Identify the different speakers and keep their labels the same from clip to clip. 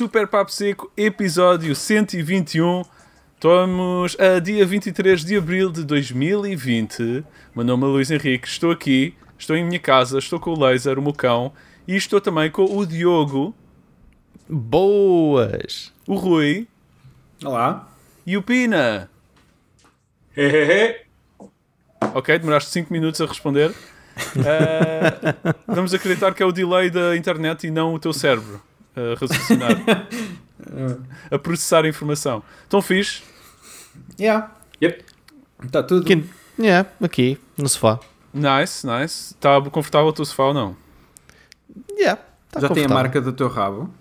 Speaker 1: Super Papo Seco, episódio 121. Estamos a dia 23 de abril de 2020. Meu nome é Luís Henrique, estou aqui, estou em minha casa, estou com o Laser, o meu cão, e estou também com o Diogo,
Speaker 2: Boas!
Speaker 1: o Rui
Speaker 3: Olá.
Speaker 1: e o Pina.
Speaker 3: Hehehe.
Speaker 1: Ok, demoraste 5 minutos a responder. Ah, vamos acreditar que é o delay da internet e não o teu cérebro a raciocinar, a processar a informação. Então fixe.
Speaker 3: Yeah. Yep. Está tudo.
Speaker 2: Aqui, yeah, aqui, no sofá.
Speaker 1: Nice, nice. Está confortável o teu sofá ou não?
Speaker 2: Yeah, tá
Speaker 3: Já tem a marca do teu rabo?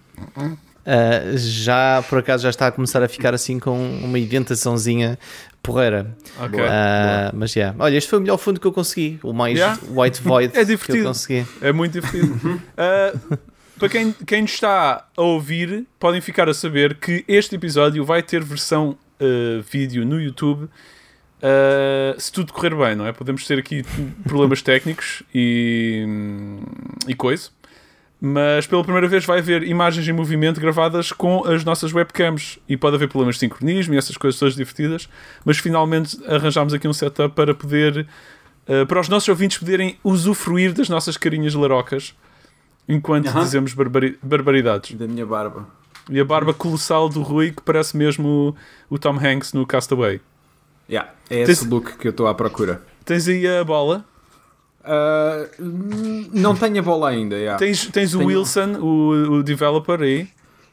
Speaker 2: Ah, já, por acaso, já está a começar a ficar assim com uma indentaçãozinha porreira.
Speaker 1: Ok.
Speaker 2: Ah, mas yeah. Olha, este foi o melhor fundo que eu consegui. O mais
Speaker 1: Yeah.
Speaker 2: white void
Speaker 1: É
Speaker 2: que eu
Speaker 1: divertido.
Speaker 2: consegui.
Speaker 1: É muito divertido. Para quem, quem está a ouvir, podem ficar a saber que este episódio vai ter versão uh, vídeo no YouTube. uh, se tudo correr bem, não é? Podemos ter aqui problemas técnicos e, e coisa. Mas pela primeira vez vai haver imagens em movimento gravadas com as nossas webcams e pode haver problemas de sincronismo e essas coisas todas divertidas. Mas finalmente arranjámos aqui um setup para poder Uh, para os nossos ouvintes poderem usufruir das nossas carinhas larocas enquanto
Speaker 3: Aham.
Speaker 1: dizemos barbari- barbaridades.
Speaker 3: Da minha barba.
Speaker 1: E a barba colossal do Rui, que parece mesmo o, o Tom Hanks no Castaway.
Speaker 3: Yeah. É
Speaker 1: Tens-
Speaker 3: esse look que eu estou à procura.
Speaker 1: Tens aí a bola,
Speaker 3: Ah, hum, não tenho a bola ainda. Yeah.
Speaker 1: tens, tens o
Speaker 3: Tenho-
Speaker 1: Wilson, o, o developer aí,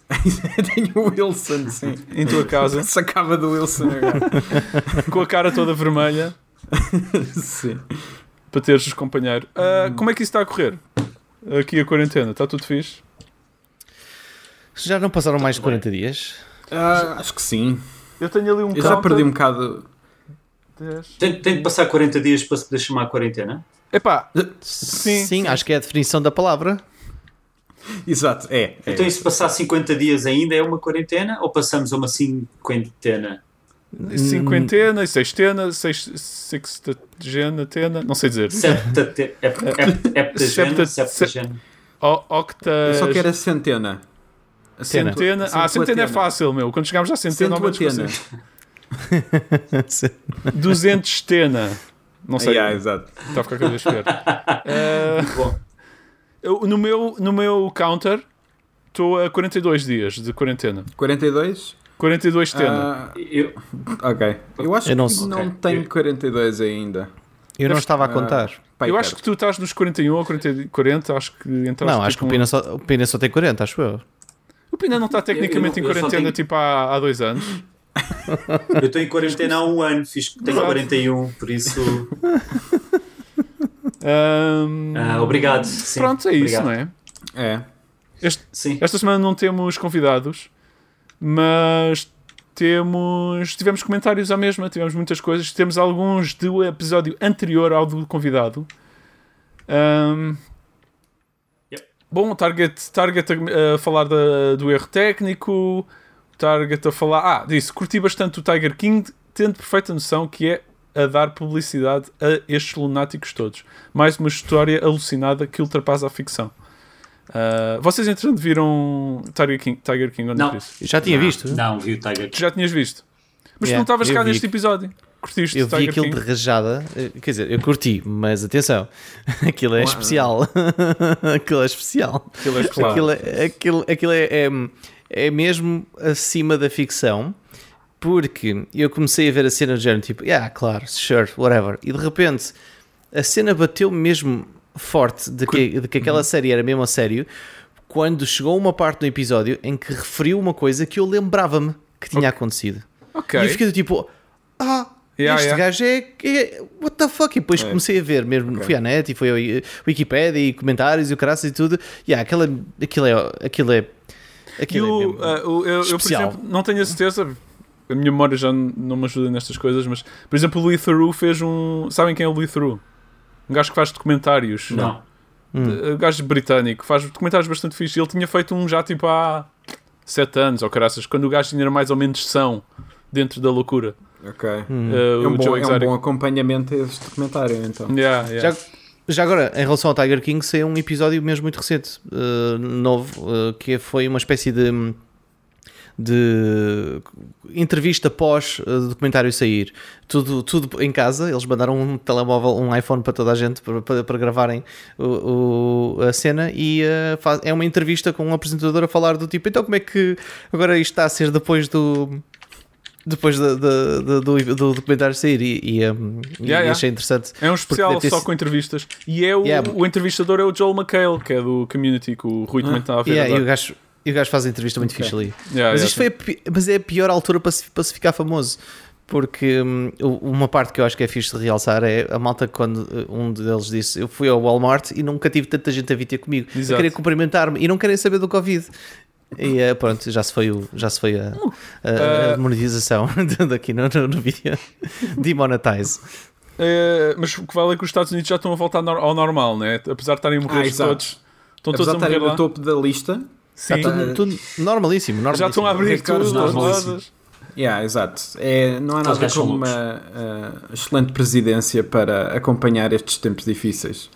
Speaker 3: tenho o Wilson, sim.
Speaker 1: em tua casa,
Speaker 3: Sacava do Wilson agora.
Speaker 1: com a cara toda vermelha,
Speaker 3: sim.
Speaker 1: para teres os companheiro. Uh, como é que isso está a correr? Aqui a quarentena, está tudo fixe?
Speaker 2: Já não passaram mais de 40 dias?
Speaker 3: Ah, acho que sim.
Speaker 1: Eu tenho ali um
Speaker 3: Eu já perdi um bocado.
Speaker 4: Tem, tem de passar 40 dias para se poder chamar a quarentena?
Speaker 1: Epá, sim.
Speaker 2: Sim, acho que é a definição da palavra.
Speaker 3: Exato, é. é.
Speaker 4: Então, e se passar 50 dias ainda é uma quarentena ou passamos a uma cinquentena?
Speaker 1: Cinquentena e sextena, sex, sextagena, tena, não sei dizer.
Speaker 4: Septagena?
Speaker 1: O, octa...
Speaker 3: Eu só quero a centena. A
Speaker 1: Centena. Ah, centena é fácil, meu. Quando chegamos à centena, ao menos consigo. Duzentestena. Não sei.
Speaker 3: Yeah, exato.
Speaker 1: Está a ficar cada vez pior. Eh, eu, no, meu, no meu counter, estou a 42 dias de quarentena.
Speaker 3: 42?
Speaker 1: 42 tena.
Speaker 3: Ah,
Speaker 4: eu,
Speaker 3: ok. Eu acho
Speaker 2: Eu não
Speaker 3: que não
Speaker 4: Ok.
Speaker 3: tenho 42 ainda.
Speaker 2: Eu não estava a contar.
Speaker 3: Pai,
Speaker 1: eu acho que tu estás nos 41 ou 40, 40 acho que entraste
Speaker 2: não, acho que
Speaker 1: tipo
Speaker 2: o Pina, só, o Pina só tem 40, acho eu.
Speaker 1: O Pina não está tecnicamente
Speaker 4: Eu- eu-
Speaker 1: em quarentena
Speaker 4: tenho-
Speaker 1: tipo há, há dois anos.
Speaker 4: eu estou em quarentena há um ano, fiz, tenho
Speaker 1: Exato.
Speaker 4: 41, por isso.
Speaker 1: Ahm,
Speaker 4: ah, obrigado. sim,
Speaker 1: pronto, é isso,
Speaker 4: obrigado.
Speaker 1: não é?
Speaker 3: É.
Speaker 1: Este,
Speaker 4: Sim.
Speaker 1: Esta semana não temos convidados, mas temos tivemos comentários à mesma, tivemos muitas coisas. Temos alguns do episódio anterior ao do convidado.
Speaker 4: Yep.
Speaker 1: Bom, Target, target a, a falar da- do erro técnico, Target a falar. Ah, disse: curti bastante o Tiger King, tendo perfeita noção que é a dar publicidade a estes lunáticos todos. Mais uma história alucinada que ultrapassa a ficção. Ah, vocês, entretanto, viram Tiger King, Tiger King ou não?
Speaker 4: Não.
Speaker 2: Já tinha visto?
Speaker 4: Não, vi o Tiger.
Speaker 1: Tu já tinhas visto. Mas tu
Speaker 2: Yeah,
Speaker 1: não estavas cá neste episódio. Curtiste
Speaker 2: Eu vi
Speaker 1: Tiger
Speaker 2: aquilo
Speaker 1: King?
Speaker 2: de rajada, eh, quer dizer, eu curti, mas atenção, aquilo é especial. aquilo é especial.
Speaker 1: Aquilo é especial.
Speaker 2: Aquilo, é, aquilo, aquilo é, é, é mesmo acima da ficção, porque eu comecei a ver a cena do género, tipo, yeah, claro, sure, whatever. E de repente a cena bateu mesmo forte de que, de que aquela série era mesmo a sério, quando chegou uma parte do episódio em que referiu uma coisa que eu lembrava-me que tinha acontecido.
Speaker 1: Ok.
Speaker 2: E eu fiquei do tipo, ah,
Speaker 1: Yeah,
Speaker 2: este
Speaker 1: yeah.
Speaker 2: gajo é, é- What the fuck? E depois comecei a ver mesmo. Fui à net e fui ao I- Wikipedia e comentários e o caraças e tudo. Yeah, aquela, aquilo é. Aquilo é.
Speaker 1: E
Speaker 2: Aquilo é
Speaker 1: o,
Speaker 2: mesmo
Speaker 1: ah, o- eu, eu, por exemplo, não tenho a certeza. A minha memória já não me ajuda nestas coisas, mas, por exemplo, o Lee Theroux fez um. Sabem quem é o Lee Theroux? Um gajo que faz documentários.
Speaker 4: Não.
Speaker 1: Uh, Um gajo britânico, faz documentários bastante fixe. Ele tinha feito um já tipo há 7 anos, ou caraças, quando o gajo ainda era mais ou menos são dentro da loucura.
Speaker 3: Ok.
Speaker 1: Uh,
Speaker 3: É, um bom, é um bom acompanhamento a este documentário, então.
Speaker 1: Yeah, yeah.
Speaker 2: Já, Já agora, em relação ao Tiger King, saiu um episódio mesmo muito recente, uh, novo, uh, que foi uma espécie de, de entrevista pós uh, documentário sair. Tudo, tudo em casa, eles mandaram um telemóvel, um iPhone para toda a gente para, para, para gravarem o, o- a cena e faz- é uma entrevista com um apresentador a falar do tipo, então como é que agora isto está a ser depois do. Depois da- da- do, do documentário sair e, e, um, e
Speaker 1: Yeah, yeah.
Speaker 2: achei interessante.
Speaker 1: É um especial
Speaker 2: ter
Speaker 1: só com entrevistas. E é o,
Speaker 2: Yeah.
Speaker 1: o entrevistador é o Joel McHale, que é do Community, que o Rui também está a ver.
Speaker 2: Yeah, e, o gajo, e o gajo faz a entrevista muito fixe ali.
Speaker 1: Yeah,
Speaker 2: mas
Speaker 1: yeah,
Speaker 2: isto foi a mas é a pior altura para se, para se ficar famoso. Porque o- uma parte que eu acho que é fixe de realçar é a malta quando uh, um deles disse eu fui ao Walmart e nunca tive tanta gente a vir ter comigo a
Speaker 1: Exato.
Speaker 2: querer cumprimentar-me e não querem saber do Covid. E uh, pronto, já se foi, o, já se foi a, a- a
Speaker 1: Uh,
Speaker 2: monetização daqui no, no, no vídeo. Demonetize.
Speaker 1: É, mas o que vale é que os Estados Unidos já estão a voltar ao normal, né? Apesar de estarem a morrer
Speaker 3: Ah,
Speaker 1: todos. Estão todos a
Speaker 3: de estarem
Speaker 1: morrer
Speaker 3: no topo da lista.
Speaker 1: Sim.
Speaker 2: Está tudo, tudo normalíssimo, normalíssimo.
Speaker 1: Já estão a abrir tudo, lojas.
Speaker 3: Yeah, exato. É, não há nada como uma uh, excelente presidência para acompanhar estes tempos difíceis.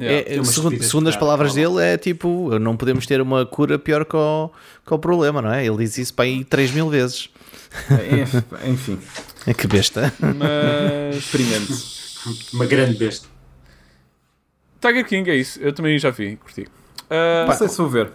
Speaker 1: Yeah.
Speaker 2: É,
Speaker 4: umas
Speaker 2: segundo, segundo as palavras dele, é tipo: não podemos ter uma cura pior que o, que o problema, não é? Ele diz isso para aí 3 mil vezes.
Speaker 3: É, enfim,
Speaker 2: É que besta.
Speaker 1: Mas.
Speaker 3: experimento.
Speaker 4: Uma grande besta.
Speaker 1: Tiger King é isso. Eu também já vi, curti. Ah,
Speaker 3: Não sei se vou ver.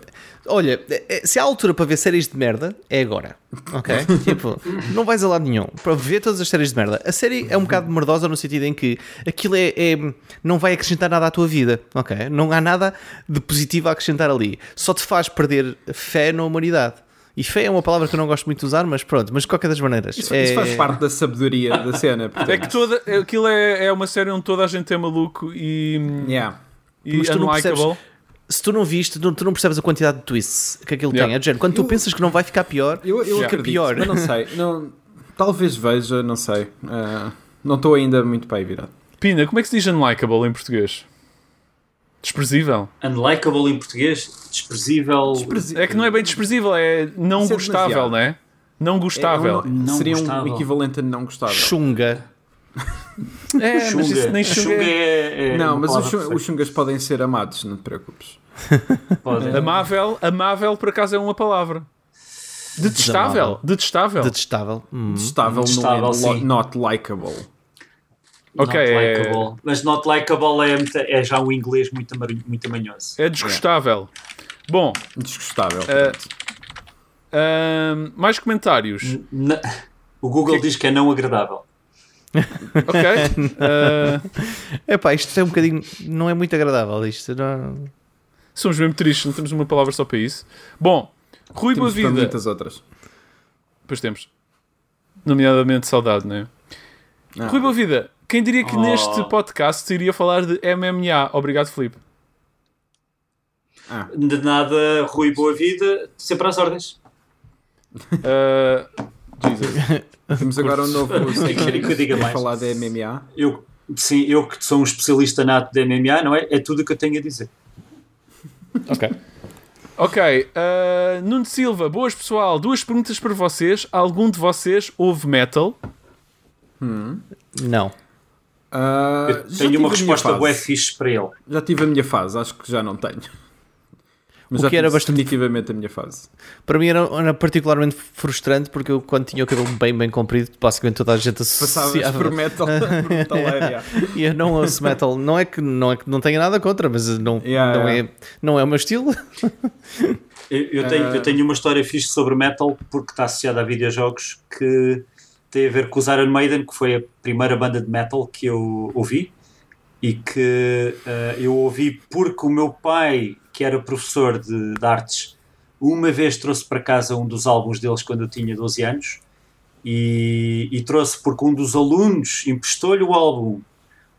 Speaker 2: Olha, é- se há altura para ver séries de merda, é agora. Ok? tipo, não vais a lado nenhum para ver todas as séries de merda. A série é um bocado merdosa no sentido em que aquilo é, é- não vai acrescentar nada à tua vida. Ok? Não há nada de positivo a acrescentar ali. Só te faz perder fé na humanidade. E fé é uma palavra que eu não gosto muito de usar, mas pronto, mas de qualquer das maneiras.
Speaker 3: Isso,
Speaker 2: é...
Speaker 3: isso faz parte da sabedoria da cena. portanto.
Speaker 1: é que toda, aquilo é, é uma série onde toda a gente é maluco e,
Speaker 3: Yeah.
Speaker 1: e
Speaker 2: Mas tu não percebes- Se tu não viste, tu tu não percebes a quantidade de twists que aquilo
Speaker 1: Yeah.
Speaker 2: tem. É de género, quando tu
Speaker 3: Eu-
Speaker 2: pensas que não vai ficar pior,
Speaker 3: Eu, eu
Speaker 1: Já.
Speaker 3: acredito,
Speaker 2: Pior.
Speaker 3: mas não sei. Não, talvez veja, não sei. Ah, não estou ainda muito para aí virado.
Speaker 1: Pina, como é que se diz unlikable em português? Desprezível.
Speaker 4: Unlikable em português, desprezível.
Speaker 1: É que não é bem desprezível, é não
Speaker 3: Isso é
Speaker 1: gostável,
Speaker 3: demasiado.
Speaker 1: né? Não gostável.
Speaker 3: É um-
Speaker 4: Não
Speaker 3: seria
Speaker 4: gostável.
Speaker 3: um equivalente a não gostável.
Speaker 2: chunga.
Speaker 1: É, mas isso nem
Speaker 4: Chunga
Speaker 1: chunga. é-
Speaker 4: é, é
Speaker 3: não, mas os, os chungas podem ser amados, não te preocupes.
Speaker 4: Pode.
Speaker 1: Amável, amável por acaso é uma palavra. Detestável. Detestável.
Speaker 2: Detestável. Hum.
Speaker 3: Detestável,
Speaker 4: Detestável,
Speaker 3: não é not likable.
Speaker 1: Ok,
Speaker 4: Not
Speaker 1: é-.
Speaker 4: Mas not likable é, é já um inglês muito, muito manhoso.
Speaker 1: É desgostável. Bom,
Speaker 3: Desgostável.
Speaker 1: Eh, ahm, mais comentários.
Speaker 4: Na- o Google diz que é não agradável.
Speaker 1: Ok. Ah,
Speaker 2: Epá, isto é um bocadinho. Não é muito agradável. Isto não...
Speaker 1: somos mesmo tristes, não temos uma palavra só para isso. Bom, Rui Boa
Speaker 3: Temos para
Speaker 1: Vida.
Speaker 3: muitas outras.
Speaker 1: Pois temos. Nomeadamente saudade, não é?
Speaker 3: Ah.
Speaker 1: Rui Boa Vida, quem diria que
Speaker 4: Oh.
Speaker 1: neste podcast iria falar de MMA? Obrigado, Filipe.
Speaker 4: De nada, Rui Boa Vida, sempre às ordens.
Speaker 1: Ah, Jesus.
Speaker 3: Temos agora um novo
Speaker 4: Tem que eu diga mais.
Speaker 3: falar da MMA.
Speaker 4: Eu, sim, eu que sou um especialista nato de MMA, não é? É tudo o que eu tenho a dizer.
Speaker 1: Ok. Ok. ah, Nuno Silva, boas pessoal. Duas perguntas para vocês. Algum de vocês ouve metal?
Speaker 2: não.
Speaker 4: Eu
Speaker 3: já tive
Speaker 4: tenho uma resposta bué fixe para ele.
Speaker 3: Já tive a minha fase, acho que já não tenho. Mas
Speaker 2: O que era bastante-
Speaker 3: definitivamente a minha fase.
Speaker 2: Para mim era, era particularmente frustrante porque eu, quando tinha o cabelo bem, bem comprido, basicamente toda a gente
Speaker 3: Passavas
Speaker 2: associava.
Speaker 3: por metal, por.
Speaker 2: E eu não ouço metal. Não é que não, é que não tenha nada contra, mas não,
Speaker 3: Yeah,
Speaker 2: não,
Speaker 3: yeah.
Speaker 2: É, não é o meu estilo.
Speaker 4: Eu, eu tenho,
Speaker 3: Ah.
Speaker 4: eu tenho uma história fixe sobre metal porque está associada a videojogos que tem a ver com os Iron Maiden, que foi a primeira banda de metal que eu ouvi e que ah, eu ouvi porque o meu pai, que era professor de, de artes, uma vez trouxe para casa um dos álbuns deles quando eu tinha 12 anos e, e trouxe porque um dos alunos emprestou-lhe o álbum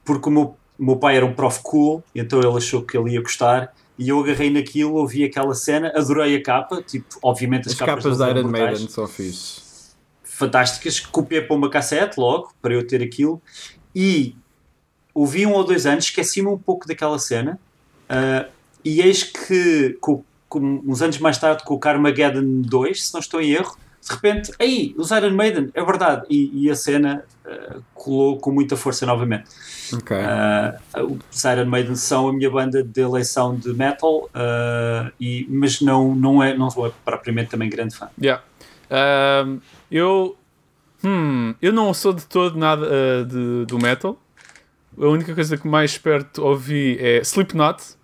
Speaker 4: porque o meu, o meu pai era um prof cool, então ele achou que ele ia gostar e eu agarrei naquilo, ouvi aquela cena, adorei a capa, tipo, obviamente as,
Speaker 3: As capas
Speaker 4: deles
Speaker 3: da Iron Maiden são fixe.
Speaker 4: fantásticas, copiei para uma cassete logo, para eu ter aquilo, e ouvi um ou dois anos, esqueci-me um pouco daquela cena, ah, e eis que, com, com- uns anos mais tarde, com o Carmageddon 2, se não estou em erro, de repente, aí, os Iron Maiden, é verdade, e, e a cena uh, colou com muita força novamente.
Speaker 3: Ok.
Speaker 4: Uh, os Iron Maiden são a minha banda de eleição de metal, uh, e, mas não, não, é, não sou propriamente também grande fã.
Speaker 1: Yeah. Um, eu, hum, eu não sou de todo nada de, do metal. A única coisa que mais perto ouvi é Slipknot.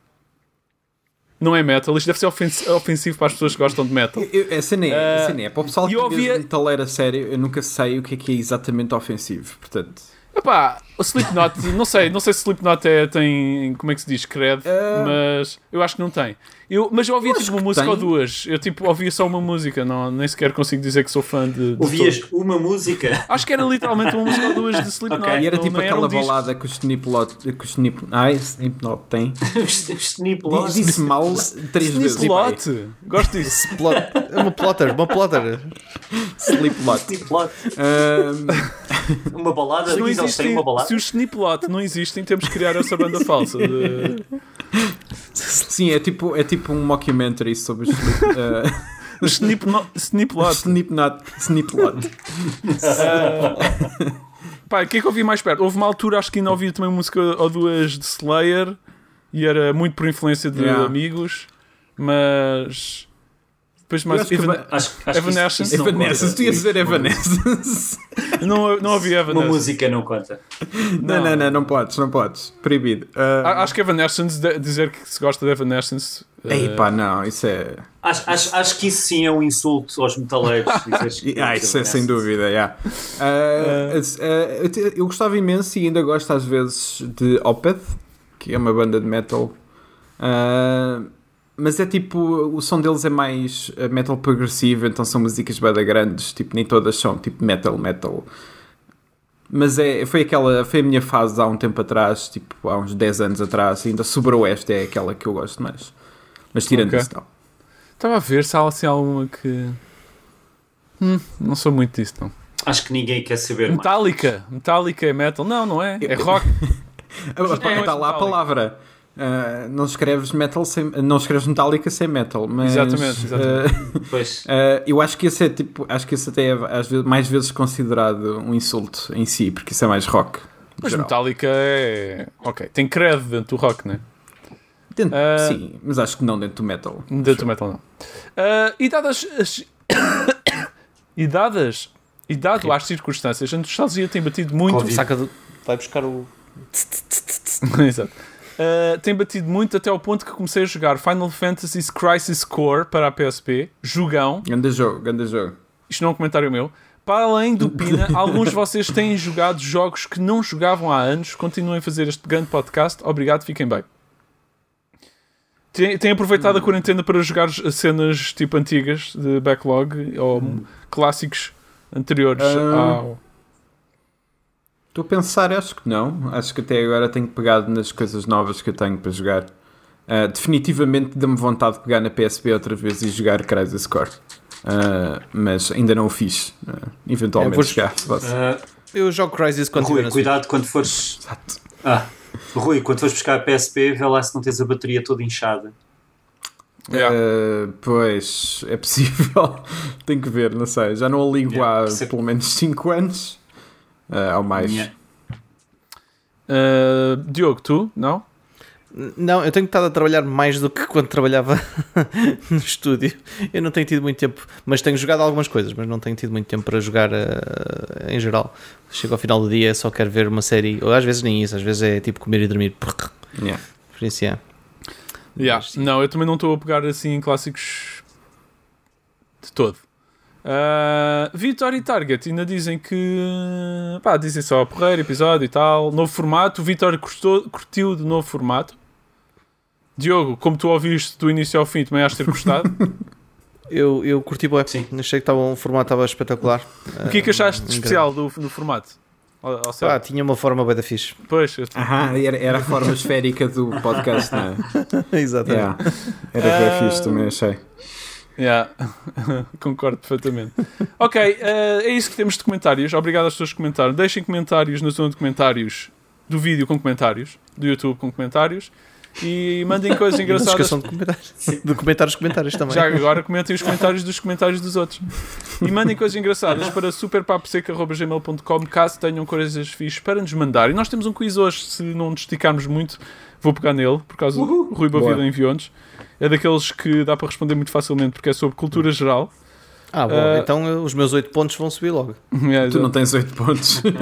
Speaker 1: Não é metal, isto deve ser ofens- ofensivo para as pessoas que gostam de metal.
Speaker 3: Eu, eu, a cena é, a cena é, para o pessoal que
Speaker 1: ouvia-
Speaker 3: mesmo metaleiro a sério, eu nunca sei o que é que é exatamente ofensivo. Portanto,
Speaker 1: Epá, o Slipknot, não sei, não sei se Slipknot é, tem, como é que se diz, cred,
Speaker 3: Ah.
Speaker 1: mas eu acho que não tem. Eu, mas eu ouvia tipo uma música
Speaker 3: tem.
Speaker 1: ou duas, eu tipo ouvia só uma música, não, nem sequer consigo dizer que sou fã de, de
Speaker 4: Ouvias
Speaker 1: todos.
Speaker 4: uma música?
Speaker 1: Acho que era literalmente uma música ou duas de Slipknot.
Speaker 4: Ok.
Speaker 3: e era tipo
Speaker 1: não
Speaker 3: aquela
Speaker 1: um disco.
Speaker 3: balada que o Snipplot. Que o Snip, ah, Snipplot tem.
Speaker 4: Snipplot.
Speaker 3: Disse mal três vezes.
Speaker 1: Slipknot, gosto disso.
Speaker 2: Plot, é uma plotter, uma plotter.
Speaker 3: Slipplot.
Speaker 4: Snipplot.
Speaker 3: Ahm,
Speaker 4: Uma balada,
Speaker 1: Se, se os Sniplot não existem, temos que criar essa banda falsa. de-
Speaker 3: sim, é tipo, é tipo um mockumentary sobre os
Speaker 1: Os Snipno- Sniplot.
Speaker 3: Snipplot.
Speaker 1: Pá, o que é que eu ouvi mais perto? Houve uma altura, acho que ainda ouvi também uma música ou duas de Slayer e era muito por influência de
Speaker 3: Yeah.
Speaker 1: amigos, mas. Depois mais. Evan-
Speaker 4: Acho, acho que isso-
Speaker 1: Evanescence.
Speaker 4: isso não
Speaker 3: Evanescence, tu ias dizer Evanescence.
Speaker 1: Não, não ouvi
Speaker 4: Uma
Speaker 1: Evanescence.
Speaker 4: música não conta.
Speaker 3: Não, não, não, não podes, não podes. Proibido. Ah,
Speaker 1: A- Acho que Evanescence, dizer que se gosta de Evanescence. eh,
Speaker 3: Ei pá, não, isso é.
Speaker 4: Acho, acho, acho que isso sim é um insulto aos metaleiros.
Speaker 3: Ah, isso é sem dúvida, yeah. Ah, as- ah, eu gostava imenso e ainda gosto às vezes de Opeth, que é uma banda de metal. Ah, mas é tipo, o som deles é mais ah, metal progressivo, então são músicas bada grandes, tipo, nem todas são tipo metal, metal. Mas é, foi aquela, foi a minha fase há um tempo atrás, tipo, há uns 10 anos atrás, ainda Subaroeste é aquela que eu gosto mais. Mas tirando
Speaker 1: Ok.
Speaker 3: isso, não.
Speaker 1: Estava a ver se há assim alguma que. Hum, não sou muito disso, não.
Speaker 4: Acho que ninguém quer saber mais.
Speaker 1: Metallica. Metallica é metal? Não, não é. É rock.
Speaker 3: Pá,
Speaker 1: é
Speaker 3: Está lá a
Speaker 1: Metallica.
Speaker 3: palavra. Ah, não escreves metal sem, não escreves Metallica sem metal, mas
Speaker 1: Exatamente, exatamente.
Speaker 4: Pois.
Speaker 3: ah, eu acho que esse é tipo, acho que esse até é às vezes, mais vezes considerado um insulto em si, porque isso é mais rock.
Speaker 1: Mas
Speaker 3: geral.
Speaker 1: Metallica é. Ok, tem credo dentro do rock, né?
Speaker 3: Dentro-
Speaker 1: Ah,
Speaker 3: sim, mas acho que não dentro do metal.
Speaker 1: Dentro do metal, não. E dadas as. e dadas. E dado as circunstâncias, a nostalgia tem batido muito.
Speaker 2: Saca do... Vai buscar o.
Speaker 1: Exato. Uh, tem batido muito até ao ponto que comecei a jogar Final Fantasy Crisis Core para a PSP. Jogão.
Speaker 3: Ganda jogo, ganda jogo.
Speaker 1: Isto não é um comentário meu. Para além do Pina, alguns de vocês têm jogado jogos que não jogavam há anos. Continuem a fazer este grande podcast. Obrigado, fiquem bem. Têm, têm aproveitado a quarentena para jogar cenas tipo antigas de backlog ou clássicos anteriores
Speaker 3: Ah.
Speaker 1: ao.
Speaker 3: Estou a pensar, acho que não. Acho que até agora tenho pegado nas coisas novas que eu tenho para jogar. Ah, definitivamente dá-me vontade de pegar na PSP outra vez e jogar Crisis Core. Ah, mas ainda não o fiz. Ah, eventualmente
Speaker 2: Eu vou-.
Speaker 4: Ah,
Speaker 2: Eu jogo Crisis quando
Speaker 4: Rui, cuidado quando fores.
Speaker 3: Exato.
Speaker 4: Ah, Rui, quando fores buscar a PSP, vê lá se não tens a bateria toda inchada.
Speaker 1: Yeah.
Speaker 3: Ah, pois, é possível. Tenho que ver, não sei. Já não a ligo
Speaker 4: Yeah,
Speaker 3: há
Speaker 4: é-
Speaker 3: pelo menos 5 anos. Ah, ou mais.
Speaker 4: Yeah.
Speaker 1: Uh, Diogo, tu? Não?
Speaker 2: Não, eu tenho estado a trabalhar mais do que quando trabalhava no estúdio. Eu não tenho tido muito tempo, mas tenho jogado algumas coisas, mas não tenho tido muito tempo para jogar eh, em geral. Chego ao final do dia, só quero ver uma série, ou às vezes nem isso, às vezes é tipo comer e dormir. Por
Speaker 3: Yeah.
Speaker 2: isso é.
Speaker 1: Yeah. Não, eu também não estou a pegar assim em clássicos de todo. Uh, Vitor e Target ainda dizem que pá, dizem só porreiro, episódio e tal, novo formato. O Vitor curtiu do novo formato. Diogo, como tu ouviste do início ao fim, também has de ter gostado.
Speaker 2: Eu, eu curti bem,
Speaker 4: Sim.
Speaker 2: achei que estava, um formato estava espetacular.
Speaker 1: o que é que achaste de
Speaker 2: Ah,
Speaker 1: especial do, do formato? Ao, ao
Speaker 2: Pá,
Speaker 1: certo?
Speaker 2: tinha uma forma bem da fixe.
Speaker 1: Pois, eu-
Speaker 3: Aham, era, era a forma esférica do podcast, não é?
Speaker 2: Exatamente.
Speaker 3: Yeah. Era bem
Speaker 1: Ah.
Speaker 3: fixe, também achei.
Speaker 1: Yeah. Concordo perfeitamente. Ok, eh, é isso que temos de comentários. Obrigado às pessoas que comentaram. Deixem comentários na zona de comentários do vídeo com comentários, do YouTube com comentários. E mandem coisas
Speaker 2: E não se
Speaker 1: engraçadas.
Speaker 2: esqueçam de comentários. De comentar os comentários também.
Speaker 1: Já agora comentem os comentários dos comentários dos outros. E mandem coisas engraçadas para superpaposeca.gmail.com caso tenham coisas fixes para nos mandar. E nós temos um quiz hoje, se não nos esticarmos muito, vou pegar nele, por causa do. Rui Bavida enviou-nos. É daqueles que dá para responder muito facilmente, porque é sobre cultura geral.
Speaker 2: Ah, bom,
Speaker 1: Ah,
Speaker 2: então eh, os meus 8 pontos vão subir logo.
Speaker 1: É,
Speaker 3: Tu não tens 8 pontos.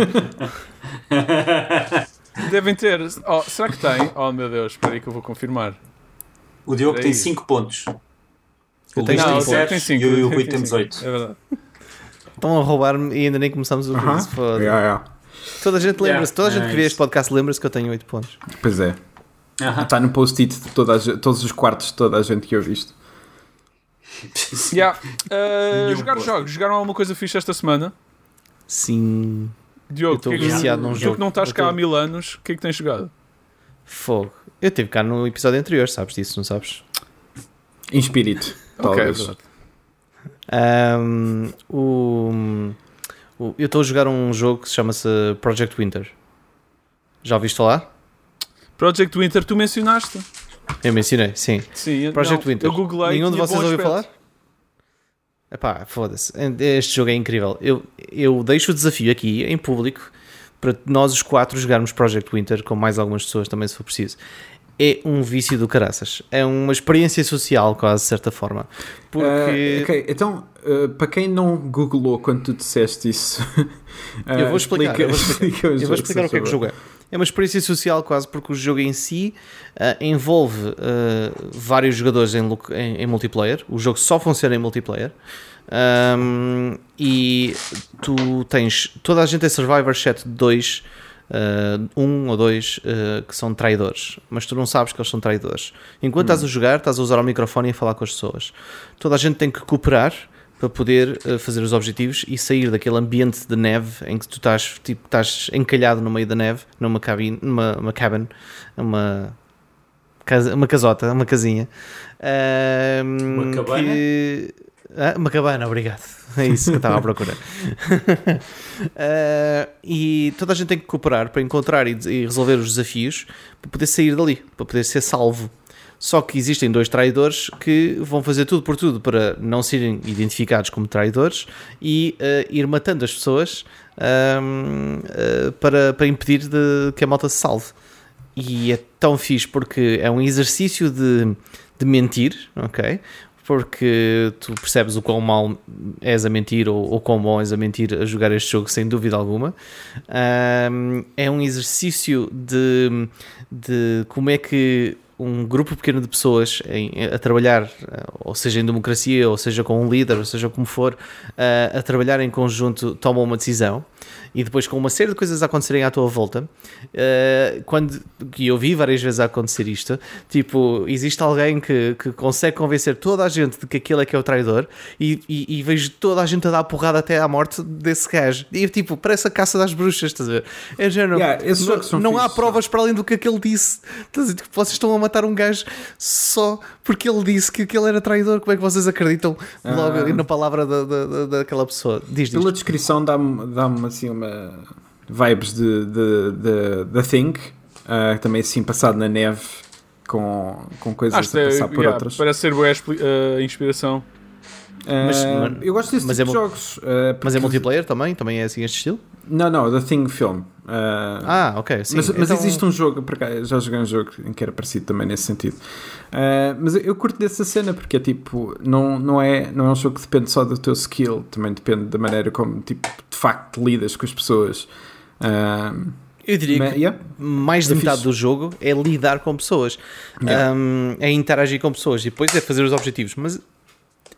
Speaker 1: Devem ter. Oh, será que tem? Oh meu Deus, espera aí que eu vou confirmar.
Speaker 4: O Diogo
Speaker 1: Peraí.
Speaker 4: tem 5 pontos. O
Speaker 2: Eu tenho
Speaker 4: tem
Speaker 2: pontos.
Speaker 4: 7
Speaker 1: cinco,
Speaker 4: e o
Speaker 1: eu
Speaker 4: Rui
Speaker 1: tenho
Speaker 4: temos
Speaker 1: cinco.
Speaker 4: 8.
Speaker 1: É verdade.
Speaker 2: Estão a roubar-me e ainda nem começamos o quiz. foda.
Speaker 3: Yeah, yeah.
Speaker 2: Toda a gente lembra-se, toda a gente que vê este podcast lembra-se que eu tenho 8 pontos.
Speaker 3: Pois é. Está no post-it de toda a todos os quartos de toda a gente que eu visto.
Speaker 1: Yeah. Uh, jogar jogos. Jogaram alguma coisa fixe esta semana?
Speaker 2: Sim.
Speaker 1: Diogo,
Speaker 2: Eu estou
Speaker 1: é
Speaker 2: viciado num
Speaker 1: tu
Speaker 2: jogo.
Speaker 1: que não estás cá há mil anos, o que é que tens jogado?
Speaker 2: Fogo. Eu estive cá no episódio anterior, sabes disso, não sabes?
Speaker 3: Em espírito, talvez.
Speaker 1: verdade.
Speaker 2: Ahm, o, o- eu estou a jogar um jogo que se chama-se Project Winter. Já ouviste falar?
Speaker 1: Project Winter, tu mencionaste?
Speaker 2: Eu mencionei, sim.
Speaker 1: Sim,
Speaker 2: Project
Speaker 1: não,
Speaker 2: Winter.
Speaker 1: Eu googlei.
Speaker 2: Nenhum de vocês ouviu falar? Epá, foda-se. Este jogo é incrível. Eu, eu deixo o desafio aqui, em público, para nós os quatro jogarmos Project Winter com mais algumas pessoas também, se for preciso. É um vício do caraças. É uma experiência social, quase, de certa forma. Porque...
Speaker 3: Ah, ok, então, ah, para quem não googlou quando tu disseste isso, ah,
Speaker 2: Eu vou explicar, eu vou explicar.
Speaker 3: explica o
Speaker 2: Eu vou explicar o que é que jogo é. É uma experiência social quase porque o jogo em si ah, envolve ah, vários jogadores em, em- em multiplayer. O jogo só funciona em multiplayer. Ahm, e tu tens. Toda a gente é Survivor exceto dois, ah, um ou dois ah, que são traidores, mas tu não sabes que eles são traidores. Enquanto estás a jogar, estás a usar o microfone e a falar com as pessoas. Toda a gente tem que cooperar para poder uh, fazer os objetivos e sair daquele ambiente de neve em que tu estás, tipo, estás encalhado no meio da neve, numa cabine, numa uma cabin, uma, casa, uma casota, uma casinha.
Speaker 4: Uma cabana?
Speaker 2: que- Ah, uma cabana, obrigado. É isso que eu estava à procura. Ah, e toda a gente tem que cooperar para encontrar e, e resolver os desafios para poder sair dali, para poder ser salvo. Só que existem dois traidores que vão fazer tudo por tudo para não serem identificados como traidores e eh, ir matando as pessoas eh, para, para impedir de que a malta se salve. E é tão fixe porque é um exercício de, de mentir, ok? Porque tu percebes o quão mal és a mentir ou, ou quão bom és a mentir a jogar este jogo, sem dúvida alguma. Ahm, é um exercício de, de como é que um grupo pequeno de pessoas em- a trabalhar, eh, ou seja em democracia, ou seja com um líder, ou seja como for, eh, a trabalhar em conjunto, tomam uma decisão e depois com uma série de coisas a acontecerem à tua volta, eh, quando, e eu vi várias vezes a acontecer isto, tipo, existe alguém que, que consegue convencer toda a gente de que aquele é que é o traidor e, e, e vejo toda a gente a dar porrada até à morte desse gajo. E tipo, parece a caça das bruxas, estás a ver? É género,
Speaker 3: Yeah,
Speaker 2: não, não há provas para além do que aquele disse. Estás a dizer, tipo, vocês estão a matar um gajo só porque ele disse que aquele era traidor. Como é que vocês acreditam logo
Speaker 3: Ah.
Speaker 2: na palavra da, da, da- daquela pessoa? Diz, diz.
Speaker 3: Pela descrição dá-me dá assim uma vibes de, de, de, The Thing, ah, também assim passado na neve com, com coisas
Speaker 1: Acho
Speaker 3: a
Speaker 1: é,
Speaker 3: passar por
Speaker 1: yeah,
Speaker 3: outras.
Speaker 1: parece ser boa a a inspiração.
Speaker 3: Ah,
Speaker 2: Mas- mas-
Speaker 3: eu gosto desse
Speaker 2: mas
Speaker 3: tipo
Speaker 2: é
Speaker 3: de jogos. ah,
Speaker 2: Mas é multiplayer também? Também é assim este estilo?
Speaker 3: Não, não, The Thing Film. Ah,
Speaker 2: Ah, ok. Sim.
Speaker 3: mas, mas
Speaker 2: Então-
Speaker 3: existe um jogo, já joguei um jogo em que era parecido também nesse sentido. Mas eu, curto dessa cena porque é tipo, não, não, é, não é um jogo que depende só do teu skill, também depende da maneira como tipo, de facto lidas com as pessoas.
Speaker 2: Eu diria
Speaker 3: mas-
Speaker 2: que
Speaker 3: yeah.
Speaker 2: mais de
Speaker 3: É
Speaker 2: metade
Speaker 3: fixe.
Speaker 2: do jogo é lidar com pessoas,
Speaker 3: Yeah.
Speaker 2: Um, é interagir com pessoas e depois é fazer os objetivos. Mas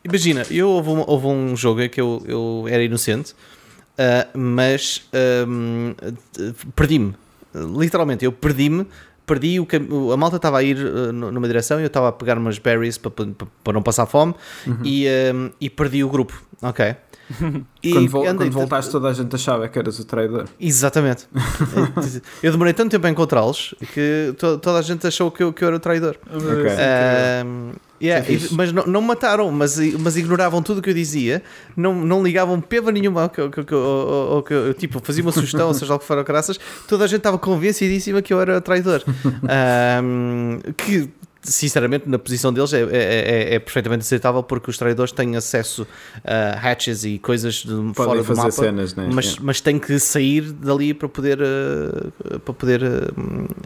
Speaker 2: imagina, eu houve um, houve um jogo em que eu, eu era inocente, uh, mas um, uh, perdi-me. Literalmente, eu perdi-me. Perdi o cam- a malta estava a ir uh, nu- numa direção e eu estava a pegar umas berries para, para, para não passar fome
Speaker 3: Uhum.
Speaker 2: e, um, e perdi o grupo. Ok. E
Speaker 3: Quando, vol-
Speaker 2: andei-
Speaker 3: quando voltaste, toda a gente achava que eras o traidor.
Speaker 2: Exatamente. eu demorei tanto tempo a encontrá-los que to- toda a gente achou que eu, que eu era o traidor.
Speaker 3: Ok.
Speaker 2: Ahm, Yeah, e-
Speaker 3: fixe.
Speaker 2: mas não, não mataram, mas, mas ignoravam tudo o que eu dizia, não, não ligavam peva nenhuma ao que, ao que- ao ao- eu- tipo, fazia uma sugestão, ou seja, algo que fora graças, toda a gente estava convencidíssima que eu era traidor. Ahm, que, sinceramente, na posição deles é, é, é- é perfeitamente aceitável porque os traidores têm acesso a hatches e coisas de, fora
Speaker 3: Podem
Speaker 2: do
Speaker 3: fazer
Speaker 2: mapa.
Speaker 3: cenas, né?
Speaker 2: Mas,
Speaker 3: Yeah.
Speaker 2: mas tem que sair dali para poder, eh, para poder eh,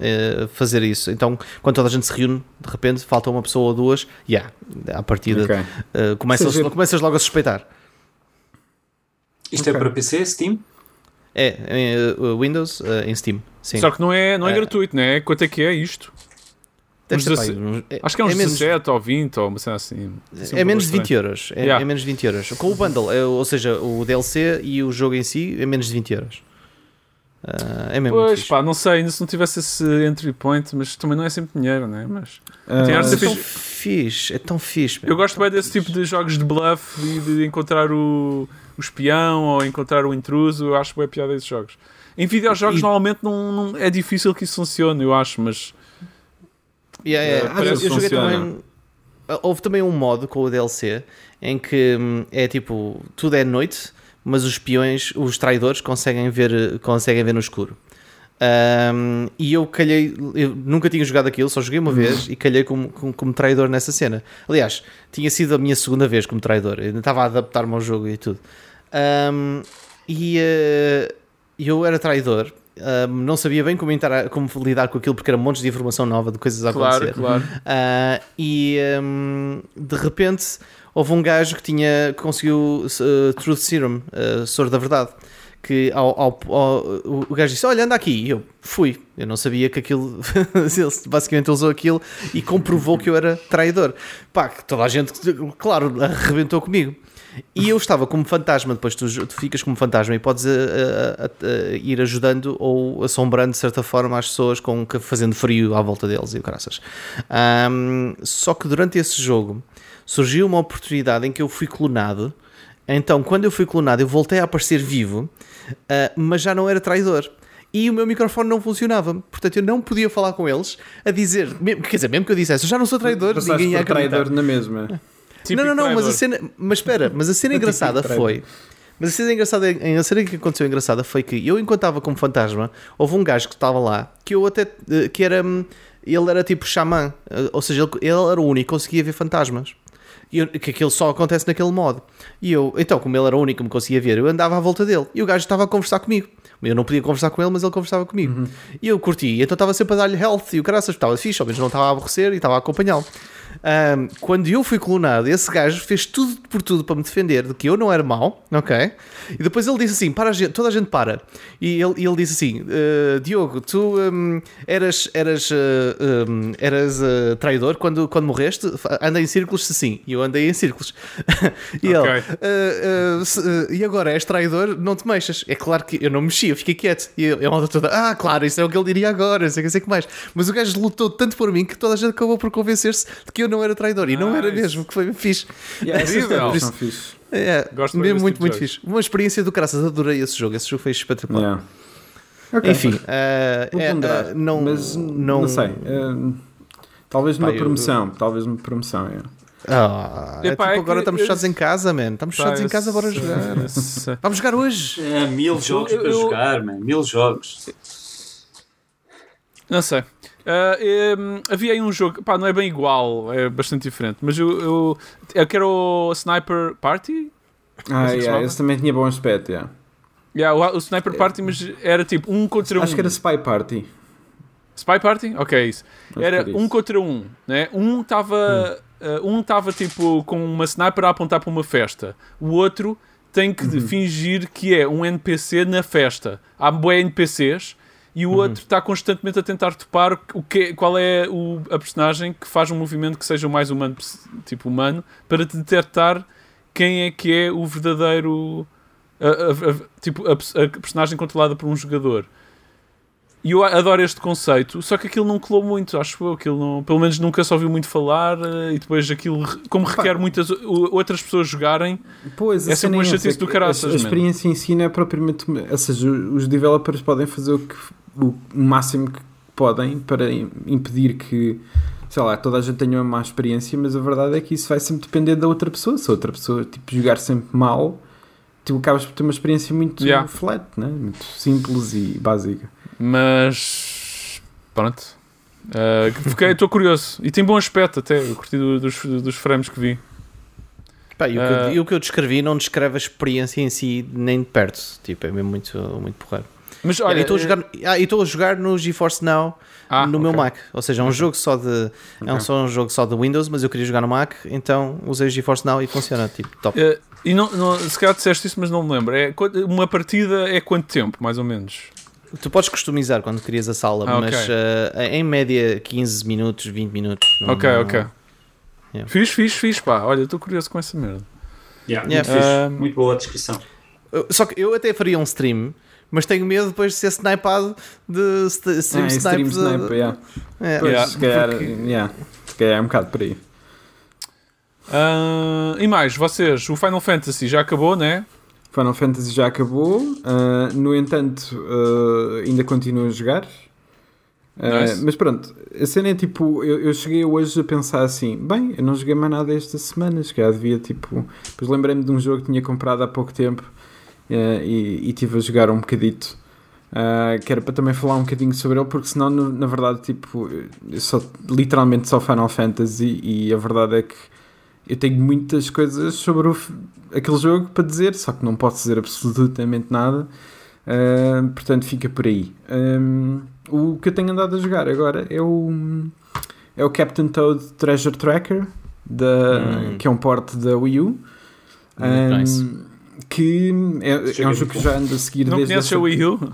Speaker 2: eh, fazer isso. Então, quando toda a gente se reúne, de repente falta uma pessoa ou duas, yeah, à partida
Speaker 3: Ok.
Speaker 2: eh, começas,
Speaker 3: Seja-
Speaker 2: começas logo a suspeitar.
Speaker 4: Isto é
Speaker 3: Ok.
Speaker 4: para PC, Steam?
Speaker 2: É, Windows em Steam. Sim.
Speaker 1: Só que não é, não é
Speaker 2: É.
Speaker 1: gratuito, né? Quanto é que é isto?
Speaker 2: Deve ser,
Speaker 1: 16
Speaker 2: uns- é-
Speaker 1: Acho que é uns
Speaker 2: menos,
Speaker 1: 17 ou 20 ou uma cena assim. Assim, um
Speaker 2: é menos de
Speaker 1: valor
Speaker 2: 20 euros. É,
Speaker 1: Yeah.
Speaker 2: é menos de 20 euros. Com o bundle, é, ou seja, o DLC e o jogo em si, é menos de 20 euros. Ah, é mesmo.
Speaker 1: Pois, pá, não sei, ainda se não tivesse esse entry point, mas também não é sempre dinheiro, né? Mas Tem arte
Speaker 2: é tão
Speaker 1: fixe.
Speaker 2: fixe, é tão fixe.
Speaker 1: eu gosto bem desse tipo de jogos de bluff e de encontrar o, o espião ou encontrar o intruso. Eu acho bem piada esses jogos. Em videojogos,
Speaker 2: E-
Speaker 1: normalmente, não, não- é difícil que isso funcione, eu acho, mas
Speaker 2: Yeah, yeah. Mas eu, eu joguei também. Houve também um modo com o DLC em que hum, é tipo, tudo é noite, mas os espiões, os traidores, conseguem ver, conseguem ver no escuro. Ahm, e eu calhei, eu nunca tinha jogado aquilo, só joguei uma vez e calhei como, como, como traidor nessa cena. Aliás, tinha sido a minha segunda vez como traidor, eu ainda estava a adaptar-me ao jogo e tudo. Ahm, e eh, eu era traidor, ahm, não sabia bem como, intera- como lidar com aquilo porque era montes de informação nova, de coisas a acontecer.
Speaker 1: claro, claro.
Speaker 2: Ah, e hum, de repente houve um gajo que tinha que conseguiu uh, Truth Serum, uh, soro da verdade. Que ao, ao- ao- o- gajo disse: Olha, anda aqui. E eu fui. Eu não sabia que aquilo. ele basicamente usou aquilo e comprovou que eu era traidor. Pá, que toda a gente, claro, arrebentou comigo. E eu estava como fantasma, depois tu, tu ficas como fantasma e podes uh, uh, uh, uh, ir ajudando ou assombrando de certa forma as pessoas com, que- fazendo frio à volta deles e o caraças. Ahm, só que durante esse jogo surgiu uma oportunidade em que eu fui clonado. Então, quando eu fui clonado, eu voltei a aparecer vivo, ah, mas já não era traidor. E o meu microfone não funcionava, portanto eu não podia falar com eles a dizer, mesmo- quer dizer, mesmo que eu dissesse, eu já não sou traidor,
Speaker 3: Passaste
Speaker 2: ninguém ia acreditar.
Speaker 3: traidor na mesma.
Speaker 1: Típico
Speaker 2: Não, não, não, mas a cena. Mas espera, mas a cena engraçada foi. Mas a cena engraçada, a cena que aconteceu engraçada foi que eu, enquanto estava como fantasma, houve um gajo que estava lá que eu até. eh, que era. hum, Ele era tipo xamã, eh, ou seja, ele, ele era o único que conseguia ver fantasmas. E eu- que aquilo só acontece naquele modo. E eu, então, como ele era o único que me conseguia ver, eu andava à volta dele. E o gajo estava a conversar comigo. Eu não podia conversar com ele, mas ele conversava comigo. E eu curti. Então estava sempre a dar-lhe health. E o caraças estava fixe, ao menos não estava a aborrecer e estava a acompanhá-lo. Ahm, quando eu fui clonado, esse gajo fez tudo por tudo para me defender de que eu não era mau, ok? E depois ele disse assim: para a gente, toda a gente para. E ele, ele disse assim: "Eh, Diogo, tu hum, eras, eras, eh, hum, eras eh, traidor quando, quando morreste, anda em círculos, se sim. E eu andei em círculos. e
Speaker 1: Ok.
Speaker 2: ele, "Eh, eh, se- eh, e agora és traidor, não te mexas. É claro que eu não me mexi, eu fiquei quieto. E eu, eu ando toda, ah, claro, isso é o que ele diria agora, não sei o que, sei o que mais. Mas o gajo lutou tanto por mim que toda a gente acabou por convencer-se de que eu não era traidor. E não era
Speaker 1: Nice.
Speaker 2: mesmo, que foi fixe.
Speaker 3: Yeah,
Speaker 1: Incrível.
Speaker 3: coisas são fixe.
Speaker 2: É,
Speaker 1: Gosto
Speaker 2: mesmo muito,
Speaker 1: tipo
Speaker 2: muito fixe. Uma experiência do caraças, adorei esse jogo. Esse jogo foi espetacular.
Speaker 3: Yeah. Ok.
Speaker 2: Enfim,
Speaker 3: Vou
Speaker 2: é, eh, não,
Speaker 3: mas
Speaker 2: não,
Speaker 3: não, sei. eh, talvez uma
Speaker 2: eu-
Speaker 3: promoção. Talvez uma promoção. é.
Speaker 2: Ah, é tipo,
Speaker 1: é
Speaker 2: agora estamos
Speaker 1: eu-
Speaker 2: fechados em casa, man. Estamos fechados em casa, bora jogar. Vamos jogar hoje.
Speaker 4: É, mil jogos
Speaker 1: eu-
Speaker 4: para
Speaker 1: eu-
Speaker 4: jogar, man. Mil jogos.
Speaker 1: Não sei. Ah, em, havia aí um jogo, pá, não é bem igual, é bastante diferente, mas eu, eu, eu quero o Sniper Party.
Speaker 3: Ah, yeah, esse também tinha bom aspecto. Yeah.
Speaker 1: Yeah, o, o Sniper Party, mas era tipo um contra um.
Speaker 3: Acho que era Spy Party.
Speaker 1: Spy Party? Ok, isso.
Speaker 3: Acho
Speaker 1: Era
Speaker 3: era
Speaker 1: um
Speaker 3: isso.
Speaker 1: contra um, né? Um estava um estava tipo com uma sniper a apontar para uma festa. O outro tem que
Speaker 3: Uhum.
Speaker 1: fingir que é um NPC na festa. Há bué NPCs e
Speaker 3: Uhum.
Speaker 1: o outro está constantemente a tentar topar o que, qual é o, a personagem que faz um movimento que seja o mais humano, tipo humano, para detectar quem é que é o verdadeiro a- a- a- tipo a personagem controlada por um jogador. E eu adoro este conceito, só que aquilo não colou muito, acho eu. Aquilo não, pelo menos nunca só ouviu muito falar. eh, E depois aquilo, como requer muitas outras pessoas jogarem,
Speaker 3: Pois,
Speaker 1: é
Speaker 3: cena
Speaker 1: uma
Speaker 3: essa,
Speaker 1: chatice
Speaker 3: é
Speaker 1: do caraças,
Speaker 3: A, a experiência em si não é propriamente. Ou seja, os developers podem fazer o, que, o máximo que podem para im- impedir que sei lá, toda a gente tenha uma má experiência, mas a verdade é que isso vai sempre depender da outra pessoa. Se a outra pessoa tipo, jogar sempre mal, tu acabas por ter uma experiência muito
Speaker 1: Yeah.
Speaker 3: flat, né? muito simples e básica.
Speaker 1: Mas pronto. Uh, fiquei, estou curioso. E tem bom aspecto até. Eu curti do- dos, dos frames que vi.
Speaker 2: Pá, e, o que eu,
Speaker 1: Ah.
Speaker 2: e o que eu descrevi não descreve a experiência em si nem de perto. Tipo, é mesmo muito, muito porreiro.
Speaker 1: Mas
Speaker 2: Olha, estou a jogar, ah, a jogar no GeForce Now
Speaker 1: Ah,
Speaker 2: no meu
Speaker 1: ok.
Speaker 2: Mac. Ou seja, é um jogo só de é um, só um jogo só de Windows, mas eu queria jogar no Mac, então usei o GeForce Now e funciona, tipo, top.
Speaker 1: Uh, e não, não, se calhar disseste isso, mas não me lembro. É, uma partida é quanto tempo, mais ou menos?
Speaker 2: Tu podes customizar quando crias a sala,
Speaker 1: Ah,
Speaker 2: mas
Speaker 1: ok.
Speaker 2: ah, em média 15 minutos, 20 minutos. Não-
Speaker 1: ok,
Speaker 2: não-
Speaker 1: ok.
Speaker 2: Yeah.
Speaker 1: Fiz, fiz, fiz, pá. Olha, estou curioso com essa merda.
Speaker 4: Yeah,
Speaker 2: Yeah.
Speaker 4: Muito.
Speaker 1: Um,
Speaker 4: muito boa a descrição.
Speaker 2: Só que eu até faria um stream, mas tenho medo depois de ser snipado de st- stream
Speaker 3: Ah,
Speaker 2: snipe.
Speaker 3: stream
Speaker 2: de-
Speaker 3: sniper, yeah.
Speaker 2: É.
Speaker 3: Pois,
Speaker 1: Yeah.
Speaker 3: se calhar, yeah. se calhar é um bocado por aí.
Speaker 1: Ah, e mais, vocês, o Final Fantasy já acabou, né?
Speaker 3: Final Fantasy já acabou, uh, no entanto, uh, ainda continuo a jogar. Uh,
Speaker 1: Nice.
Speaker 3: Mas pronto, a cena é tipo, eu, eu cheguei hoje a pensar assim: bem, eu não joguei mais nada esta semana, se calhar devia tipo. Depois lembrei-me de um jogo que tinha comprado há pouco tempo e, e tive a jogar um bocadito. Uh, que era para também falar um bocadinho sobre ele, porque senão, no- na verdade, tipo, eu só, literalmente só Final Fantasy e a verdade é que eu tenho muitas coisas sobre o aquele jogo para dizer, só que não posso dizer absolutamente nada. Uh, portanto, fica por aí. Um, o que eu tenho andado a jogar agora é o, é o Captain Toad Treasure Tracker, da,
Speaker 2: Hum.
Speaker 3: que é um porte da Wii U. Um,
Speaker 2: nice.
Speaker 3: Que é, é um jogo que já ando a seguir
Speaker 1: Não
Speaker 3: desde
Speaker 1: conheces
Speaker 3: a-
Speaker 1: a Wii U?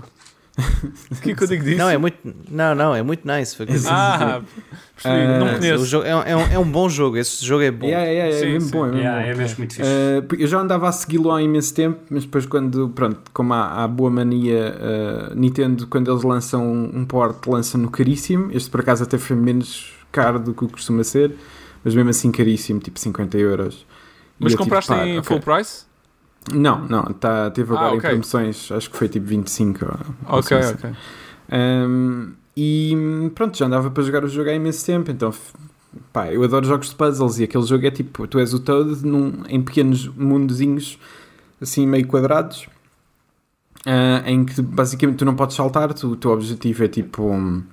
Speaker 1: O que é que eu digo disso?
Speaker 2: Não, é muito, não, não, é muito nice. foi o.
Speaker 1: Ah, percebi.
Speaker 3: Ah,
Speaker 1: não
Speaker 2: O
Speaker 1: conheço.
Speaker 2: jogo é, um- é um, é um bom jogo, esse jogo é bom.
Speaker 3: Yeah, yeah, yeah,
Speaker 1: Sim,
Speaker 3: é mesmo
Speaker 1: sim.
Speaker 3: bom, é mesmo
Speaker 4: Yeah,
Speaker 3: bom.
Speaker 4: é mesmo muito fixe.
Speaker 3: Uh, eu já andava a segui-lo há imenso tempo, mas depois quando, pronto, como há, há boa mania, uh, Nintendo quando eles lançam um, port, lançam no caríssimo, este por acaso até foi menos caro do que o costuma ser, mas mesmo assim caríssimo, tipo 50 euros.
Speaker 1: Mas
Speaker 3: tipo,
Speaker 1: compraste
Speaker 3: pá,
Speaker 1: em
Speaker 3: ok.
Speaker 1: full price?
Speaker 3: Não, não, tá, teve agora
Speaker 1: Ah, ok.
Speaker 3: em promoções, acho que foi tipo 25 ou, ou
Speaker 1: Ok,
Speaker 3: assim.
Speaker 1: ok.
Speaker 3: Um, e pronto, já andava para jogar o jogo há imenso tempo, então pá, eu adoro jogos de puzzles e aquele jogo é tipo, tu és o Toad num, em pequenos mundozinhos assim meio quadrados ah, em que basicamente tu não podes saltar, tu- o teu objetivo é tipo hum,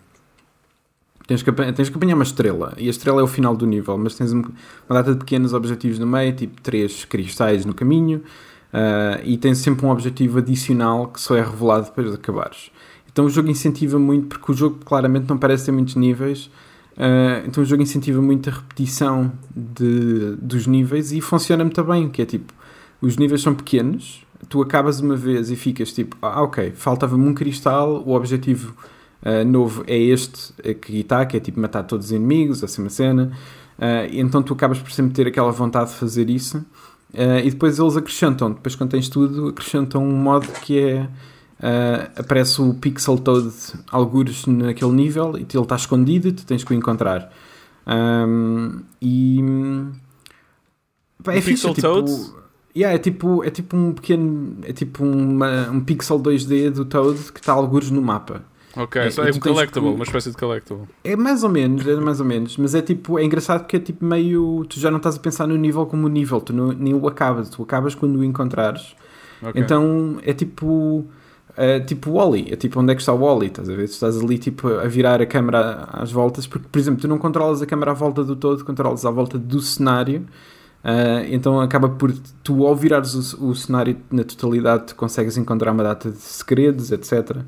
Speaker 3: tens que, tens que apanhar uma estrela e a estrela é o final do nível, mas tens um- uma data de pequenos objetivos no meio, tipo três cristais no caminho ah, e tens sempre um objetivo adicional que só é revelado depois de acabares. Então o jogo incentiva muito, porque o jogo claramente não parece ter muitos níveis, ah, então o jogo incentiva muito a repetição de, dos níveis e funciona muito bem, que é tipo, os níveis são pequenos, tu acabas uma vez e ficas tipo, ah ok, faltava-me um cristal, o objetivo ah, novo é este que está, que é tipo matar todos os inimigos, assim uma cena, então tu acabas por sempre ter aquela vontade de fazer isso, ah, e depois eles acrescentam, depois quando tens tudo, acrescentam um modo que é Uh, aparece o Pixel Toad algures naquele nível e ele está escondido e tu tens que o encontrar. Um, e pá, é
Speaker 1: O
Speaker 3: fixe,
Speaker 1: Pixel
Speaker 3: é tipo,
Speaker 1: Toad?
Speaker 3: Yeah, é tipo é tipo um pequeno é tipo uma, um pixel 2D do Toad que está algures no mapa.
Speaker 1: Ok,
Speaker 3: É,
Speaker 1: é um collectible,
Speaker 3: que-
Speaker 1: uma espécie de collectible.
Speaker 3: É mais ou menos, é mais ou menos, mas é tipo, é engraçado porque é tipo meio, tu já não estás a pensar no nível como o nível, tu não, nem o acabas, tu acabas quando o encontrares.
Speaker 1: Ok.
Speaker 3: Então é tipo. É tipo Wally, é tipo onde é que está o Wally, estás a ver? Tu estás ali tipo a virar a câmera às voltas, porque por exemplo tu não controlas a câmera à volta do todo, controlas à volta do cenário, ah, então acaba por tu ao virares o, o cenário na totalidade tu consegues encontrar uma data de segredos, etc.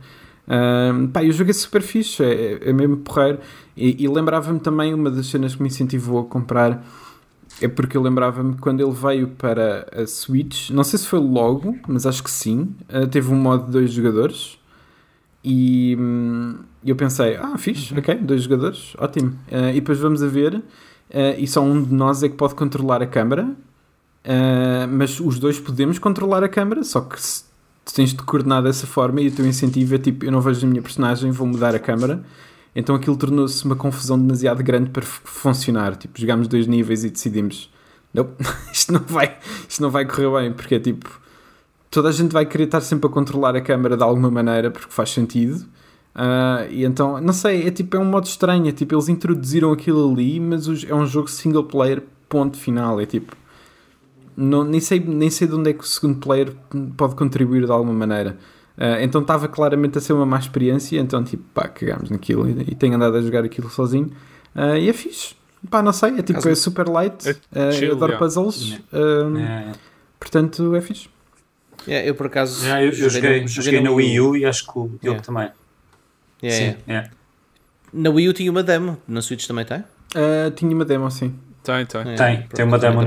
Speaker 3: Ah, pá, e o jogo é super fixe, é, é mesmo porreiro. E, e lembrava-me também uma das cenas que me incentivou a comprar é porque eu lembrava-me quando ele veio para a Switch, não sei se foi logo, mas acho que sim, eh, teve um modo de dois jogadores e hum, eu pensei, ah, fixe, ok, dois jogadores, ótimo. Eh, e depois vamos a ver, eh, e só um de nós é que pode controlar a câmara, eh, mas os dois podemos controlar a câmara, só que se, tu tens de coordenar dessa forma e o teu incentivo é tipo, eu não vejo a minha personagem, vou mudar a câmara. Então aquilo tornou-se uma confusão demasiado grande para funcionar. Tipo, jogámos dois níveis e decidimos: não, isto não vai, isto não vai correr bem, porque é tipo, toda a gente vai querer estar sempre a controlar a câmera de alguma maneira, porque faz sentido. Ah, e então, não sei, é tipo, é um modo estranho. É tipo, eles introduziram aquilo ali, mas é um jogo single player, ponto final. É tipo, não, nem, sei, nem sei de onde é que o segundo player pode contribuir de alguma maneira. Ah, então estava claramente a ser uma má experiência. Então, tipo, pá, cagámos naquilo e, e tenho andado a jogar aquilo sozinho. Ah, e é fixe. Pá, não sei, é tipo, é super light.
Speaker 1: É chill,
Speaker 3: eu adoro
Speaker 1: yeah.
Speaker 3: puzzles. ah,
Speaker 4: É,
Speaker 3: Portanto, é fixe.
Speaker 2: Yeah, eu por acaso.
Speaker 4: já, eu, eu joguei,
Speaker 2: no-
Speaker 4: joguei na Wii U e acho que o Diogo
Speaker 2: Yeah.
Speaker 4: também.
Speaker 2: Yeah,
Speaker 4: Sim,
Speaker 2: yeah.
Speaker 4: é.
Speaker 2: Na Wii U tinha uma demo, na Switch também tem?
Speaker 3: Tinha uma demo assim.
Speaker 1: Tem, tem.
Speaker 2: É,
Speaker 4: Tem,
Speaker 2: pronto,
Speaker 4: tem uma demo no
Speaker 2: dá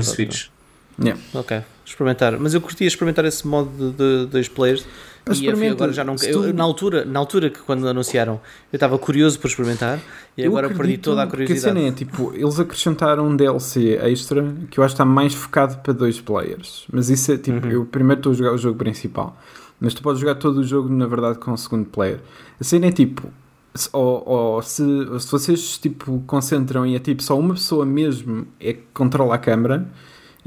Speaker 4: Switch.
Speaker 2: Ok, experimentar. Mas eu curtia experimentar esse modo de, de dois players.
Speaker 3: Mas
Speaker 2: e agora já não. eu- na, altura, na altura que quando anunciaram, eu estava curioso por experimentar e
Speaker 3: Eu
Speaker 2: agora perdi toda a
Speaker 3: Que a
Speaker 2: curiosidade.
Speaker 3: cena é, tipo, eles acrescentaram um DLC extra que eu acho que está mais focado para dois players. Mas isso é tipo,
Speaker 2: Uhum.
Speaker 3: eu primeiro estou a jogar o jogo principal. Mas tu podes jogar todo o jogo, na verdade, com o segundo player. A cena é tipo, se, ou, ou se, se vocês tipo, concentram e é tipo só uma pessoa mesmo é que controla a câmera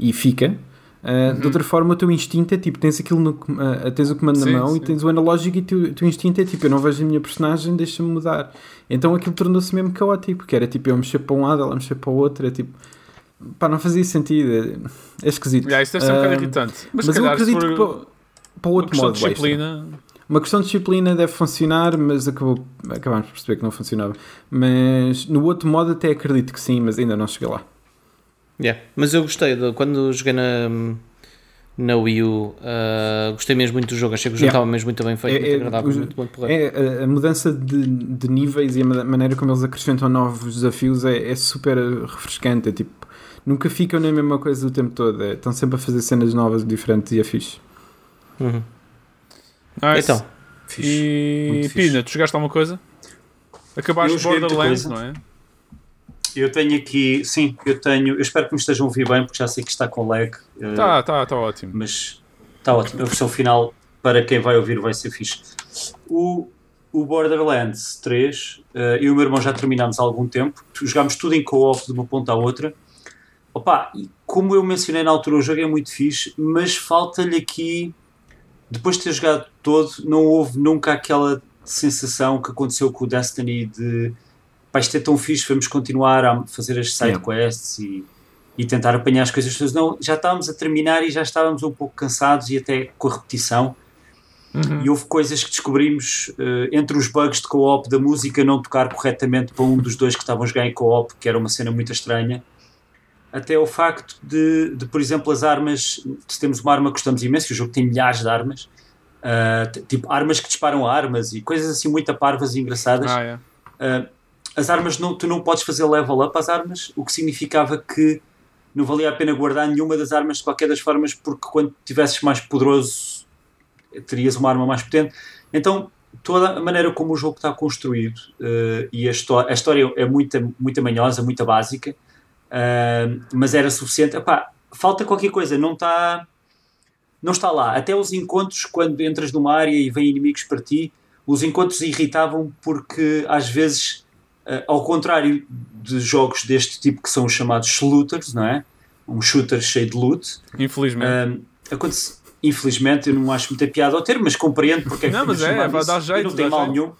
Speaker 3: e fica. Uh, De outra forma, o teu instinto é tipo: tens aquilo no, uh, tens o comando
Speaker 1: Sim,
Speaker 3: na mão e
Speaker 1: sim.
Speaker 3: tens o analógico, e o teu, teu instinto é tipo: eu não vejo a minha personagem, deixa-me mudar. Então aquilo tornou-se mesmo caótico, que era tipo eu mexer para um lado, ela mexer para o outro, é tipo, pá, não fazia sentido, é, é esquisito.
Speaker 1: Yeah, isso deve ser um bocado
Speaker 3: Ah,
Speaker 1: irritante. Mas,
Speaker 3: Mas, eu acredito que para, para outro modo,
Speaker 1: de
Speaker 3: extra.
Speaker 1: disciplina.
Speaker 3: Uma questão de disciplina deve funcionar, mas acabou, acabámos por perceber que não funcionava. Mas no outro modo, até acredito que sim, mas ainda não cheguei lá.
Speaker 2: Yeah. Mas eu gostei, de, quando joguei na, na Wii U, ah, gostei mesmo muito do jogo. Achei que o jogo
Speaker 3: Yeah.
Speaker 2: estava mesmo muito bem feito,
Speaker 3: É-
Speaker 2: muito
Speaker 3: é-
Speaker 2: agradável,
Speaker 3: os-
Speaker 2: muito bom.
Speaker 3: É, a, mudança de, de níveis e a ma- maneira como eles acrescentam novos desafios é, é super refrescante. É tipo, nunca ficam na mesma coisa o tempo todo. É, estão sempre a fazer cenas novas, diferentes e é fixe.
Speaker 2: Uhum.
Speaker 1: Nice.
Speaker 2: Então,
Speaker 4: Fixe.
Speaker 1: e. Pina, tu jogaste alguma coisa? Acabaste Borderlands, não é?
Speaker 4: Eu tenho aqui, sim, eu tenho, eu espero que me estejam a ouvir bem, porque já sei que está com lag. eh,
Speaker 1: Tá, tá, tá ótimo.
Speaker 4: mas está ótimo. A versão final, para quem vai ouvir, vai ser fixe. O, o Borderlands 3, eh, eu e o meu irmão já terminámos há algum tempo. Jogámos tudo em co-op de uma ponta à outra. Opa, como eu mencionei na altura, o jogo é muito fixe, mas falta-lhe aqui, depois de ter jogado todo, não houve nunca aquela sensação que aconteceu com o Destiny de pá, isto é tão fixe, vamos continuar a fazer as side
Speaker 3: Yeah.
Speaker 4: quests e, e tentar apanhar as coisas. Não, já estávamos a terminar e já estávamos um pouco cansados e até com a repetição.
Speaker 1: Uhum.
Speaker 4: E houve coisas que descobrimos eh, entre os bugs de co-op da música não tocar corretamente para um dos dois que estavam a jogar em co-op, que era uma cena muito estranha. Até o facto de, de, por exemplo, as armas. Se temos uma arma que gostamos imenso, e o jogo tem milhares de armas, t- tipo armas que disparam armas e coisas assim muito parvas e engraçadas.
Speaker 1: Ah.
Speaker 4: Uh, as armas não, tu não podes fazer level up às armas, o que significava que não valia a pena guardar nenhuma das armas de qualquer das formas, porque quando tivesses mais poderoso terias uma arma mais potente. Então, toda a maneira como o jogo está construído uh, e a, a história é muito, muito manhosa, muito básica, uh, mas era suficiente. Epá, falta qualquer coisa, não está. Não está lá. Até os encontros, quando entras numa área e vêm inimigos para ti, os encontros irritavam porque às vezes, eh, ao contrário de jogos deste tipo que são os chamados shooters, não é? Um shooter cheio de loot,
Speaker 1: Infelizmente.
Speaker 4: um, acontece, infelizmente eu não acho muita piada ao termo, mas compreendo porque é que
Speaker 1: Não, mas é, vai dar
Speaker 4: E
Speaker 1: jeito,
Speaker 4: não tem
Speaker 1: dá
Speaker 4: mal
Speaker 1: jeito.
Speaker 4: nenhum.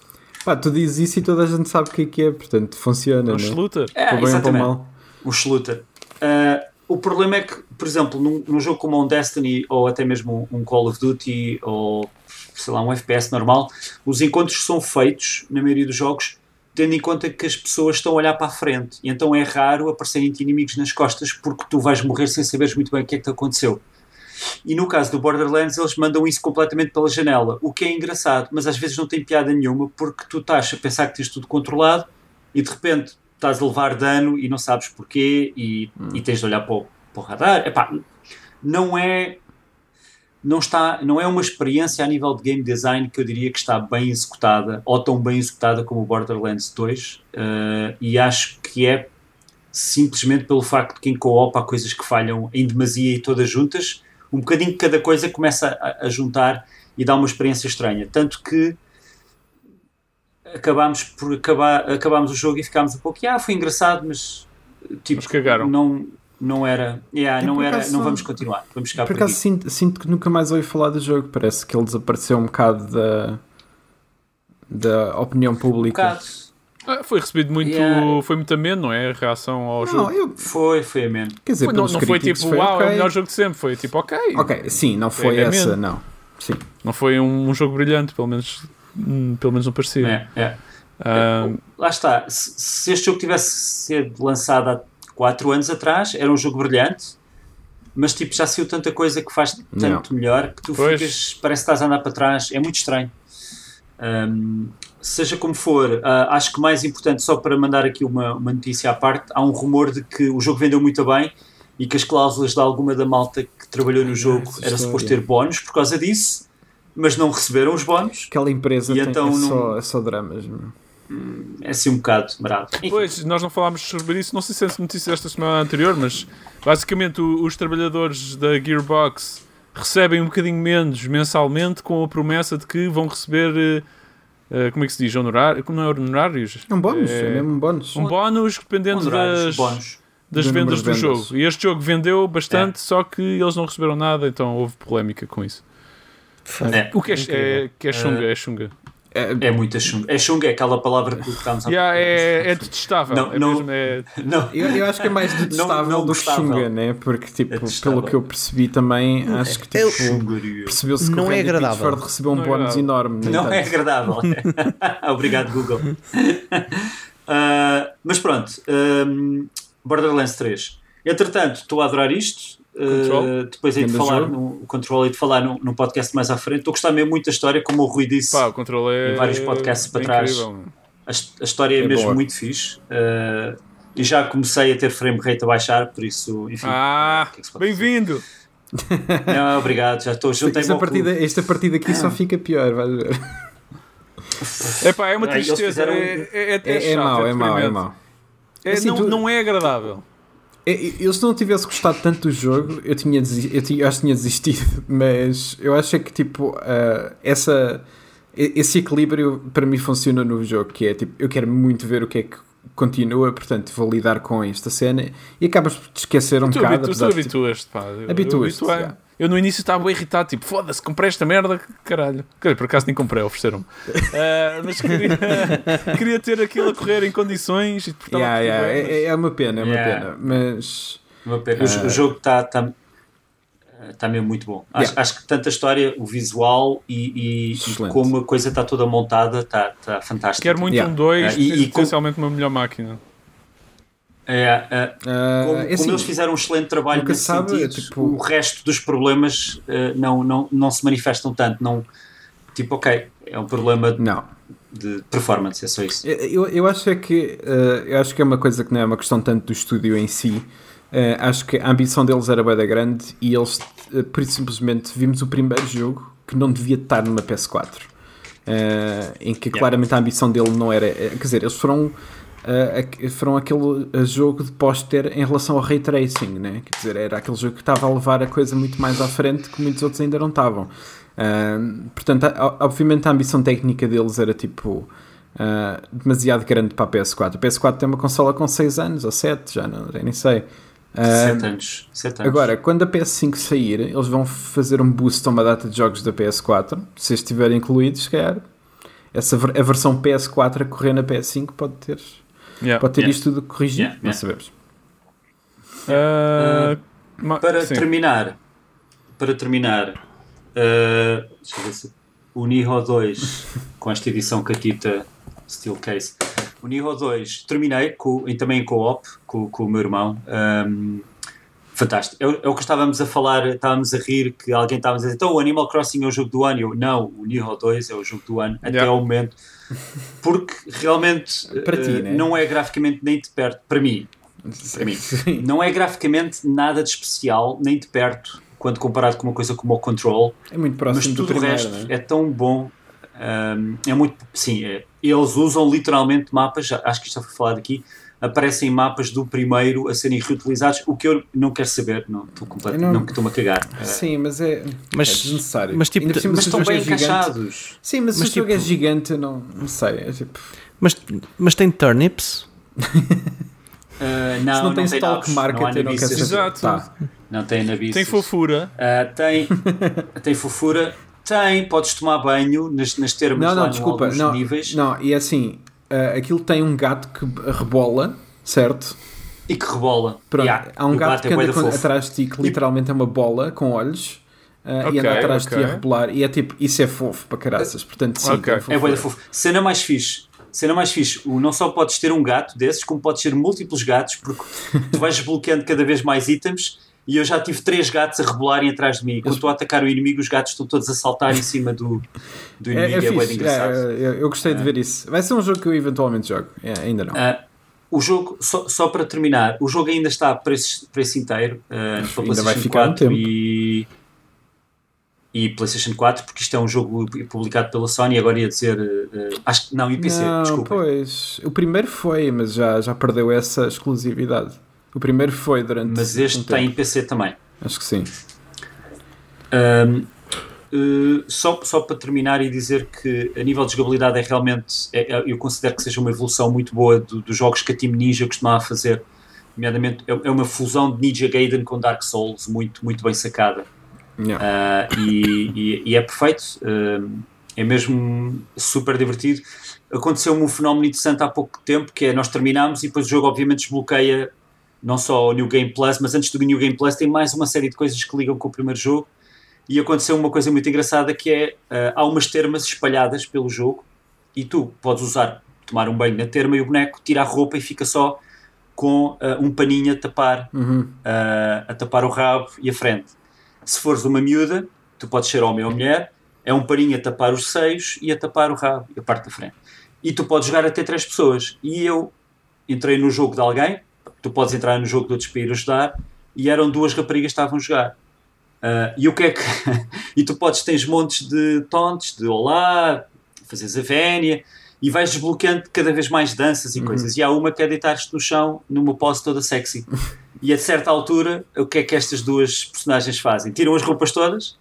Speaker 3: Pá, tu dizes isso e toda a gente sabe o que é que é, portanto funciona,
Speaker 1: um
Speaker 3: né?
Speaker 1: shooter.
Speaker 4: É,
Speaker 3: Para bem ou para
Speaker 4: exatamente.
Speaker 3: mal.
Speaker 4: um shooter. Uh, o problema é que, por exemplo, num, num jogo como um Destiny ou até mesmo um Call of Duty ou sei lá, um FPS normal, os encontros são feitos, na maioria dos jogos, tendo em conta que as pessoas estão a olhar para a frente. E então é raro aparecerem-te inimigos nas costas porque tu vais morrer sem saberes muito bem o que é que te aconteceu. E no caso do Borderlands, eles mandam isso completamente pela janela, o que é engraçado, mas às vezes não tem piada nenhuma porque tu estás a pensar que tens tudo controlado e de repente estás a levar dano e não sabes porquê e, e tens de olhar para o, para o radar. Epá, não é não está não é uma experiência a nível de game design que eu diria que está bem executada ou tão bem executada como o Borderlands 2 eh, e acho que é simplesmente pelo facto de que em co-op há coisas que falham em demasia e todas juntas um bocadinho cada coisa começa a, a juntar e dá uma experiência estranha tanto que acabámos por acabar acabámos o jogo e ficámos um pouco ah foi engraçado mas tipo
Speaker 1: Mas cagaram.
Speaker 4: não não era yeah, não era
Speaker 3: acaso-
Speaker 4: não vamos continuar vamos ficar
Speaker 3: Por
Speaker 4: por,
Speaker 3: acaso
Speaker 4: aqui
Speaker 3: sinto, sinto que nunca mais ouvi falar do jogo, parece que ele desapareceu um bocado da, da opinião
Speaker 4: Um
Speaker 3: pública.
Speaker 4: bocado.
Speaker 1: Ah, foi recebido muito.
Speaker 4: Yeah.
Speaker 1: Foi muito ameno, não é? A reação ao
Speaker 3: não,
Speaker 1: jogo.
Speaker 3: eu,
Speaker 4: Foi, foi ameno.
Speaker 3: quer dizer,
Speaker 1: Foi- não, não foi tipo, uau, é
Speaker 3: ok.
Speaker 1: o melhor jogo de sempre. Foi tipo, ok.
Speaker 3: Ok, sim, não foi
Speaker 1: É
Speaker 3: essa,
Speaker 1: ameno.
Speaker 3: não. Sim.
Speaker 1: Não foi um, um jogo brilhante, pelo menos, hum, pelo menos não parecia.
Speaker 4: É, é.
Speaker 1: Ah,
Speaker 4: Lá está. Se, se este jogo tivesse sido lançado há 4 anos atrás, era um jogo brilhante, mas tipo, já saiu tanta coisa que faz tanto melhor que tu
Speaker 1: Pois.
Speaker 4: ficas, parece que estás a andar para trás. É muito estranho. Ahm, seja como for, ah, acho que mais importante, só para mandar aqui uma, uma notícia à parte, há um rumor de que o jogo vendeu muito bem e que as cláusulas de alguma da malta que trabalhou no jogo
Speaker 3: essa
Speaker 4: era suposto ter bónus por causa disso, mas não receberam os bónus.
Speaker 3: Aquela empresa
Speaker 4: E
Speaker 3: tem,
Speaker 4: então
Speaker 3: é,
Speaker 4: não-
Speaker 3: só, é só dramas. meu.
Speaker 4: É assim um bocado. Enfim.
Speaker 1: Pois, nós não falámos sobre isso, não sei se é notícia desta semana anterior, mas basicamente os trabalhadores da Gearbox recebem um bocadinho menos mensalmente com a promessa de que vão receber, eh, eh, como é que se diz, honorários? Como não é honorários?
Speaker 3: É um bónus, é,
Speaker 1: É
Speaker 3: mesmo um bónus.
Speaker 1: Um bónus dependendo
Speaker 4: Honorários,
Speaker 1: das,
Speaker 4: bónus.
Speaker 1: das
Speaker 3: Do
Speaker 1: vendas do
Speaker 3: vendas.
Speaker 1: jogo. E este jogo vendeu bastante, só que eles não receberam nada, então houve polémica com isso.
Speaker 4: É.
Speaker 1: O que é, é, que é chunga, é chunga.
Speaker 3: É,
Speaker 4: É muita chunga. É chunga, é aquela palavra que estamos a
Speaker 1: Yeah, é, é detestável.
Speaker 4: Não,
Speaker 1: é
Speaker 4: não-
Speaker 1: mesmo, é-
Speaker 4: Não,
Speaker 3: eu, eu acho que é mais detestável
Speaker 4: não
Speaker 3: do que
Speaker 4: gostável.
Speaker 3: chunga, né? Porque, tipo,
Speaker 4: É detestável.
Speaker 3: pelo que eu percebi também, acho que
Speaker 2: Eu-
Speaker 3: tipo,
Speaker 4: chungaria.
Speaker 3: percebeu-se que
Speaker 2: Não
Speaker 3: o
Speaker 2: é agradável.
Speaker 3: Pitchford recebeu um
Speaker 1: Não é
Speaker 3: bónus
Speaker 1: agradável.
Speaker 3: enorme. no
Speaker 4: Não é agradável. Obrigado, Google. Ah, mas pronto, ahm, Borderlands 3. Entretanto, estou a adorar isto. Ah,
Speaker 1: Control.
Speaker 4: depois hei de
Speaker 3: Grande
Speaker 4: falar
Speaker 3: jogo.
Speaker 4: no Control e de falar num, num podcast mais à frente. Estou a gostar mesmo muito da história, como o Rui disse.
Speaker 1: Pá, o controle é.
Speaker 4: Em vários podcasts para
Speaker 1: é
Speaker 4: trás.
Speaker 1: incrível.
Speaker 4: A, a história é,
Speaker 3: É
Speaker 4: mesmo
Speaker 3: boa.
Speaker 4: muito fixe. Ah, e já comecei a ter frame rate a baixar, por isso, enfim.
Speaker 1: Ah,
Speaker 4: é
Speaker 1: bem-vindo!
Speaker 4: Não, obrigado, já estou. Juntei
Speaker 3: Esta partida, esta partida aqui só fica pior, vais ver.
Speaker 1: Epá, é uma
Speaker 4: Ah,
Speaker 1: tristeza.
Speaker 4: fizeram-
Speaker 1: É, é, é,
Speaker 3: É, é
Speaker 1: chato,
Speaker 3: mau, é mau, é mau.
Speaker 1: É,
Speaker 3: Assim,
Speaker 1: não,
Speaker 3: tu-
Speaker 1: não é agradável.
Speaker 3: É, Eu, se não tivesse gostado tanto do jogo, eu, tinha eu, tinha- acho que tinha desistido, mas eu acho é que tipo, ah, essa, esse equilíbrio para mim funciona no jogo, que é tipo, eu quero muito ver o que é que continua, portanto vou lidar com esta cena e acabas por te esquecer um
Speaker 1: tu
Speaker 3: bocado.
Speaker 1: tu
Speaker 3: apesar de, tipo,
Speaker 1: habituas-te, pá.
Speaker 3: Habituas-te,
Speaker 1: eu no início estava bem irritado, tipo, foda-se, comprei esta merda, caralho. Dizer, por acaso nem comprei, ofereceram-me. Ah, mas queria, queria ter aquilo a correr em condições e portanto.
Speaker 3: yeah, yeah, é, é uma pena, é uma
Speaker 4: Yeah.
Speaker 3: pena, mas
Speaker 4: Uma pena. O jo- O jogo está tá, tá mesmo muito bom. Acho,
Speaker 3: Yeah.
Speaker 4: acho que tanto a história, o visual e, e- e como a coisa está toda montada, está tá fantástico.
Speaker 1: Quero muito
Speaker 3: Yeah.
Speaker 1: um 2
Speaker 4: É, e- e com-
Speaker 1: potencialmente uma melhor máquina.
Speaker 4: É, é,
Speaker 3: ah,
Speaker 4: como,
Speaker 3: é
Speaker 4: como
Speaker 3: assim,
Speaker 4: eles fizeram um excelente trabalho nesse
Speaker 3: sabe,
Speaker 4: sentido,
Speaker 3: é tipo-
Speaker 4: o resto dos problemas eh, não, não, não se manifestam tanto. Não, tipo, ok, é um problema
Speaker 3: não.
Speaker 4: de performance, é só isso.
Speaker 3: Eu, eu acho é que eh, eu acho que é uma coisa que não é uma questão tanto do estúdio em si. Eh, acho que a ambição deles era bem da grande e eles, eh, por simplesmente, vimos o primeiro jogo que não devia estar numa PS4. Eh, em que claramente a ambição dele não era. quer dizer, eles foram. Eh, foram aquele eh, jogo de póster em relação ao ray tracing, né? quer dizer, era aquele jogo que estava a levar a coisa muito mais à frente que muitos outros ainda não estavam. Ahm, portanto, a- obviamente a ambição técnica deles era tipo ah, demasiado grande para a PS4. A PS4 tem uma consola com 6 anos ou 7, já, não, já nem sei. Ah,
Speaker 4: Sete anos. Sete anos.
Speaker 3: agora, quando a PS5 sair, eles vão fazer um boost a uma data de jogos da PS4. Se estiverem incluídos, se calhar, essa, a versão PS4 a correr na PS5 pode ter,
Speaker 1: Yeah.
Speaker 3: pode ter
Speaker 4: Yeah.
Speaker 3: isto tudo corrigido.
Speaker 4: Yeah,
Speaker 3: Não
Speaker 4: yeah.
Speaker 3: sabemos.
Speaker 1: Ah, ma-
Speaker 4: para
Speaker 1: sim.
Speaker 4: terminar, para terminar, uh, deixa eu ver se- o Niho 2, com esta edição catita Steel Case, o Niho 2 terminei com, e também em co-op com, com o meu irmão. Um, fantástico. É, o- é o que estávamos a falar, estávamos a rir que alguém estava a dizer então o Animal Crossing é o jogo do ano. E Eu, não, o Niho 2 é o jogo do ano até
Speaker 1: Yeah.
Speaker 4: ao momento. Porque realmente
Speaker 3: ti,
Speaker 4: uh,
Speaker 3: né?
Speaker 4: não é graficamente nem de perto, para mim, para mim. Não é graficamente nada de especial, nem de perto, quando comparado com uma coisa como o Control,
Speaker 3: É muito
Speaker 4: mas
Speaker 3: próximo do
Speaker 4: tudo o
Speaker 3: primeiro,
Speaker 4: resto
Speaker 3: não
Speaker 4: é tão bom. hum, é muito. Sim, é- eles usam literalmente mapas, acho que isto já foi falado aqui. Aparecem mapas do primeiro a serem reutilizados, o que eu não quero saber, não estou completamente, não,
Speaker 3: não-
Speaker 4: estou-me a cagar.
Speaker 3: Sim, mas é,
Speaker 2: Mas-
Speaker 3: é desnecessário.
Speaker 2: mas tipo, mas
Speaker 4: estão bem
Speaker 3: é gigante-
Speaker 4: encaixados.
Speaker 3: Sim, mas,
Speaker 2: Mas
Speaker 3: se o jogo é
Speaker 2: tipo-
Speaker 3: gigante, eu não, não sei. É tipo,
Speaker 2: Mas, mas tem turnips?
Speaker 4: Uh, não,
Speaker 3: se não tem
Speaker 4: tem não há
Speaker 3: market, eu não
Speaker 4: navices.
Speaker 3: saber.
Speaker 1: Exato.
Speaker 3: Tá.
Speaker 4: Não tem navices.
Speaker 1: Tem fofura.
Speaker 4: Uh, tem, tem fofura, Tem, podes tomar banho nas, nas termas
Speaker 3: Não,
Speaker 4: lá
Speaker 3: não, desculpa. Não,
Speaker 4: níveis
Speaker 3: não, e é assim, ah, aquilo tem um gato que rebola, certo?
Speaker 4: e que rebola.
Speaker 3: Pronto,
Speaker 4: Yeah,
Speaker 3: há um gato que
Speaker 4: é bué
Speaker 3: anda
Speaker 4: da
Speaker 3: com- atrás de ti que literalmente é uma bola com olhos ah,
Speaker 1: Ok,
Speaker 3: e anda atrás de ti a rebolar e é tipo, isso é fofo para caraças, portanto sim,
Speaker 1: Ok.
Speaker 3: tem
Speaker 4: É bué da fofo. Cena mais fixe. Cena mais fixe. O, não só podes ter um gato desses, como podes ter múltiplos gatos, porque tu vais desbloqueando cada vez mais itens. E eu já tive três gatos a rebolarem atrás de mim. E quando estou a atacar o inimigo, os gatos estão todos a saltar em cima do, do
Speaker 3: É,
Speaker 4: inimigo.
Speaker 3: é
Speaker 4: É,
Speaker 3: fixe,
Speaker 4: engraçado.
Speaker 3: é, eu, eu gostei de ver isso. Vai ser um jogo que eu eventualmente jogo, É, ainda não.
Speaker 4: Ah, o jogo, só, só para terminar, o jogo ainda está a preço, preço inteiro uh, para
Speaker 3: Ainda vai ficar um
Speaker 4: 4
Speaker 3: tempo.
Speaker 4: e, e PlayStation 4, porque isto é um jogo publicado pela Sony. Agora ia dizer, uh, acho que não, e PC,
Speaker 3: não,
Speaker 4: desculpa.
Speaker 3: pois, o primeiro foi, mas já, já perdeu essa exclusividade. O primeiro foi durante.
Speaker 4: Mas este
Speaker 3: um
Speaker 4: tem
Speaker 3: tempo.
Speaker 4: PC também.
Speaker 3: Acho que sim.
Speaker 4: Um, uh, só, só para terminar e dizer que a nível de jogabilidade é realmente, é- é- eu considero que seja uma evolução muito boa do- dos jogos que a Team Ninja costumava fazer, nomeadamente é, é uma fusão de Ninja Gaiden com Dark Souls muito, muito bem sacada. Ah, e, e- e é perfeito, é mesmo super divertido. Aconteceu-me um fenómeno interessante há pouco tempo, que é nós terminámos e depois o jogo obviamente desbloqueia não só o New Game Plus, mas antes do New Game Plus tem mais uma série de coisas que ligam com o primeiro jogo. E aconteceu uma coisa muito engraçada que é ah, há umas termas espalhadas pelo jogo e tu podes usar, tomar um banho na terma e o boneco tira a roupa e fica só com ah, um paninho a tapar,
Speaker 3: Uhum.
Speaker 4: ah, a tapar o rabo e a frente. Se fores uma miúda, tu podes ser homem ou mulher, é um paninho a tapar os seios e a tapar o rabo e a parte da frente. E tu podes jogar até três pessoas. E eu entrei no jogo de alguém, tu podes entrar no jogo de outros para ir ajudar, e eram duas raparigas que estavam a jogar. Ah, e o que é que. e tu podes, tens montes de tontes, de olá, fazes a vénia, e vais desbloqueando cada vez mais danças e coisas. E há uma que é deitar-te no chão numa pose toda sexy. E a certa altura, o que é que estas duas personagens fazem? Tiram as roupas todas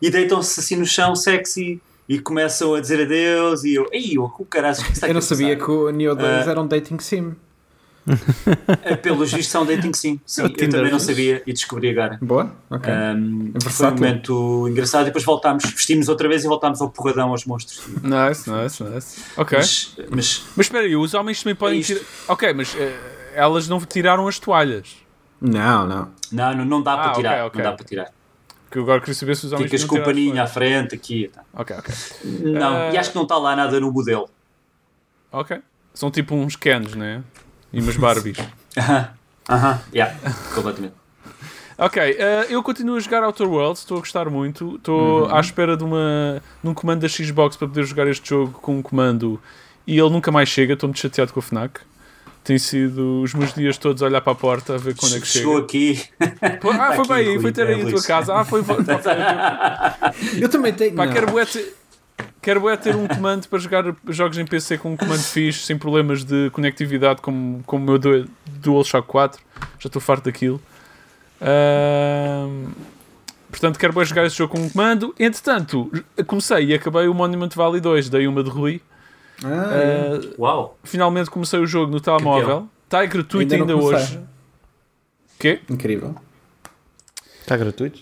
Speaker 4: e deitam-se assim no chão sexy e começam a dizer adeus. E eu, ei, o caralho, o que está
Speaker 3: Eu não sabia
Speaker 4: passar?"
Speaker 3: que o Neo 2
Speaker 4: Ah.
Speaker 3: era um dating sim.
Speaker 4: Eh, Pelos vistos são dating sim. sim
Speaker 2: É
Speaker 4: eu
Speaker 2: Tinder
Speaker 4: também não sabia e descobri agora.
Speaker 3: Boa? Ok.
Speaker 4: Um,
Speaker 3: É
Speaker 4: foi um momento engraçado e depois voltámos, vestimos outra vez e voltámos ao porradão aos monstros.
Speaker 1: Nice, nice, nice. Ok. Mas,
Speaker 4: Mas, mas
Speaker 1: espera aí, os homens também podem
Speaker 4: É
Speaker 1: tirar. Ok, mas eh, elas não tiraram as toalhas.
Speaker 3: Não, não.
Speaker 4: não, não, não dá
Speaker 1: Ah,
Speaker 4: para tirar.
Speaker 1: ok.
Speaker 4: Não dá para tirar.
Speaker 1: Que eu agora queria saber se os homens
Speaker 4: Ficas com o paninho à frente aqui. e tal.
Speaker 1: Ok, ok.
Speaker 4: Não,
Speaker 1: Ah.
Speaker 4: e acho que não está lá nada no modelo.
Speaker 1: Ok. São tipo uns cans, né? E umas Barbies.
Speaker 4: Aham, aham, yeah, completamente.
Speaker 1: Ok, eh, eu continuo a jogar Outer Worlds, estou a gostar muito. Estou
Speaker 4: Uhum.
Speaker 1: à espera de, uma, de um comando da Xbox para poder jogar este jogo com um comando e ele nunca mais chega. Estou muito chateado com a Fnac. Tem sido os meus dias todos a olhar para a porta a ver quando é que chega.
Speaker 4: Chegou aqui.
Speaker 1: Pô, ah, foi
Speaker 4: aqui,
Speaker 1: bem,
Speaker 4: Rui,
Speaker 1: foi ter aí a tua casa. Ah, foi. foi-
Speaker 3: Eu também tenho.
Speaker 1: Pá, quero quero bué ter um comando para jogar jogos em PC com um comando fixe, sem problemas de conectividade, como, como o meu Du- DualShock 4. Já estou farto daquilo. Ahm, portanto, quero bué jogar esse jogo com um comando. Entretanto, comecei e acabei o Monument Valley 2, dei uma de Rui.
Speaker 3: Ah, é.
Speaker 1: Ah,
Speaker 4: Uau!
Speaker 1: finalmente comecei o jogo no telemóvel. Está gratuito ainda,
Speaker 3: comecei.
Speaker 1: hoje. Quê?
Speaker 3: Incrível.
Speaker 2: Está gratuito?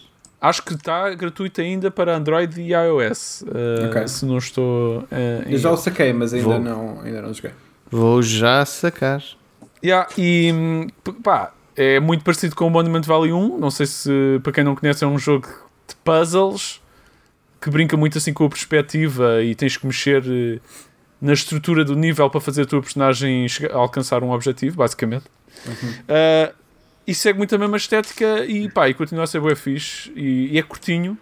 Speaker 1: Acho que está gratuito ainda para Android e iOS. ah,
Speaker 3: Ok.
Speaker 1: Se não estou. em
Speaker 3: Eu já o saquei, mas ainda
Speaker 2: Vou.
Speaker 3: não, ainda não joguei.
Speaker 2: Vou já sacar.
Speaker 1: Yeah, e pá, é muito parecido com o Monument Valley 1. Não sei se para quem não conhece, é um jogo de puzzles que brinca muito assim com a perspectiva e tens que mexer eh, na estrutura do nível para fazer a tua personagem chegar- alcançar um objetivo, basicamente. Uh, e segue muito a mesma estética e, pá, e continua a ser bué fixe e, e é curtinho.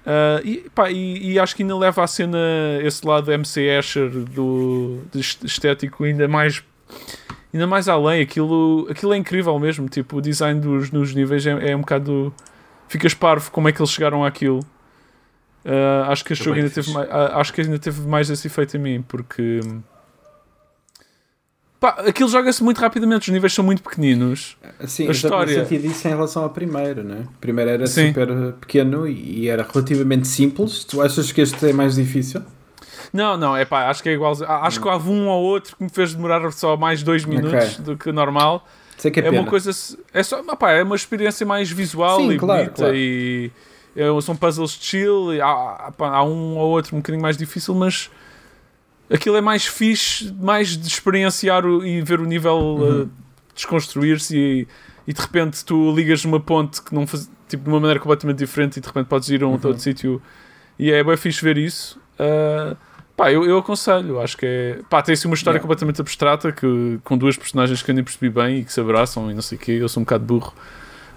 Speaker 1: Uh, e, pá, e, e acho que ainda leva a cena esse lado MC Escher do, estético ainda mais ainda mais além, aquilo, aquilo é incrível mesmo, tipo, o design dos nos níveis é, é um bocado ficas parvo como é que eles chegaram àquilo. Uh, acho que este jogo ainda teve mais, ah, acho que ainda teve mais esse efeito em mim, porque pá, aquilo joga-se muito rapidamente, os níveis são muito pequeninos. A
Speaker 3: eu já tinha
Speaker 1: história-
Speaker 3: sentido isso em relação ao primeiro, né? O primeiro era
Speaker 1: Sim.
Speaker 3: super pequeno e era relativamente simples. Tu achas que este é mais difícil?
Speaker 1: Não, não, é pá, acho que é igual. Acho que houve um ou outro que me fez demorar só mais dois minutos
Speaker 3: Ok.
Speaker 1: do que normal.
Speaker 3: Sei que é,
Speaker 1: É
Speaker 3: pena.
Speaker 1: uma coisa. É só. pá, é uma experiência mais visual
Speaker 3: Sim,
Speaker 1: e
Speaker 3: claro,
Speaker 1: bonita
Speaker 3: claro.
Speaker 1: E, é- são puzzles chill, e há, há um ou outro um bocadinho mais difícil, mas aquilo é mais fixe, mais de experienciar o- e ver o nível
Speaker 3: Uhum.
Speaker 1: uh, desconstruir-se e, e de repente tu ligas numa ponte que não faz, tipo, de uma maneira completamente diferente e de repente podes ir a um
Speaker 3: Uhum.
Speaker 1: outro sítio e é bem fixe ver isso. Uh, pá, eu, eu aconselho, acho que é. Pá, tem assim uma história
Speaker 3: Yeah.
Speaker 1: completamente abstrata que, com duas personagens que eu nem percebi bem e que se abraçam e não sei o quê. Eu sou um bocado burro.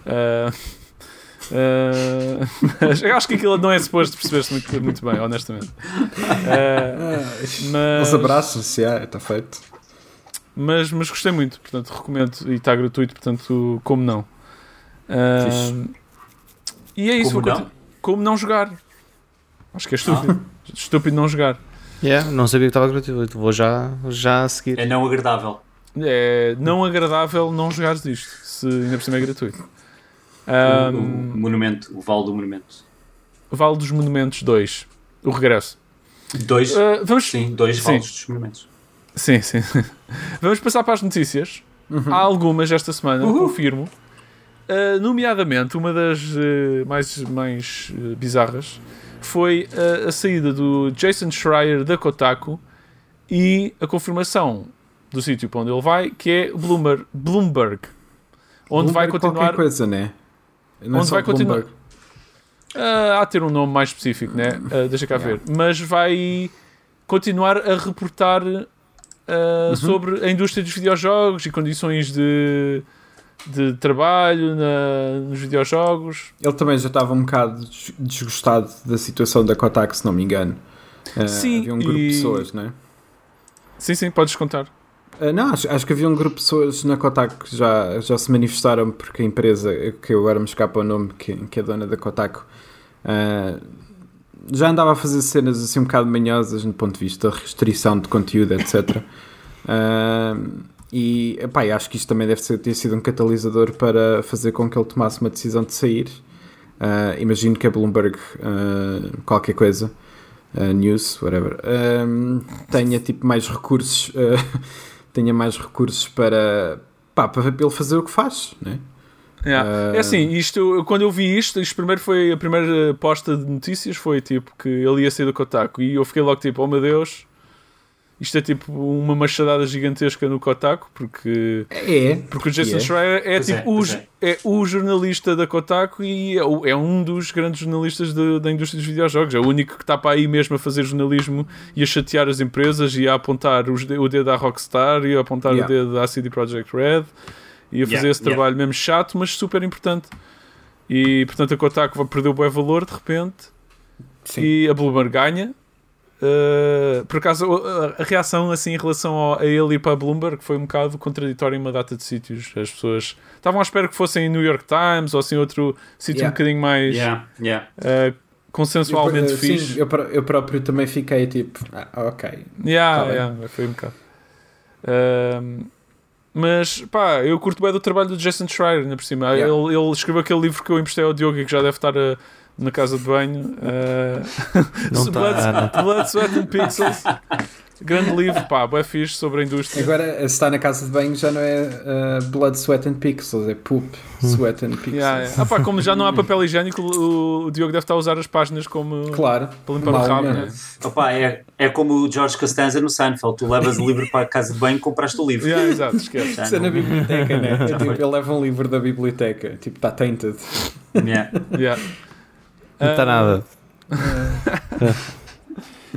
Speaker 1: Uh, uh, mas eu acho que aquilo não é suposto perceber-se muito, muito bem, honestamente. Uh, mas,
Speaker 3: Os abraços, se é, está feito.
Speaker 1: mas, mas gostei muito, portanto recomendo e está gratuito, portanto, como não? Uh, e é isso,
Speaker 4: Como
Speaker 1: vou
Speaker 4: não?
Speaker 1: como não jogar? Acho que é estúpido. Estúpido não jogar.
Speaker 2: Yeah, não sabia que estava gratuito. Vou já, já a seguir.
Speaker 4: É não agradável.
Speaker 1: É não agradável não jogares disto, se ainda por cima é gratuito.
Speaker 4: O,
Speaker 1: Um,
Speaker 4: o monumento, o Vale do Monumento.
Speaker 1: Vale dos Monumentos 2, o regresso.
Speaker 4: Dois,
Speaker 1: Uh, vamos,
Speaker 4: sim, dois
Speaker 1: sim.
Speaker 4: vales dos monumentos.
Speaker 1: Sim, sim. Vamos passar para as notícias. Há algumas esta semana,
Speaker 4: Uhul.
Speaker 1: confirmo. Uh, nomeadamente, uma das uh, mais, mais uh, bizarras foi uh, a saída do Jason Schreier da Kotaku e a confirmação do sítio para onde ele vai, que é Bloomberg, Bloomberg onde vai
Speaker 3: Bloomberg
Speaker 1: continuar
Speaker 3: Qualquer coisa, né? Não
Speaker 1: Onde vai continuar- há de ter um nome mais específico, né? Ah, deixa cá ver. Mas vai continuar a reportar ah,
Speaker 3: Uhum.
Speaker 1: sobre a indústria dos videojogos e condições de, de trabalho na- nos videojogos.
Speaker 3: Ele também já estava um bocado des- desgostado da situação da Kotaku, se não me engano. Uh,
Speaker 1: Sim,
Speaker 3: havia um grupo
Speaker 1: e-
Speaker 3: de pessoas, não é?
Speaker 1: Sim, sim, podes contar.
Speaker 3: Uh, não, acho, acho que havia um grupo de pessoas na Kotaku que já, já se manifestaram porque a empresa, que agora me escapa o nome, que, que é dona da Kotaku, uh, já andava a fazer cenas assim um bocado manhosas no ponto de vista de restrição de conteúdo, etc. Uh, e epá, eu acho que isto também deve ser, ter sido um catalisador para fazer com que ele tomasse uma decisão de sair. Uh, imagino que a Bloomberg, qualquer coisa, news, whatever, tenha tipo mais recursos, tenha mais recursos para, pá, para ele fazer o que faz, né?
Speaker 1: Yeah.
Speaker 3: Ah.
Speaker 1: É assim, isto, eu- quando eu vi isto, isto primeiro foi a primeira posta de notícias, foi tipo que ele ia sair do Kotaku e eu fiquei logo tipo, oh meu Deus, isto é tipo uma machadada gigantesca no Kotaku, porque
Speaker 3: É,
Speaker 1: Porque o Jason
Speaker 3: é.
Speaker 1: Schreier é
Speaker 4: Pois é,
Speaker 1: tipo o,
Speaker 4: é.
Speaker 1: é o jornalista da Kotaku e é, é um dos grandes jornalistas de- da indústria dos videojogos. É o único que está para aí mesmo a fazer jornalismo e a chatear as empresas e a apontar os o dedo à Rockstar e a apontar
Speaker 3: Yeah.
Speaker 1: o dedo à CD Projekt Red e a fazer
Speaker 4: Yeah,
Speaker 1: esse
Speaker 4: yeah.
Speaker 1: trabalho mesmo chato, mas super importante. E portanto a Kotaku vai perder o bom valor de repente
Speaker 3: Sim.
Speaker 1: e a Bloomberg ganha. Uh, por acaso, a, a reação assim em relação ao- a ele ir para a Bloomberg foi um bocado contraditória em uma data de sítios. As pessoas estavam à espera que fossem New York Times ou assim outro sítio
Speaker 3: Yeah.
Speaker 1: um bocadinho mais
Speaker 4: Yeah, yeah.
Speaker 1: uh, consensualmente
Speaker 3: eu,
Speaker 1: fixe.
Speaker 3: sim, eu, eu próprio também fiquei tipo, ah, ok.
Speaker 1: Yeah,
Speaker 3: Tá
Speaker 1: foi um bocado. Um, mas pá, eu curto bem do trabalho do Jason Schreier, ainda por cima. Ele, ele escreveu aquele livro que eu emprestei ao Diogo e que já deve estar uh, na casa de banho. Uh,
Speaker 2: Não tá,
Speaker 1: Blood,
Speaker 2: não tá.
Speaker 1: Blood, Sweat and Pixels. Grande livro, pá, bem fixe sobre a indústria.
Speaker 3: Agora, se está na casa de banho já não é uh, Blood, Sweat and Pixels, é Poop, Sweat and Pixels.
Speaker 1: Yeah, yeah. Ah, pá, como já não há papel higiênico, o, o Diogo deve estar a usar as páginas como
Speaker 3: Claro.
Speaker 1: para limpar o rabo. né?
Speaker 4: Opa, é, é como o George Costanza no Seinfeld. Tu levas o livro para a casa de banho e compraste o livro.
Speaker 1: Yeah, exato, esquece.
Speaker 3: Isso é na biblioteca, né? É tipo, ele leva um livro da biblioteca, tipo, está tainted.
Speaker 4: Yeah.
Speaker 1: Yeah.
Speaker 2: Não está
Speaker 1: Ah,
Speaker 2: nada.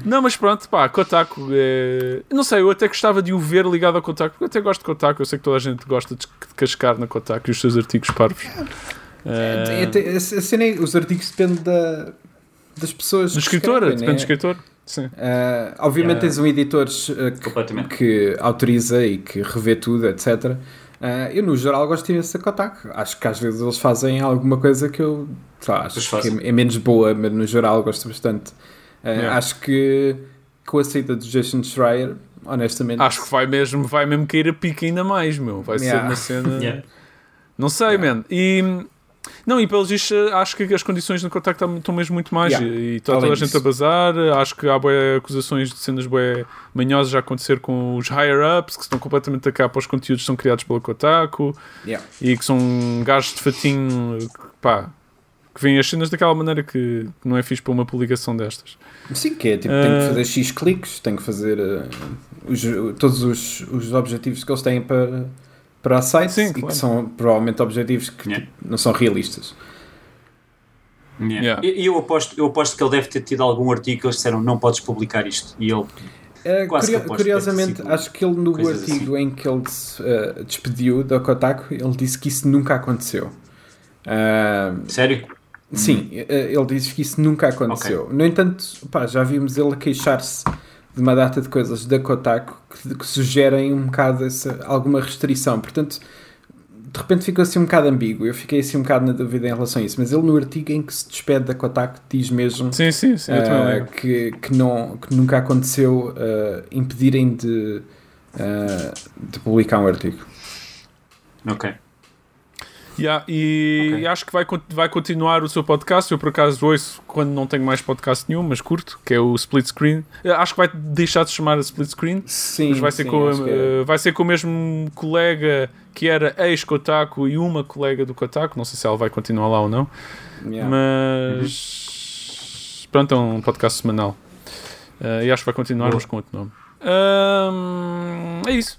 Speaker 1: Não, mas pronto, pá, Kotaku. É... Não sei, eu até gostava de o ver ligado ao Kotaku, porque eu até gosto de Kotaku. Eu sei que toda a gente gosta de de cascar na Kotaku e os seus artigos parvos.
Speaker 3: É,
Speaker 1: É...
Speaker 3: até- a cena é- os artigos dependem da, das pessoas
Speaker 1: Do escritor,
Speaker 3: escrevem,
Speaker 1: depende do
Speaker 3: né?
Speaker 1: escritor. Sim.
Speaker 3: Ah, obviamente
Speaker 1: Yeah.
Speaker 3: tens um editor uh, que, que autoriza e que revê tudo, etc. Ah, eu, no geral, gosto imenso da Kotaku. Acho que às vezes eles fazem alguma coisa que eu sei lá, acho que é, é menos boa, mas no geral gosto bastante. Ah,
Speaker 1: Yeah.
Speaker 3: Acho que com a saída do Jason Schreier, honestamente,
Speaker 1: Acho que vai mesmo, vai mesmo cair a pique ainda mais, meu. Vai
Speaker 3: Yeah.
Speaker 1: ser uma cena.
Speaker 4: Yeah.
Speaker 1: Não sei, man. E. Não, e pelos vistos, acho que as condições no contacto estão- mesmo muito mais.
Speaker 3: Yeah.
Speaker 1: E está toda a gente a bazar. Acho que há bué acusações de cenas bué manhosas a acontecer com os higher-ups que estão completamente a cá para os conteúdos que são criados pela Kotaku
Speaker 3: yeah.
Speaker 1: e que são gajos de fatinho, pá, que veem as cenas daquela maneira que, não é fixe para uma publicação destas.
Speaker 3: Sim, que é tipo, tem que
Speaker 1: Ah.
Speaker 3: fazer X cliques, tem que fazer eh, os- todos os, os objetivos que eles têm para, para a site
Speaker 1: Sim,
Speaker 3: e
Speaker 1: claro.
Speaker 3: que são provavelmente objetivos que
Speaker 4: Yeah.
Speaker 3: tipo, não são realistas.
Speaker 4: Yeah.
Speaker 1: Yeah.
Speaker 4: E eu aposto, eu aposto que ele deve ter tido algum artigo que eles disseram não podes publicar isto. E ele. Que
Speaker 3: curio-
Speaker 4: que
Speaker 3: curiosamente,
Speaker 4: sido
Speaker 3: acho que ele no artigo em que ele se eh, despediu da Kotaku, ele disse que isso nunca aconteceu. Ah,
Speaker 4: Sério?
Speaker 3: Sim, eh, ele diz que isso nunca aconteceu. No entanto, pá, já vimos ele a queixar-se de uma data de coisas da Kotaku que, que sugerem um bocado essa, alguma restrição. Portanto, de repente ficou assim um bocado ambíguo. Eu fiquei assim um bocado na dúvida em relação a isso. Mas ele no artigo em que se despede da Kotaku diz mesmo
Speaker 1: Sim, sim, sim. Lembro.
Speaker 3: que, que, não, que nunca aconteceu ah, impedirem de, ah, de publicar um artigo.
Speaker 4: Ok.
Speaker 1: Yeah, e
Speaker 4: Ok.
Speaker 1: acho que vai, vai continuar o seu podcast. Eu, por acaso, ouço quando não tenho mais podcast nenhum, mas curto, que é o Split Screen. Eh, Acho que vai deixar de se chamar a Split Screen,
Speaker 3: Sim,
Speaker 1: mas vai ser,
Speaker 3: sim,
Speaker 1: com,
Speaker 3: é.
Speaker 1: eh, vai ser com o mesmo colega que era ex-Kotaku e uma colega do Kotaku. Não sei se ela vai continuar lá ou não,
Speaker 3: Yeah.
Speaker 1: mas pronto, é um podcast semanal. Eh, e acho que vai continuar, mas com outro nome. Ahm, é isso.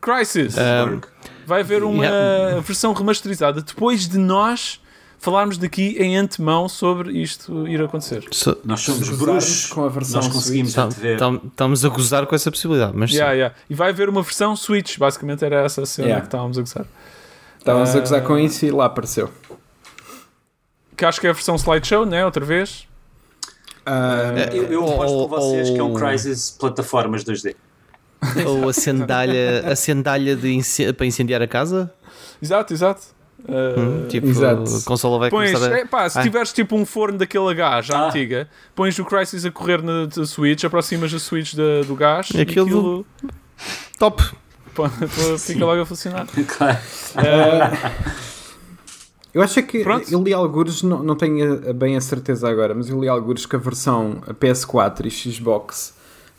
Speaker 1: Crisis.
Speaker 2: Um,
Speaker 1: Vai haver uma
Speaker 2: Yeah.
Speaker 1: versão remasterizada depois de nós falarmos daqui em antemão sobre isto ir acontecer.
Speaker 2: so-
Speaker 4: Nós somos bruxos.
Speaker 3: com a versão
Speaker 4: Nós conseguimos
Speaker 3: Switch.
Speaker 2: tam- Estamos a gozar com essa possibilidade, mas sim.
Speaker 1: Yeah, yeah. E vai haver uma versão Switch, basicamente era essa a cena
Speaker 3: Yeah.
Speaker 1: que estávamos a gozar.
Speaker 3: Estávamos a gozar
Speaker 1: Ah.
Speaker 3: com isso e lá apareceu.
Speaker 1: Que acho que é a versão slideshow, né? Outra vez.
Speaker 3: Ah,
Speaker 4: Eu, eu aposto com vocês que é um
Speaker 2: ou-
Speaker 4: Crisis plataformas 2D.
Speaker 2: Ou a sandália, a sandália de para incendiar a casa?
Speaker 1: Exato, exato. Uh,
Speaker 2: Hum, tipo,
Speaker 3: exato.
Speaker 2: a consola vai
Speaker 1: Pões,
Speaker 2: começar a...
Speaker 1: é, pá, se
Speaker 2: Ah.
Speaker 1: tiveres tipo um forno daquele gás
Speaker 4: Ah.
Speaker 1: antiga, pões o Crisis a correr na Switch, aproximas a Switch da- do gás e
Speaker 2: Aquilo-
Speaker 1: aquilo
Speaker 2: Top!
Speaker 1: pô, fica logo a funcionar.
Speaker 4: Claro.
Speaker 3: Eu acho que
Speaker 1: Pronto.
Speaker 3: eu li alguns, não, não tenho bem a certeza agora, mas eu li alguns que a versão PS4 e Xbox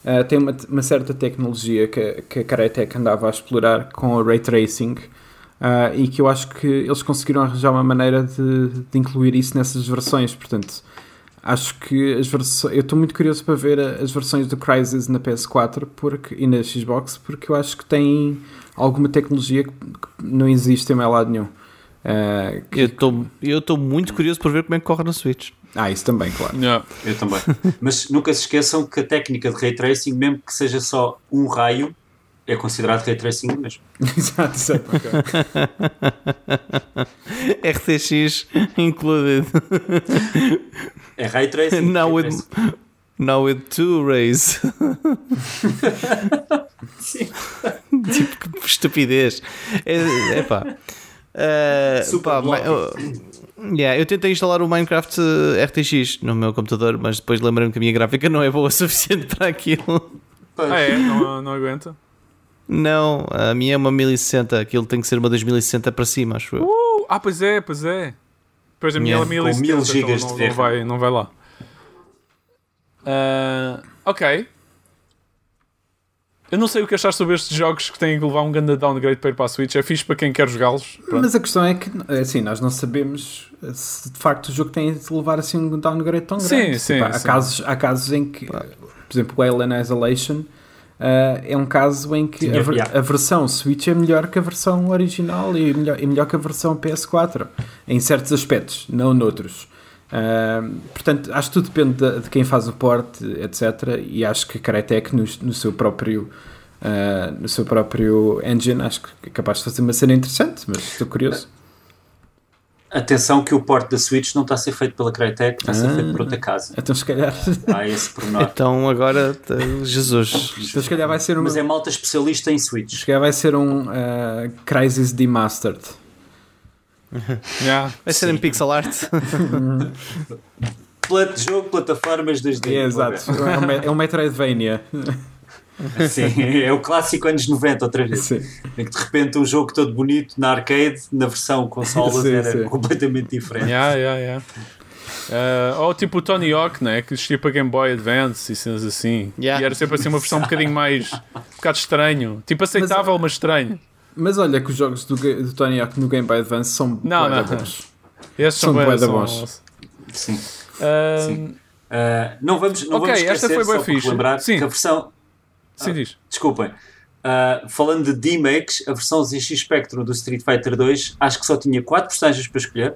Speaker 3: ah, tem uma, uma certa tecnologia que, que a Crytek andava a explorar com o Ray Tracing ah, e que eu acho que eles conseguiram arranjar uma maneira de, de incluir isso nessas versões. Portanto, acho que as versões. Eu estou muito curioso para ver as versões do Crysis na PS4 porque, e na Xbox porque eu acho que tem alguma tecnologia que não existe em mais lado nenhum. Que-
Speaker 2: Eu estou eu estou muito curioso por ver como é que corre na Switch.
Speaker 3: Ah, isso também, claro.
Speaker 1: Yeah.
Speaker 4: Eu também. Mas nunca se esqueçam que a técnica de ray tracing, mesmo que seja só um raio, é considerado ray tracing mesmo.
Speaker 3: exato, exato.
Speaker 2: RTX included.
Speaker 4: É ray tracing.
Speaker 2: Now
Speaker 4: ray
Speaker 2: with,
Speaker 4: tracing.
Speaker 2: now with two rays.
Speaker 4: Sim.
Speaker 2: tipo, que estupidez. É, epá. Uh,
Speaker 4: Super
Speaker 2: pá, ma- eu- yeah, eu tentei instalar o Minecraft eh, RTX no meu computador, mas depois lembrei-me que a minha gráfica não é boa o suficiente para aquilo.
Speaker 1: Ah, é? Não, não aguenta?
Speaker 2: Não, a minha é uma 1060, aquilo tem que ser uma 2060 para cima, acho eu.
Speaker 1: Uh, ah, pois é, pois é. Pois a minha
Speaker 2: Yeah.
Speaker 1: é
Speaker 4: Com
Speaker 1: 1070,
Speaker 4: mil gigas
Speaker 1: então
Speaker 4: de
Speaker 1: não, não, vai, não vai lá. Ah, ok. Eu não sei o que achar sobre estes jogos que têm que levar um grande downgrade para ir para a Switch. É fixe para quem quer jogá-los.
Speaker 3: Mas a questão é que, assim, nós não sabemos se de facto o jogo tem de levar assim um downgrade tão
Speaker 1: Sim,
Speaker 3: grande.
Speaker 1: sim,
Speaker 3: Tipo, há,
Speaker 1: sim.
Speaker 3: Casos, há casos em que, por exemplo, o Alien Isolation ah, é um caso em que a, ver-
Speaker 4: Yeah.
Speaker 3: a versão Switch é melhor que a versão original e melhor, e melhor que a versão PS4 em certos aspectos, não noutros. Ah, portanto, acho que tudo depende de, de quem faz o port, etc. E acho que a Crytek no, no seu próprio ah, no seu próprio engine, acho que é capaz de fazer uma cena interessante, mas estou curioso.
Speaker 4: Atenção que o porte da Switch não está a ser feito pela Crytek, está a ser
Speaker 3: Ah.
Speaker 4: feito por outra casa.
Speaker 3: Então se calhar,
Speaker 4: Há esse pormenor.
Speaker 2: Então agora, tá- Jesus.
Speaker 3: então, se calhar vai ser um,
Speaker 4: Mas é malta especialista em Switch.
Speaker 3: se calhar vai ser um ah, Crisis Demastered.
Speaker 1: Yeah.
Speaker 2: Vai ser em pixel art.
Speaker 4: Plat jogo, plataformas 2D.
Speaker 3: É, exato. É um, é um Metroidvania.
Speaker 4: Sim, é o clássico anos 90 outra vez.
Speaker 3: Sim.
Speaker 4: Em que de repente um jogo todo bonito na arcade, na versão consola
Speaker 3: Sim,
Speaker 4: era
Speaker 3: sim.
Speaker 4: completamente diferente.
Speaker 1: Yeah, yeah, yeah. Ah, ou tipo o Tony Hawk, né? que existia para Game Boy Advance e cenas assim.
Speaker 2: Yeah.
Speaker 1: E era sempre assim uma versão um bocadinho mais. um bocado estranho. Tipo aceitável, mas, estranho.
Speaker 3: Mas olha que os jogos do, do Tony Hawk no Game Boy Advance são
Speaker 1: Não,
Speaker 3: bué
Speaker 1: não.
Speaker 3: bons.
Speaker 1: Esses
Speaker 3: São
Speaker 1: bué-
Speaker 3: bué da bons.
Speaker 4: Sim.
Speaker 1: Ah,
Speaker 4: Sim. Uh, não vamos, não
Speaker 1: Ok,
Speaker 4: vamos
Speaker 1: esta
Speaker 4: esquecer,
Speaker 1: foi
Speaker 4: por
Speaker 1: fixe.
Speaker 4: lembrar
Speaker 1: Sim.
Speaker 4: que a versão,
Speaker 1: Sim, diz.
Speaker 4: desculpem, uh, falando de D-Makes, a versão ZX Spectrum do Street Fighter 2 acho que só tinha 4 personagens para escolher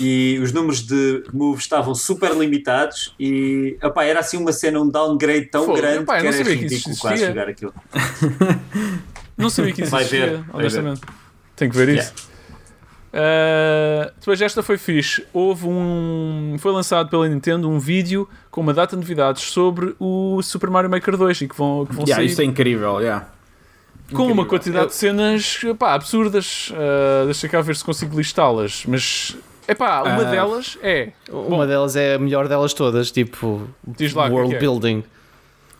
Speaker 4: e os números de moves estavam super limitados e opá, era assim uma cena, um downgrade tão grande
Speaker 1: eu
Speaker 4: que
Speaker 1: não
Speaker 4: era ridículo quase jogar aquilo.
Speaker 1: Não sabia que isso
Speaker 4: Vai
Speaker 1: existia,
Speaker 4: ver, vai
Speaker 1: honestamente. Tenho que ver isso. Uh, depois esta foi fixe. Houve um. Foi lançado pela Nintendo um vídeo com uma data de novidades sobre o Super Mario Maker 2 e que vão, que vão
Speaker 3: Yeah,
Speaker 1: sair
Speaker 3: isto é incrível, yeah.
Speaker 1: com uma
Speaker 3: incrível.
Speaker 1: quantidade de cenas pá, absurdas. Uh, deixa cá ver se consigo listá-las. Mas epá, uma
Speaker 3: Ah.
Speaker 1: delas é.
Speaker 2: Uma delas é a melhor delas todas, tipo
Speaker 1: Diz lá, o que é
Speaker 2: world
Speaker 1: é?
Speaker 2: building.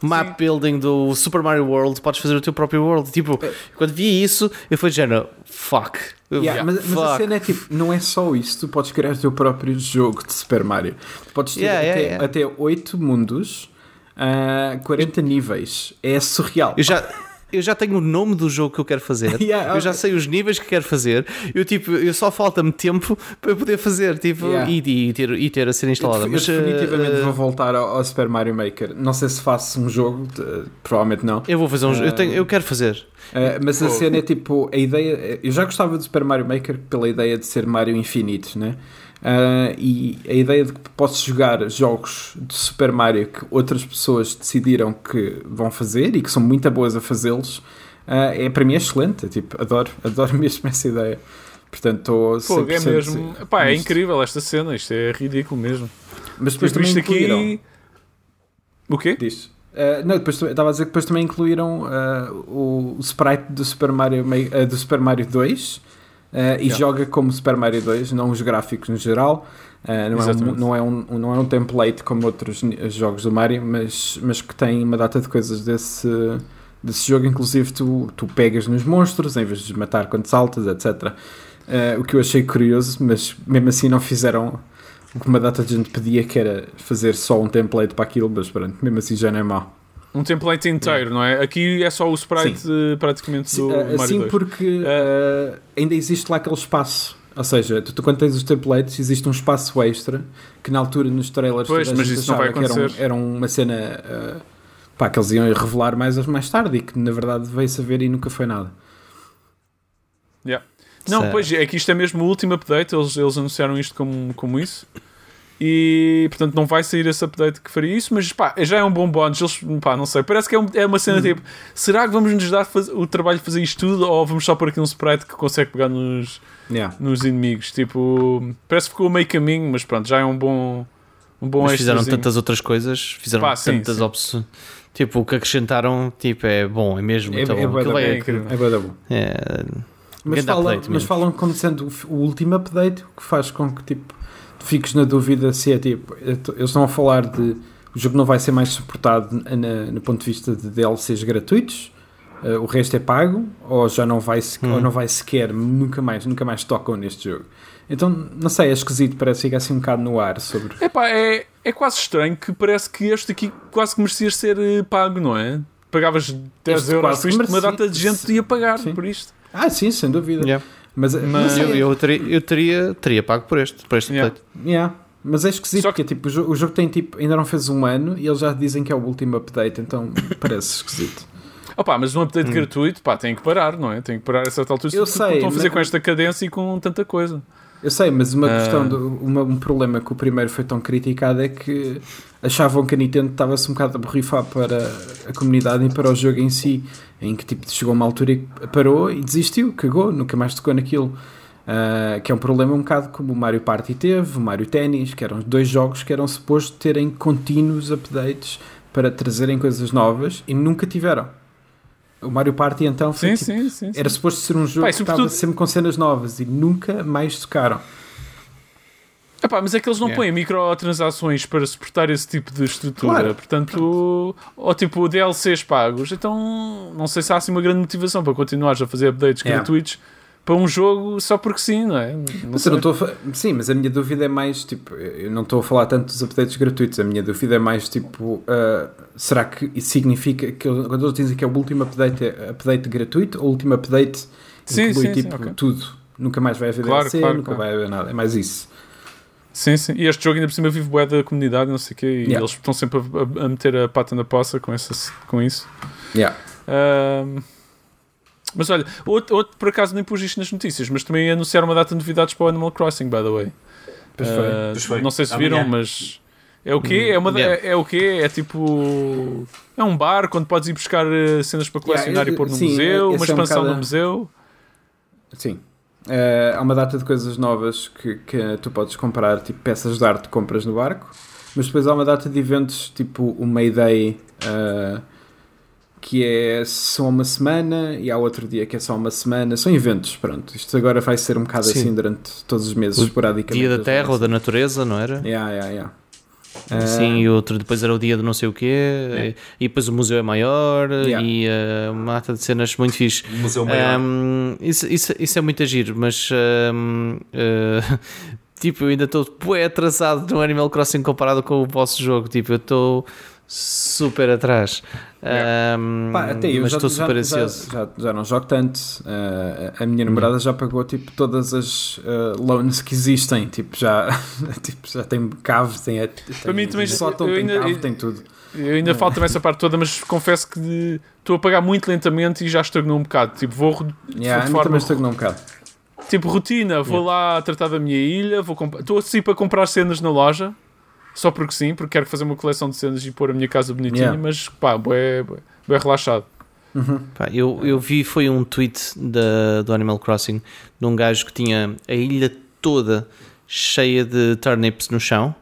Speaker 2: Map
Speaker 1: Sim.
Speaker 2: building do Super Mario World, podes fazer o teu próprio world. Tipo, quando vi isso, eu fui de género, fuck.
Speaker 3: Yeah,
Speaker 1: Yeah.
Speaker 3: Mas, mas a
Speaker 2: Fuck.
Speaker 3: cena é tipo, não é só isso, tu podes criar o teu próprio jogo de Super Mario. Tu podes ter
Speaker 2: Yeah,
Speaker 3: até, 8 mundos, ah, 40 níveis. É surreal.
Speaker 2: Eu já, eu já tenho o nome do jogo que eu quero fazer.
Speaker 3: Yeah,
Speaker 2: eu já sei os níveis que quero fazer. Eu, tipo, eu só falta-me tempo para eu poder fazer tipo,
Speaker 3: Yeah.
Speaker 2: e, e ter, e ter a cena instalada.
Speaker 3: Eu,
Speaker 2: Mas,
Speaker 3: definitivamente
Speaker 2: eh,
Speaker 3: vou voltar ao, ao Super Mario Maker. Não sei se faço um jogo, de- provavelmente não.
Speaker 2: eu vou fazer um jogo. Eu, tenho- eu quero fazer.
Speaker 3: Uh, mas a
Speaker 1: Fogo.
Speaker 3: cena é tipo, a ideia. Eu já gostava do Super Mario Maker pela ideia de ser Mario infinito, né? Uh, e a ideia de que posso jogar jogos de Super Mario que outras pessoas decidiram que vão fazer e que são muito boas a fazê-los, uh, é para mim é excelente. É, tipo, adoro, adoro mesmo essa ideia. Portanto, estou
Speaker 1: é
Speaker 3: 100%
Speaker 1: mesmo. Epá, é incrível esta cena. Isto é ridículo mesmo.
Speaker 3: Mas depois
Speaker 1: Tipo,
Speaker 3: também incluíram.
Speaker 1: aqui. O quê?
Speaker 3: Diz. Uh, não, depois estava a dizer que depois também incluíram uh, o, o sprite do Super Mario, Ma- uh, do Super Mario 2 uh, e
Speaker 1: Yeah.
Speaker 3: joga como Super Mario 2, não os gráficos no geral. Uh, não, é um, não, é um, não é um template como outros jogos do Mario, mas, mas que tem uma data de coisas desse, desse jogo. Inclusive, tu, tu pegas nos monstros em vez de matar quando saltas, etc. Uh, o que eu achei curioso, mas mesmo assim não fizeram o que uma data de gente pedia, que era fazer só um template para aquilo, mas pronto, mesmo assim já não é mau.
Speaker 1: Um template inteiro, não é? Aqui é só o sprite eh, praticamente do
Speaker 3: Sim, uh,
Speaker 1: Mario
Speaker 3: Assim
Speaker 1: 2.
Speaker 3: porque uh, ainda existe lá aquele espaço. Ou seja, tu, tu quando tens os templates, existe um espaço extra que na altura nos trailers
Speaker 1: Pois, mas isso não vai
Speaker 3: que era, um-
Speaker 1: acontecer.
Speaker 3: era uma cena uh, pá, que eles iam revelar mais, mais tarde e que na verdade veio-se a ver e nunca foi nada.
Speaker 1: Yeah. Não,
Speaker 2: Certo.
Speaker 1: pois é que isto é mesmo o último update, eles, eles anunciaram isto como, como isso. E portanto não vai sair esse update que faria isso, mas pá, já é um bom bónus. Eles, pá, não sei, parece que é, um- é uma cena tipo: será que vamos nos dar faz- o trabalho de fazer isto tudo ou vamos só pôr aqui um sprite que consegue pegar nos,
Speaker 3: Yeah.
Speaker 1: nos inimigos? Tipo, parece que ficou meio caminho, mas pronto, já é um bom, um bom
Speaker 2: Mas fizeram tantas outras coisas, fizeram
Speaker 1: Pá, sim,
Speaker 2: tantas opções. Tipo, o que acrescentaram, tipo, é bom, é mesmo
Speaker 3: É,
Speaker 2: muito
Speaker 3: é,
Speaker 2: bom. é-
Speaker 1: é incrível.
Speaker 3: é bom.
Speaker 2: é-
Speaker 3: Mas,
Speaker 2: Grande
Speaker 3: falam,
Speaker 2: update
Speaker 3: mas falam como sendo o último update, o que faz com que tipo, tu fiques na dúvida se é tipo. Eles estão a falar de. O jogo não vai ser mais suportado na- no ponto de vista de DLCs gratuitos, eh, o resto é pago, ou já não vai, se-
Speaker 2: Hum.
Speaker 3: ou não vai sequer, nunca mais, nunca mais tocam neste jogo. Então, não sei, é esquisito, parece que fica assim um bocado no ar sobre.
Speaker 1: Epá, é, é quase estranho que parece que este aqui quase que merecia ser eh, pago, não é? Pagavas 10
Speaker 3: Este
Speaker 1: euros por isto, uma data de gente ia pagar
Speaker 3: Sim.
Speaker 1: por isto.
Speaker 3: Ah, sim, sem dúvida.
Speaker 2: Yeah.
Speaker 3: Mas,
Speaker 1: Mas-
Speaker 3: mas,
Speaker 2: Eu,
Speaker 3: é-
Speaker 2: eu teria, eu teria, teria pago por este, por este
Speaker 1: Yeah.
Speaker 2: update.
Speaker 3: Yeah. Mas é esquisito
Speaker 1: Só que-
Speaker 3: porque tipo, o, jogo, o jogo tem tipo, ainda não fez um ano e eles já dizem que é o último update, então parece esquisito.
Speaker 1: Opa, mas um update gratuito, pá, tem que parar, não é? Tem que parar a certa altura.
Speaker 3: Hum. Eu sei,
Speaker 1: estão a fazer
Speaker 3: mas-
Speaker 1: com esta cadência e com tanta coisa.
Speaker 3: Eu sei, mas uma
Speaker 1: Ah.
Speaker 3: questão, do, uma- um problema que o primeiro foi tão criticado é que achavam que a Nintendo estava-se um bocado a borrifar para a comunidade e para o jogo em si, em que tipo, chegou uma altura e parou e desistiu, cagou, nunca mais tocou naquilo. Ah, que é um problema um bocado como o Mario Party teve, o Mario Tennis, que eram dois jogos que eram supostos terem contínuos updates para trazerem coisas novas e nunca tiveram. O Mario Party então foi
Speaker 1: Sim,
Speaker 3: tipo,
Speaker 1: sim, sim. sim.
Speaker 3: era suposto ser um jogo
Speaker 1: Pá, e
Speaker 3: que estava
Speaker 1: sobretudo-
Speaker 3: sempre com cenas novas e nunca mais tocaram.
Speaker 1: Epá, mas é que eles não
Speaker 3: Yeah.
Speaker 1: põem microtransações para suportar esse tipo de estrutura.
Speaker 3: Claro.
Speaker 1: Portanto, ou tipo DLCs pagos. Então, não sei se há assim uma grande motivação para continuares a fazer updates
Speaker 3: Yeah.
Speaker 1: gratuitos para um jogo só porque sim, não é? Não
Speaker 3: Mas não estou Sim, mas a minha dúvida é mais tipo, eu não estou a falar tanto dos updates gratuitos, a minha dúvida é mais tipo, ah, será que isso significa que quando eles dizem que é o último update é update gratuito ou o último update
Speaker 1: Sim,
Speaker 3: inclui
Speaker 1: sim, sim,
Speaker 3: tipo
Speaker 1: ok.
Speaker 3: tudo? Nunca mais vai haver
Speaker 1: Claro,
Speaker 3: DLC,
Speaker 1: claro,
Speaker 3: nunca
Speaker 1: claro.
Speaker 3: vai haver nada. É mais isso.
Speaker 1: Sim, sim. E este jogo ainda por cima vive bué da comunidade, não sei o quê, e
Speaker 3: Yeah.
Speaker 1: eles estão sempre a, a- a meter a pata na poça com, essa, com isso.
Speaker 3: Yeah.
Speaker 1: Mas olha, outro, outro, por acaso nem pus isto nas notícias, mas também anunciaram uma data de novidades para o Animal Crossing, by the way.
Speaker 3: Pois foi.
Speaker 1: Ah,
Speaker 4: Pois foi.
Speaker 1: Não sei se
Speaker 4: Amanhã.
Speaker 1: viram, mas é o quê? É, uma,
Speaker 2: Yeah.
Speaker 1: é, é o quê? É tipo. É um bar onde podes ir buscar eh, cenas para colecionar
Speaker 3: Yeah,
Speaker 1: e pôr no
Speaker 3: sim,
Speaker 1: museu, uma
Speaker 3: é um
Speaker 1: expansão
Speaker 3: bocado-
Speaker 1: no museu.
Speaker 3: Sim. Eh, há uma data de coisas novas que, que tu podes comprar, tipo peças de arte que compras no barco, mas depois há uma data de eventos, tipo o Mayday, eh, que é só uma semana, e há outro dia que é só uma semana. São eventos, pronto. Isto agora vai ser um bocado
Speaker 2: Sim.
Speaker 3: assim durante todos os meses,
Speaker 2: O
Speaker 3: esporadicamente.
Speaker 2: Dia da Terra ou da Natureza, não era?
Speaker 3: Yeah, yeah, yeah.
Speaker 2: Sim, e outro depois era o dia de não sei o quê, e depois o museu é maior,
Speaker 3: Yeah.
Speaker 2: e uh, uma data de cenas muito fixe.
Speaker 4: O Museu Maior.
Speaker 2: Um, isso, isso, isso é muito agir, mas um, uh, tipo, eu ainda estou atrasado no Animal Crossing comparado com o vosso jogo. Tipo, eu estou super atrás. Um,
Speaker 3: Pá, até eu
Speaker 2: mas
Speaker 3: já,
Speaker 2: estou
Speaker 3: já,
Speaker 2: super
Speaker 3: já,
Speaker 2: ansioso.
Speaker 3: já, já não jogo tanto. Eh, a minha namorada já pagou tipo, todas as eh, loans que existem. Tipo, já, tipo, já tem cave, tem, tem
Speaker 1: Para mim também-
Speaker 3: sótão, tem
Speaker 1: ainda-
Speaker 3: cave,
Speaker 1: eu-
Speaker 3: tem tudo.
Speaker 1: Eu ainda falta essa parte toda, mas confesso que estou a pagar muito lentamente e já estagnou um bocado. Tipo, vou
Speaker 3: Yeah, a
Speaker 1: de forma
Speaker 3: também estagnou um bocado.
Speaker 1: Tipo, rotina, vou lá tratar da minha ilha, vou estou assim para comprar cenas na loja, só porque sim, porque quero fazer uma coleção de cenas e pôr a minha casa bonitinha,
Speaker 3: Yeah.
Speaker 1: mas pá, bué, bué, bué relaxado.
Speaker 2: Pá, eu, eu vi foi um tweet da, do Animal Crossing de um gajo que tinha a ilha toda cheia de turnips no chão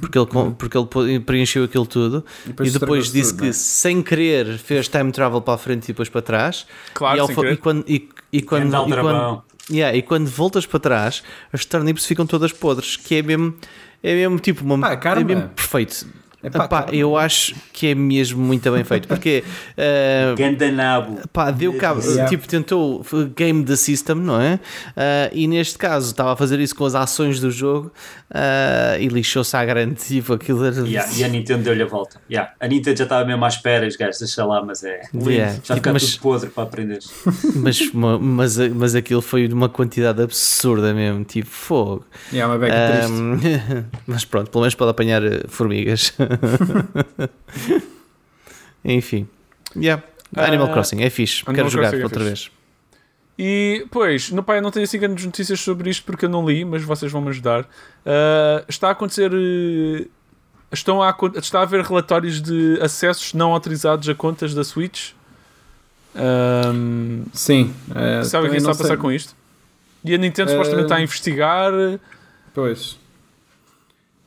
Speaker 2: porque, ele, porque ele preencheu aquilo tudo e depois,
Speaker 3: estragou-se
Speaker 2: disse
Speaker 3: tudo,
Speaker 2: que
Speaker 3: é?
Speaker 2: sem querer fez time travel para a frente e depois para trás
Speaker 1: Claro,
Speaker 2: e, ao e quando, e, e quando, e, quando, yeah, e quando voltas para trás as turnips ficam todas podres que é mesmo é mesmo tipo uma,
Speaker 3: karma.
Speaker 2: é mesmo perfeito
Speaker 3: É pá,
Speaker 2: Epá,
Speaker 3: karma.
Speaker 2: eu acho que é mesmo muito bem feito porque eh,
Speaker 4: Gandanabo.
Speaker 2: Pá, deu cabo,
Speaker 3: Yeah.
Speaker 2: tipo, tentou game the system, não é? Ah, e neste caso estava a fazer isso com as ações do jogo ah, e lixou-se à grande, tipo, aquilo era.
Speaker 4: Yeah, e a Nintendo deu-lhe a volta. Yeah. A Nintendo já estava mesmo à espera, os gajos, deixa lá, mas é.
Speaker 2: Yeah,
Speaker 4: Já
Speaker 2: tipo,
Speaker 4: fica
Speaker 2: mas,
Speaker 4: tudo podre para aprender.
Speaker 2: mas, ma- mas, mas aquilo foi de uma quantidade absurda mesmo, tipo, fogo.
Speaker 3: Yeah, uma beca triste.
Speaker 2: Ahm, mas pronto, pelo menos pode apanhar formigas. Enfim, yeah. Animal
Speaker 1: Ah,
Speaker 2: Crossing é fixe,
Speaker 1: Animal
Speaker 2: quero jogar
Speaker 1: Crossing é
Speaker 2: outra
Speaker 1: fixe.
Speaker 2: vez.
Speaker 1: E, pois, no pai, eu não tenho assim grandes notícias sobre isto porque eu não li, mas vocês vão me ajudar. Ah, está a acontecer. eh, Estão a, está a haver relatórios de acessos não autorizados a contas da Switch.
Speaker 3: Sim. eh,
Speaker 1: sabem o que
Speaker 3: também
Speaker 1: está a passar
Speaker 3: sei-
Speaker 1: com isto? E a Nintendo
Speaker 3: Eh,
Speaker 1: supostamente está a investigar.
Speaker 3: Pois.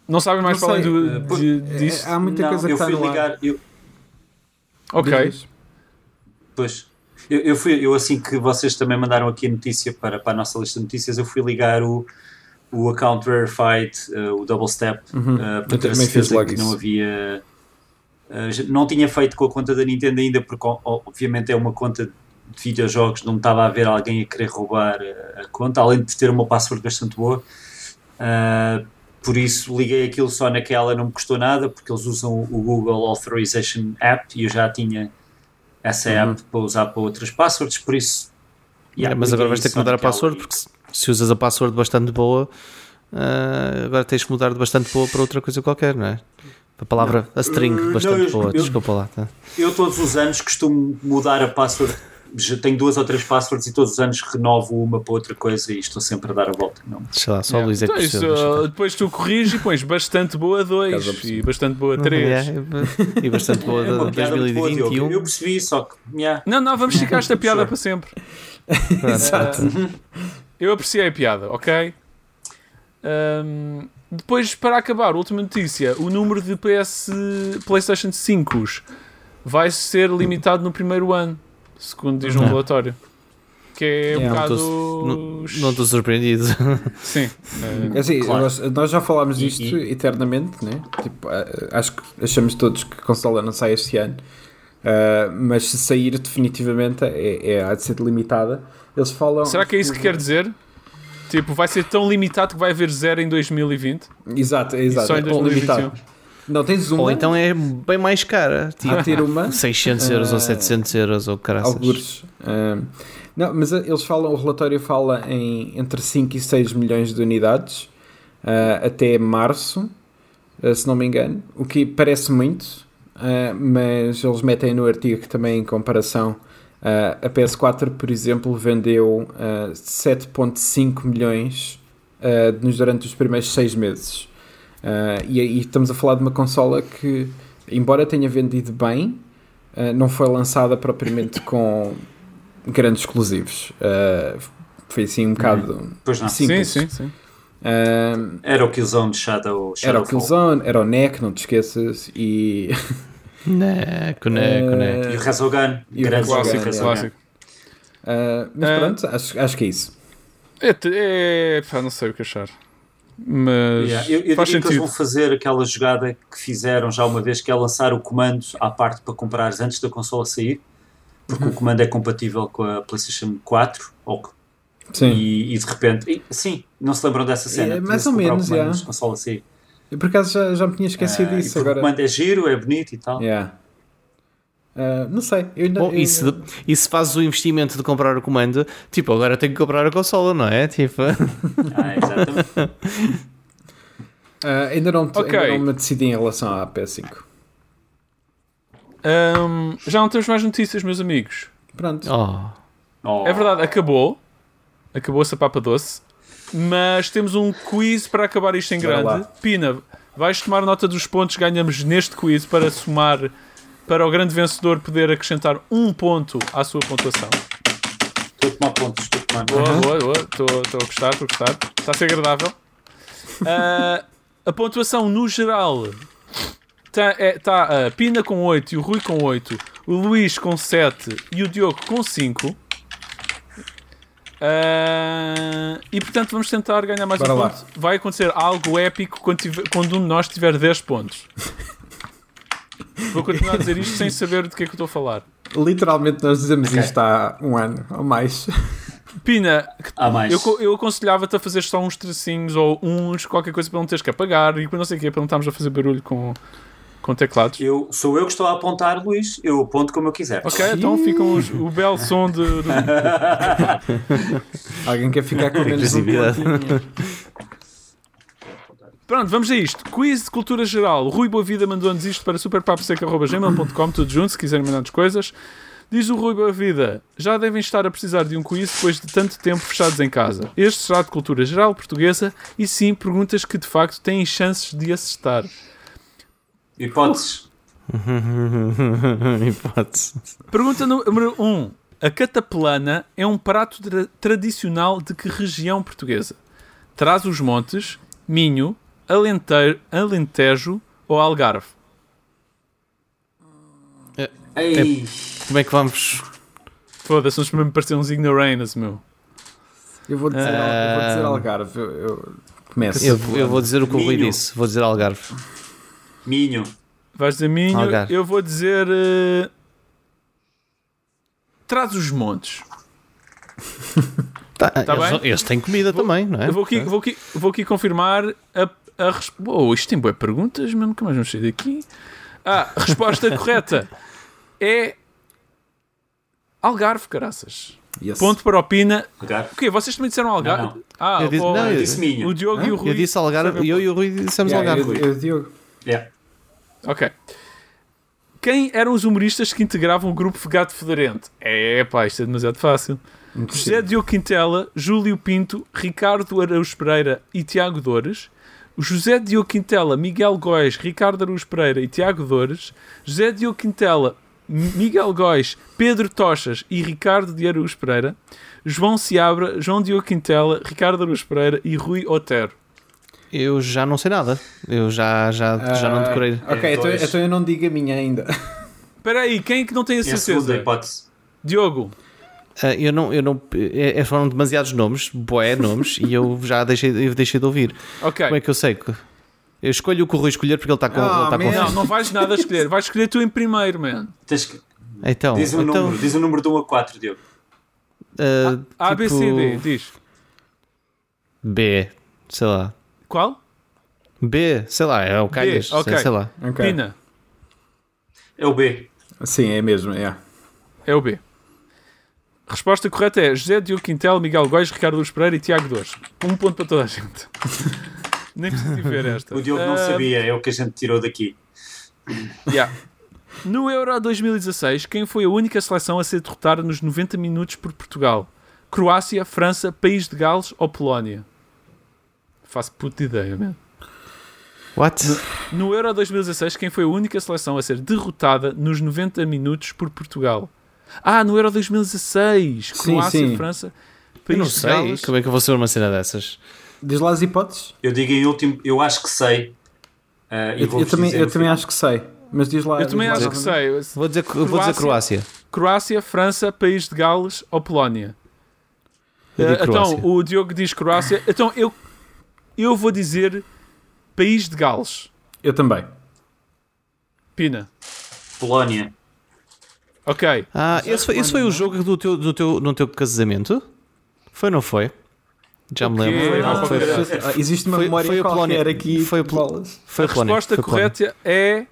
Speaker 1: Não sabem mais
Speaker 3: Não
Speaker 1: para além do,
Speaker 4: eh,
Speaker 1: de-
Speaker 3: É,
Speaker 1: disso?
Speaker 3: há muita
Speaker 4: não,
Speaker 3: coisa que
Speaker 4: eu
Speaker 3: está
Speaker 4: fui ligar. Eu,
Speaker 1: Ok.
Speaker 3: Diz.
Speaker 4: Pois. Eu, eu fui, eu assim que vocês também mandaram aqui a notícia para, para a nossa lista de notícias, eu fui ligar o, o account verified, eh, o double step,
Speaker 3: Uhum.
Speaker 4: eh,
Speaker 3: Eu
Speaker 4: para ter certeza que
Speaker 3: isso.
Speaker 4: não havia. eh, já- não tinha feito com a conta da Nintendo ainda, porque obviamente é uma conta de videojogos, não estava a ver alguém a querer roubar eh, a conta, além de ter uma password bastante boa. Eh, por isso liguei aquilo só naquela, não me custou nada, porque eles usam o Google Authorization App e eu já tinha essa
Speaker 3: Uhum.
Speaker 4: app para usar para outras passwords, por isso. yeah,
Speaker 2: É, mas agora vais ter que mudar a password
Speaker 4: e-
Speaker 2: porque se, se usas a password bastante boa, ah, agora tens que mudar de bastante boa para outra coisa qualquer, não é? A palavra, a string
Speaker 4: Uh,
Speaker 2: bastante
Speaker 4: não, eu-
Speaker 2: boa,
Speaker 4: eu-
Speaker 2: desculpa lá. Tá?
Speaker 4: Eu todos os anos costumo mudar a password. Já tenho duas ou três passwords e todos os anos renovo uma para outra coisa e estou sempre a dar a volta. Não.
Speaker 2: Sei lá, só o
Speaker 1: Yeah.
Speaker 2: Luís é que
Speaker 1: Então, isso, uh, depois tu corriges e pões bastante boa 2
Speaker 3: Caso
Speaker 1: e bastante boa 3.
Speaker 2: Yeah, e bastante boa
Speaker 4: É uma
Speaker 2: de
Speaker 4: piada muito boa, Diogo.
Speaker 2: 2021.
Speaker 4: Eu percebi, só que. yeah.
Speaker 1: Não, não, vamos esticar esta piada
Speaker 4: Sure.
Speaker 1: para sempre.
Speaker 3: Exato.
Speaker 1: Eu apreciei a piada, ok? Ahm, depois, para acabar, última notícia: o número de PS, PlayStation 5 vai ser limitado no primeiro ano, segundo diz um
Speaker 2: Não.
Speaker 1: relatório. Que é um
Speaker 3: Yeah,
Speaker 1: bocado.
Speaker 2: Não estou surpreendido.
Speaker 1: Sim.
Speaker 3: É assim,
Speaker 4: Claro.
Speaker 3: nós, nós já falámos
Speaker 4: E-
Speaker 3: disto eternamente, né? Tipo, acho que achamos todos que a consola não sai este ano, Ah, mas se sair definitivamente é, é, há de ser limitada. Eles falam.
Speaker 1: Será que é isso que quer dizer? Tipo, vai ser tão limitado que vai haver zero em 2020
Speaker 3: Exato,
Speaker 1: e
Speaker 3: exato.
Speaker 1: só em
Speaker 3: é tão
Speaker 1: 2021.
Speaker 3: limitado. Não tens uma,
Speaker 2: Ou então é bem mais cara,
Speaker 3: de
Speaker 2: tipo
Speaker 3: ter uma,
Speaker 2: 600 euros ou
Speaker 3: Ah,
Speaker 2: 700 euros ou caraças.
Speaker 3: algures. Ah, Não, mas uh, eles falam, o relatório fala em entre 5 e 6 milhões de unidades uh, até março, uh, se não me engano, o que parece muito, uh, mas eles metem no artigo que também em comparação uh, a PS4, por exemplo, vendeu uh, 7.5 milhões uh, durante os primeiros 6 meses. Uh, e aí estamos a falar de uma consola que, embora tenha vendido bem, uh, não foi lançada propriamente com grandes exclusivos. Uh, foi assim um bocado
Speaker 4: Pois não.
Speaker 1: Sim,
Speaker 3: simples.
Speaker 1: sim, sim.
Speaker 3: Uh,
Speaker 4: Era o Killzone de Shadow,
Speaker 3: era o. Killzone, era o NEC, não te esqueças, e
Speaker 2: Neco, neco, neco.
Speaker 4: E o Resogun.
Speaker 3: O
Speaker 4: grande
Speaker 1: Clássico,
Speaker 3: é.
Speaker 4: Resogun.
Speaker 1: clássico.
Speaker 3: uh, mas
Speaker 1: Uh,
Speaker 3: pronto, acho, acho que é isso.
Speaker 1: É, é, pá, não sei o que achar. Mas
Speaker 4: Yeah, Eu, eu
Speaker 1: faz
Speaker 4: diria que eles
Speaker 1: sentido.
Speaker 4: vão fazer aquela jogada que fizeram já uma vez, que é lançar o comando à parte para comprares antes da consola sair, porque
Speaker 1: Uhum.
Speaker 4: o comando é compatível com a PlayStation 4, ou
Speaker 3: Sim.
Speaker 4: e, e de repente, e, sim, não se lembram dessa cena?
Speaker 3: É, mais ou menos,
Speaker 4: comando
Speaker 3: yeah.
Speaker 4: consola sair.
Speaker 3: Eu por acaso já, já me tinha esquecido
Speaker 4: e
Speaker 3: disso agora.
Speaker 4: O comando é giro, é bonito e tal.
Speaker 3: Yeah. Uh, não sei, eu ainda.
Speaker 2: Bom,
Speaker 3: eu
Speaker 2: e se, e se fazes o investimento de comprar o comando, tipo, agora tenho que comprar a consola, não é? Tipo,
Speaker 4: Ah, exatamente.
Speaker 3: uh, ainda, não,
Speaker 1: Ok.
Speaker 3: ainda não me decidi em relação à PS5.
Speaker 1: Ahm, já não temos mais notícias, meus amigos.
Speaker 3: Pronto.
Speaker 2: oh,
Speaker 4: Oh,
Speaker 1: É verdade, acabou. Acabou essa papa doce. Mas temos um quiz para acabar isto em
Speaker 3: Bora
Speaker 1: grande.
Speaker 3: lá.
Speaker 1: Pina, vais tomar nota dos pontos que ganhamos neste quiz para somar para o grande vencedor poder acrescentar um ponto à sua pontuação.
Speaker 4: Estou a tomar pontos, estou a tomar
Speaker 1: Boa, boa, boa. Estou estou a gostar, estou a gostar. Está a ser agradável. Ah, a pontuação no geral está é, tá a Pina com 8 e o Rui com 8, o Luís com 7 e o Diogo com 5. Ah, e portanto vamos tentar ganhar mais
Speaker 3: Bora
Speaker 1: um
Speaker 3: lá.
Speaker 1: ponto. Vai acontecer algo épico quando, tiver- quando um de nós tiver 10 pontos. Vou continuar a dizer isto sem saber do que é que eu estou a falar.
Speaker 3: Literalmente nós dizemos isto há um ano ou mais.
Speaker 1: Pina,
Speaker 4: Há mais.
Speaker 1: Eu, eu aconselhava-te a fazer só uns tracinhos ou uns, qualquer coisa para não teres que apagar e para não sei o quê, para não estarmos a fazer barulho com, com teclados.
Speaker 4: Eu, sou eu que estou a apontar, Luís. Eu aponto como eu quiser.
Speaker 1: Ok, então ficam os- o belo som de. do-
Speaker 3: Alguém quer ficar com menos um.
Speaker 1: Pronto, vamos a isto. Quiz de cultura geral. O Rui Boavida mandou-nos isto para superpaposeca.gmail.com, tudo junto, se quiserem mandar-nos coisas. Diz o Rui Boavida, já devem estar a precisar de um quiz depois de tanto tempo fechados em casa. Este será de cultura geral portuguesa e sim, perguntas que de facto têm chances de acertar.
Speaker 4: Hipóteses.
Speaker 2: hipótese.
Speaker 1: Pergunta número 1. Um. A cataplana é um prato tra- tradicional de que região portuguesa? Traz os montes, Minho, Alente- Alentejo ou Algarve?
Speaker 4: Ei,
Speaker 2: Como é que vamos?
Speaker 1: Foda-se, uns me pareciam uns ignoranas, meu.
Speaker 3: Eu vou dizer, eu vou dizer
Speaker 2: Ah.
Speaker 3: Algarve. Eu, eu começo.
Speaker 2: Eu, eu vou dizer o que o Rui disse, vou dizer Algarve.
Speaker 4: Minho.
Speaker 1: Vais dizer Minho,
Speaker 2: Algarve.
Speaker 1: eu vou dizer. eh, Traz os montes.
Speaker 2: Tá,
Speaker 1: Tá
Speaker 2: eles,
Speaker 1: bem?
Speaker 2: eles têm comida também, não é?
Speaker 1: Eu vou aqui, vou aqui, vou aqui confirmar a, a resposta. Oh, isto tem boas perguntas, mas nunca mais vamos sair daqui. Ah, a resposta correta é. Algarve, caraças.
Speaker 3: Yes.
Speaker 1: Ponto para o Pina.
Speaker 4: Algarve.
Speaker 1: O quê? Vocês também disseram Algarve?
Speaker 4: Não, não.
Speaker 1: Ah,
Speaker 2: Eu disse-
Speaker 1: o,
Speaker 2: não, eu
Speaker 4: disse Minho.
Speaker 1: o Diogo e o Rui.
Speaker 2: Eu disse Algarve,
Speaker 1: sabem-
Speaker 2: eu e o Rui dissemos
Speaker 3: Yeah,
Speaker 2: Algarve.
Speaker 3: eu, eu, Diogo.
Speaker 4: Yeah.
Speaker 1: Ok. Quem eram os humoristas que integravam o grupo Gato Federente? É, pá, isto é demasiado fácil. José Diogo Quintela, Júlio Pinto, Ricardo Araújo Pereira e Tiago Dores. José Diogo Quintela, Miguel Góis, Ricardo Araújo Pereira e Tiago Dores. José Diogo Quintela, Miguel Góis, Pedro Tochas e Ricardo de Araújo Pereira. João Seabra, João Diogo Quintela, Ricardo Araújo Pereira e Rui Otero.
Speaker 2: Eu já não sei nada. Eu já, já, já não
Speaker 3: Ah,
Speaker 2: decorei.
Speaker 3: Ok,
Speaker 4: É,
Speaker 3: então, então eu não digo a minha ainda.
Speaker 1: Espera aí, quem é que não tem a
Speaker 4: É a segunda
Speaker 1: certeza?
Speaker 4: hipótese.
Speaker 1: Diogo.
Speaker 2: Ah, eu não, eu não, é, é- foram demasiados nomes, boé nomes, e eu já deixei, eu deixei de ouvir.
Speaker 1: Ok.
Speaker 2: Como é que eu sei? que- Eu escolho o que o Rui escolher porque ele está com,
Speaker 3: Ah, man.
Speaker 2: confuso.
Speaker 1: Não, não vais nada escolher. Vais escolher tu em primeiro, man.
Speaker 4: Tens que...
Speaker 2: Então,
Speaker 4: Diz um
Speaker 2: então
Speaker 4: número. Diz um número de 1 a 4, Diogo.
Speaker 2: ah,
Speaker 1: A, B,
Speaker 2: tipo,
Speaker 1: C, D. Diz.
Speaker 2: B, sei lá.
Speaker 1: Qual?
Speaker 2: B, sei lá, é o Calhas, sei-
Speaker 1: ok.
Speaker 2: sei lá.
Speaker 3: Ok.
Speaker 1: Pina.
Speaker 4: É o B.
Speaker 3: Sim, é mesmo, é.
Speaker 1: É o B. Resposta correta é José Diogo Quintel, Miguel Góis, Ricardo Luz Pereira e Tiago Dores. Um ponto para toda a gente. Nem preciso de ver esta.
Speaker 4: O Diogo não
Speaker 1: Ah,
Speaker 4: sabia, é o que a gente tirou daqui.
Speaker 1: Yeah. No Euro 2016, quem foi a única seleção a ser derrotada nos 90 minutos por Portugal? Croácia, França, País de Gales ou Polónia? Faço puta ideia, mesmo.
Speaker 2: What?
Speaker 1: No Euro 2016, quem foi a única seleção a ser derrotada nos 90 minutos por Portugal? Ah, no Euro 2016,
Speaker 3: Sim,
Speaker 1: Croácia,
Speaker 3: sim.
Speaker 1: França,
Speaker 2: Eu
Speaker 1: País
Speaker 2: não
Speaker 1: de
Speaker 2: sei.
Speaker 1: Gales.
Speaker 2: Como é que eu vou saber uma cena dessas?
Speaker 3: Diz lá as hipóteses.
Speaker 4: Eu digo em último, eu acho que sei. e
Speaker 3: Eu, eu também, eu também acho que sei. Mas diz lá.
Speaker 1: Eu também
Speaker 3: diz lá
Speaker 1: acho que sei.
Speaker 2: Vou dizer, vou dizer Croácia.
Speaker 1: Croácia, França, País de Gales ou Polónia?
Speaker 2: Eu Croácia.
Speaker 1: então, o Diogo diz Croácia. Então, eu, eu vou dizer País de Gales.
Speaker 3: Eu também.
Speaker 1: Pina.
Speaker 4: Polónia.
Speaker 1: Ok.
Speaker 2: Ah, esse foi, esse foi o jogo do teu, do teu, no teu casamento? Foi ou não foi? Já me lembro. Foi,
Speaker 1: Ah,
Speaker 2: foi,
Speaker 1: ok.
Speaker 2: foi,
Speaker 3: Ah, existe uma
Speaker 2: Foi-
Speaker 3: memória
Speaker 2: foi a
Speaker 3: qualquer
Speaker 2: Polónia.
Speaker 3: aqui.
Speaker 2: Foi a
Speaker 3: de
Speaker 2: Pol-
Speaker 3: bolas.
Speaker 2: foi
Speaker 1: a
Speaker 2: Polónia,
Speaker 1: resposta
Speaker 2: foi Polónia.
Speaker 1: correta é.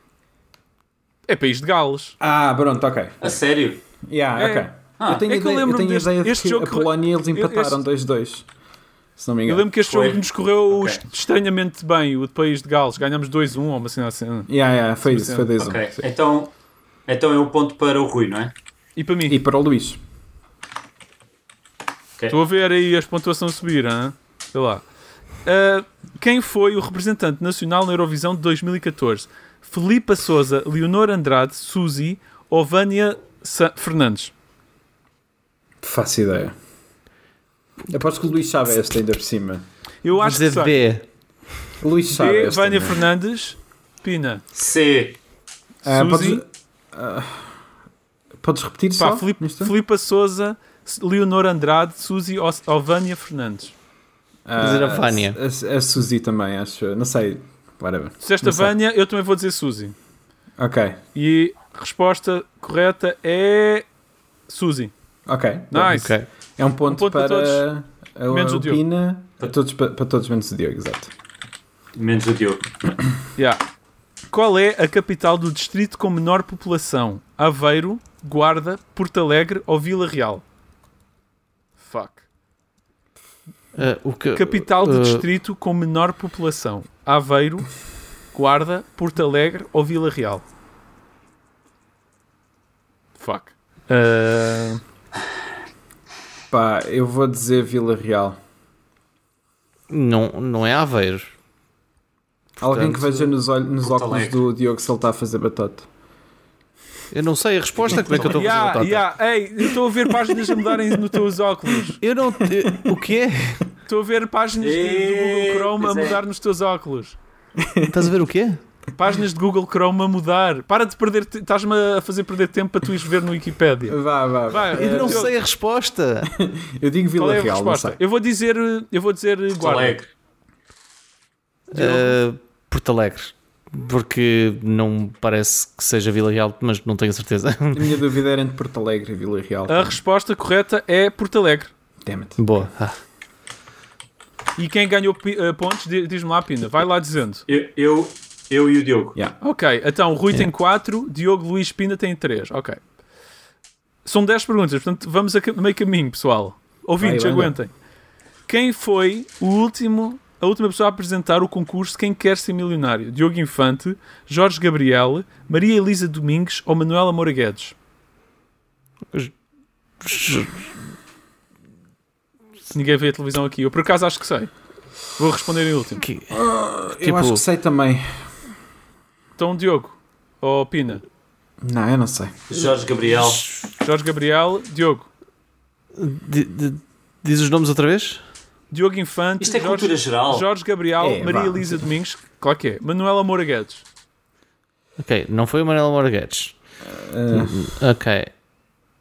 Speaker 1: É País de Gales.
Speaker 3: Ah, pronto, ok.
Speaker 4: A sério?
Speaker 3: Yeah,
Speaker 1: É.
Speaker 3: ok.
Speaker 4: Ah,
Speaker 3: eu tenho
Speaker 1: é que eu
Speaker 3: ideia, eu
Speaker 1: lembro-me
Speaker 3: tenho
Speaker 1: deste-
Speaker 3: ideia de
Speaker 1: este
Speaker 3: que
Speaker 1: jogo
Speaker 3: a Polónia eles
Speaker 1: eu-
Speaker 3: empataram
Speaker 1: este-
Speaker 3: 2-2. Se não me
Speaker 1: Eu
Speaker 3: engano.
Speaker 1: lembro que este
Speaker 4: Foi.
Speaker 1: jogo nos correu
Speaker 4: Ok.
Speaker 1: est- estranhamente bem, o de País de Gales. Ganhámos 2-1 ou uma cena assim.
Speaker 3: Yeah, yeah, foi isso, foi 2-1.
Speaker 4: Ok. Então, então é um ponto para o Rui, não é?
Speaker 1: E para mim?
Speaker 3: E para o Luís.
Speaker 4: Ok.
Speaker 1: Estou a ver aí as pontuações subir, hein? sei lá. Ah, quem foi o representante nacional na Eurovisão de 2014? Filipa Souza, Leonor Andrade, Suzy ou Vânia Sa- Fernandes?
Speaker 3: Faço ideia. Aposto que o Luís sabe esta ainda por cima.
Speaker 1: Eu acho que
Speaker 2: dizer
Speaker 1: sei.
Speaker 2: B.
Speaker 3: O Luís sabe
Speaker 1: B. Vânia
Speaker 3: né?
Speaker 1: Fernandes, Pina.
Speaker 4: C.
Speaker 3: Ah,
Speaker 1: Suzy.
Speaker 3: podes, ah, podes repetir
Speaker 1: Pá,
Speaker 3: só?
Speaker 1: Filipe? Filipa Souza, Leonor Andrade, Suzy ou, Vânia Fernandes?
Speaker 3: Ah,
Speaker 2: dizer a Vânia.
Speaker 3: A, a Suzy também, acho. Não sei. Whatever.
Speaker 1: Se esta
Speaker 3: Não sei.
Speaker 1: Vânia, eu também vou dizer Suzy.
Speaker 3: Ok.
Speaker 1: E a resposta correta é Suzy.
Speaker 3: Ok.
Speaker 1: Nice.
Speaker 2: Ok.
Speaker 3: É um ponto,
Speaker 1: Um ponto para
Speaker 3: para, a,
Speaker 1: menos o
Speaker 3: a
Speaker 1: Diogo.
Speaker 3: Para todos, para, para todos menos o Diogo, exato.
Speaker 4: Menos o Diogo.
Speaker 1: Yeah. Qual é a capital do distrito com menor população? Aveiro, Guarda, Porto Alegre ou Vila Real? Fuck.
Speaker 2: O que,
Speaker 1: Capital do
Speaker 2: ah,
Speaker 1: distrito com menor população? Aveiro, Guarda, Porto Alegre ou Vila Real? Fuck. Ah,
Speaker 3: Pá, eu vou dizer Vila Real.
Speaker 2: Não, não é Aveiro.
Speaker 3: Alguém que
Speaker 2: Portanto,
Speaker 3: veja nos, olhos, nos óculos do Diogo se ele está a fazer batata.
Speaker 2: Eu não sei a resposta. Como é que eu estou a fazer
Speaker 1: yeah,
Speaker 2: batata?
Speaker 1: yeah. Ei, eu estou a ver páginas a mudarem nos teus óculos.
Speaker 2: Eu não. eu- o quê?
Speaker 1: Estou a ver páginas de- do Google Chrome a
Speaker 4: é.
Speaker 1: mudar nos teus óculos.
Speaker 2: Estás a ver o quê?
Speaker 1: Páginas de Google Chrome a mudar. Para de perder. Estás-me a fazer perder tempo para tu ires ver no Wikipedia.
Speaker 3: Vá, vá. Vá.
Speaker 2: Eu não
Speaker 1: eu-
Speaker 2: sei a resposta.
Speaker 3: Eu digo
Speaker 1: Qual
Speaker 3: Vila
Speaker 1: é a
Speaker 3: Real, não sei.
Speaker 1: Eu vou dizer. Eu vou dizer Guarda.
Speaker 4: Alegre.
Speaker 2: Porto Alegre. Porque não parece que seja Vila Real, mas não tenho certeza.
Speaker 3: A minha dúvida era entre Porto Alegre e Vila Real.
Speaker 1: A resposta correta é Porto Alegre.
Speaker 3: Damn it.
Speaker 2: Boa. Ah,
Speaker 1: E quem ganhou eh, pontos, di- diz-me lá, Pina. Vai lá dizendo.
Speaker 4: Eu, eu, eu e o Diogo.
Speaker 3: Yeah.
Speaker 1: Ok, então o Rui tem 4, Diogo Luís Pina tem 3. Ok. São 10 perguntas, portanto vamos a meio caminho, pessoal. Ouvintes,
Speaker 3: vai.
Speaker 1: aguentem. Quem foi o último, a última pessoa a apresentar o concurso Quem Quer Ser Milionário? Diogo Infante, Jorge Gabriel, Maria Elisa Domingues ou Manuela Moura Guedes? Ninguém vê a televisão aqui. Eu por acaso acho que sei. Vou responder em último.
Speaker 2: que-
Speaker 3: Eu
Speaker 2: Tipo-
Speaker 3: acho que sei também.
Speaker 1: Então, Diogo ou Pina?
Speaker 3: Não, eu não sei.
Speaker 4: Jorge Gabriel.
Speaker 1: Jorge Gabriel, Diogo.
Speaker 2: di- di- Diz os nomes outra vez?
Speaker 1: Diogo Infante,
Speaker 4: Isto é
Speaker 1: Jorge,
Speaker 4: cultura geral.
Speaker 1: Jorge Gabriel,
Speaker 3: É,
Speaker 1: Maria. Elisa Domingos, claro que é, Manuela Moura Guedes.
Speaker 2: Ok, não foi o Manela Moura Guedes.
Speaker 3: Ah,
Speaker 2: Ok.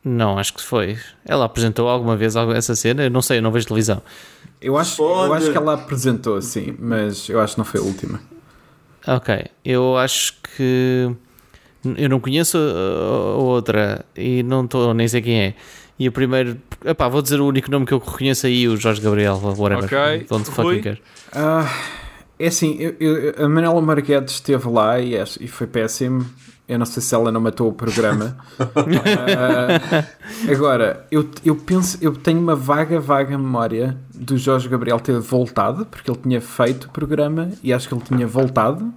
Speaker 2: Não, acho que foi. Ela apresentou alguma vez essa cena? Eu não sei, eu não vejo televisão.
Speaker 3: eu, acho, eu acho que ela apresentou, sim, mas eu acho que não foi a última.
Speaker 2: Ok, eu acho que. Eu não conheço a, a outra e não estou nem sei quem é. E o primeiro. Epá, vou dizer o único nome que eu reconheço aí, o Jorge Gabriel, whatever.
Speaker 1: Ok,
Speaker 2: Don't fucking care.
Speaker 3: Ah, é assim, eu, eu- a Manela Marguedes esteve lá e, acho- e foi péssimo. Eu não sei se ela não matou o programa. Ah, agora, eu, eu penso, eu tenho uma vaga, vaga memória do Jorge Gabriel ter voltado, porque ele tinha feito o programa e acho que ele tinha voltado.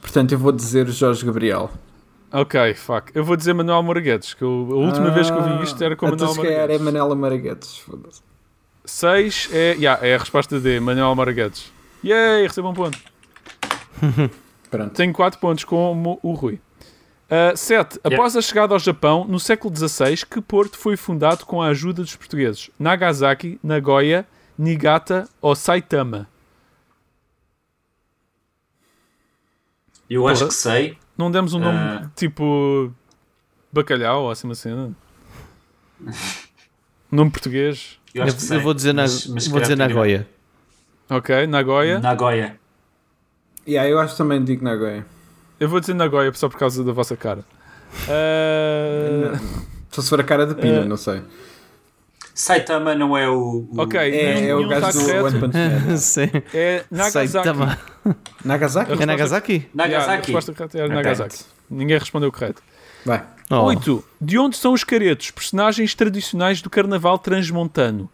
Speaker 3: Portanto, eu vou dizer Jorge Gabriel.
Speaker 1: Ok, fuck. Eu vou dizer Manuel Moraguetes, que eu- a última vez que eu vi isto era com
Speaker 3: então,
Speaker 1: Manuel
Speaker 3: se calhar é
Speaker 1: Moraguetes.
Speaker 3: Manela Maraguetes. foda-se.
Speaker 1: 6 é, yeah, é a resposta D, Manuel Moraguetes. Yay, recebo um ponto.
Speaker 3: Pronto.
Speaker 1: Tenho 4 pontos como o Rui. 7.
Speaker 4: Yeah.
Speaker 1: Após a chegada ao Japão, no século XVI, que porto foi fundado com a ajuda dos portugueses? Nagasaki, Nagoya, Niigata ou Saitama?
Speaker 4: Eu acho
Speaker 1: Porra.
Speaker 4: que sei.
Speaker 1: Não demos um nome
Speaker 4: Ah.
Speaker 1: tipo bacalhau ou assim uma cena? nome português?
Speaker 4: Eu,
Speaker 2: Eu,
Speaker 4: acho que sei.
Speaker 2: eu vou dizer, na,
Speaker 4: Mas- mas
Speaker 2: vou dizer Nagoya.
Speaker 1: Ok, Nagoya.
Speaker 4: Nagoya.
Speaker 3: Yeah, eu acho que também digo Nagoya.
Speaker 1: Eu vou dizer Nagoya só por causa da vossa cara. Ah,
Speaker 3: Só se for a cara de Pina,
Speaker 1: Eh,
Speaker 3: não sei.
Speaker 4: Saitama não é o. o-
Speaker 1: Ok.
Speaker 3: É, é o gajo do
Speaker 1: correto.
Speaker 3: One Punch Man.
Speaker 2: Sim.
Speaker 1: é Nagasaki.
Speaker 2: Saitama.
Speaker 3: Nagasaki?
Speaker 2: É Nagasaki?
Speaker 1: Yeah, a
Speaker 4: Nagasaki.
Speaker 1: resposta correta era
Speaker 3: Ok.
Speaker 1: Nagasaki. Ninguém respondeu correto.
Speaker 3: Vai.
Speaker 2: Oh.
Speaker 1: 8. De onde são os caretos, personagens tradicionais do carnaval transmontano?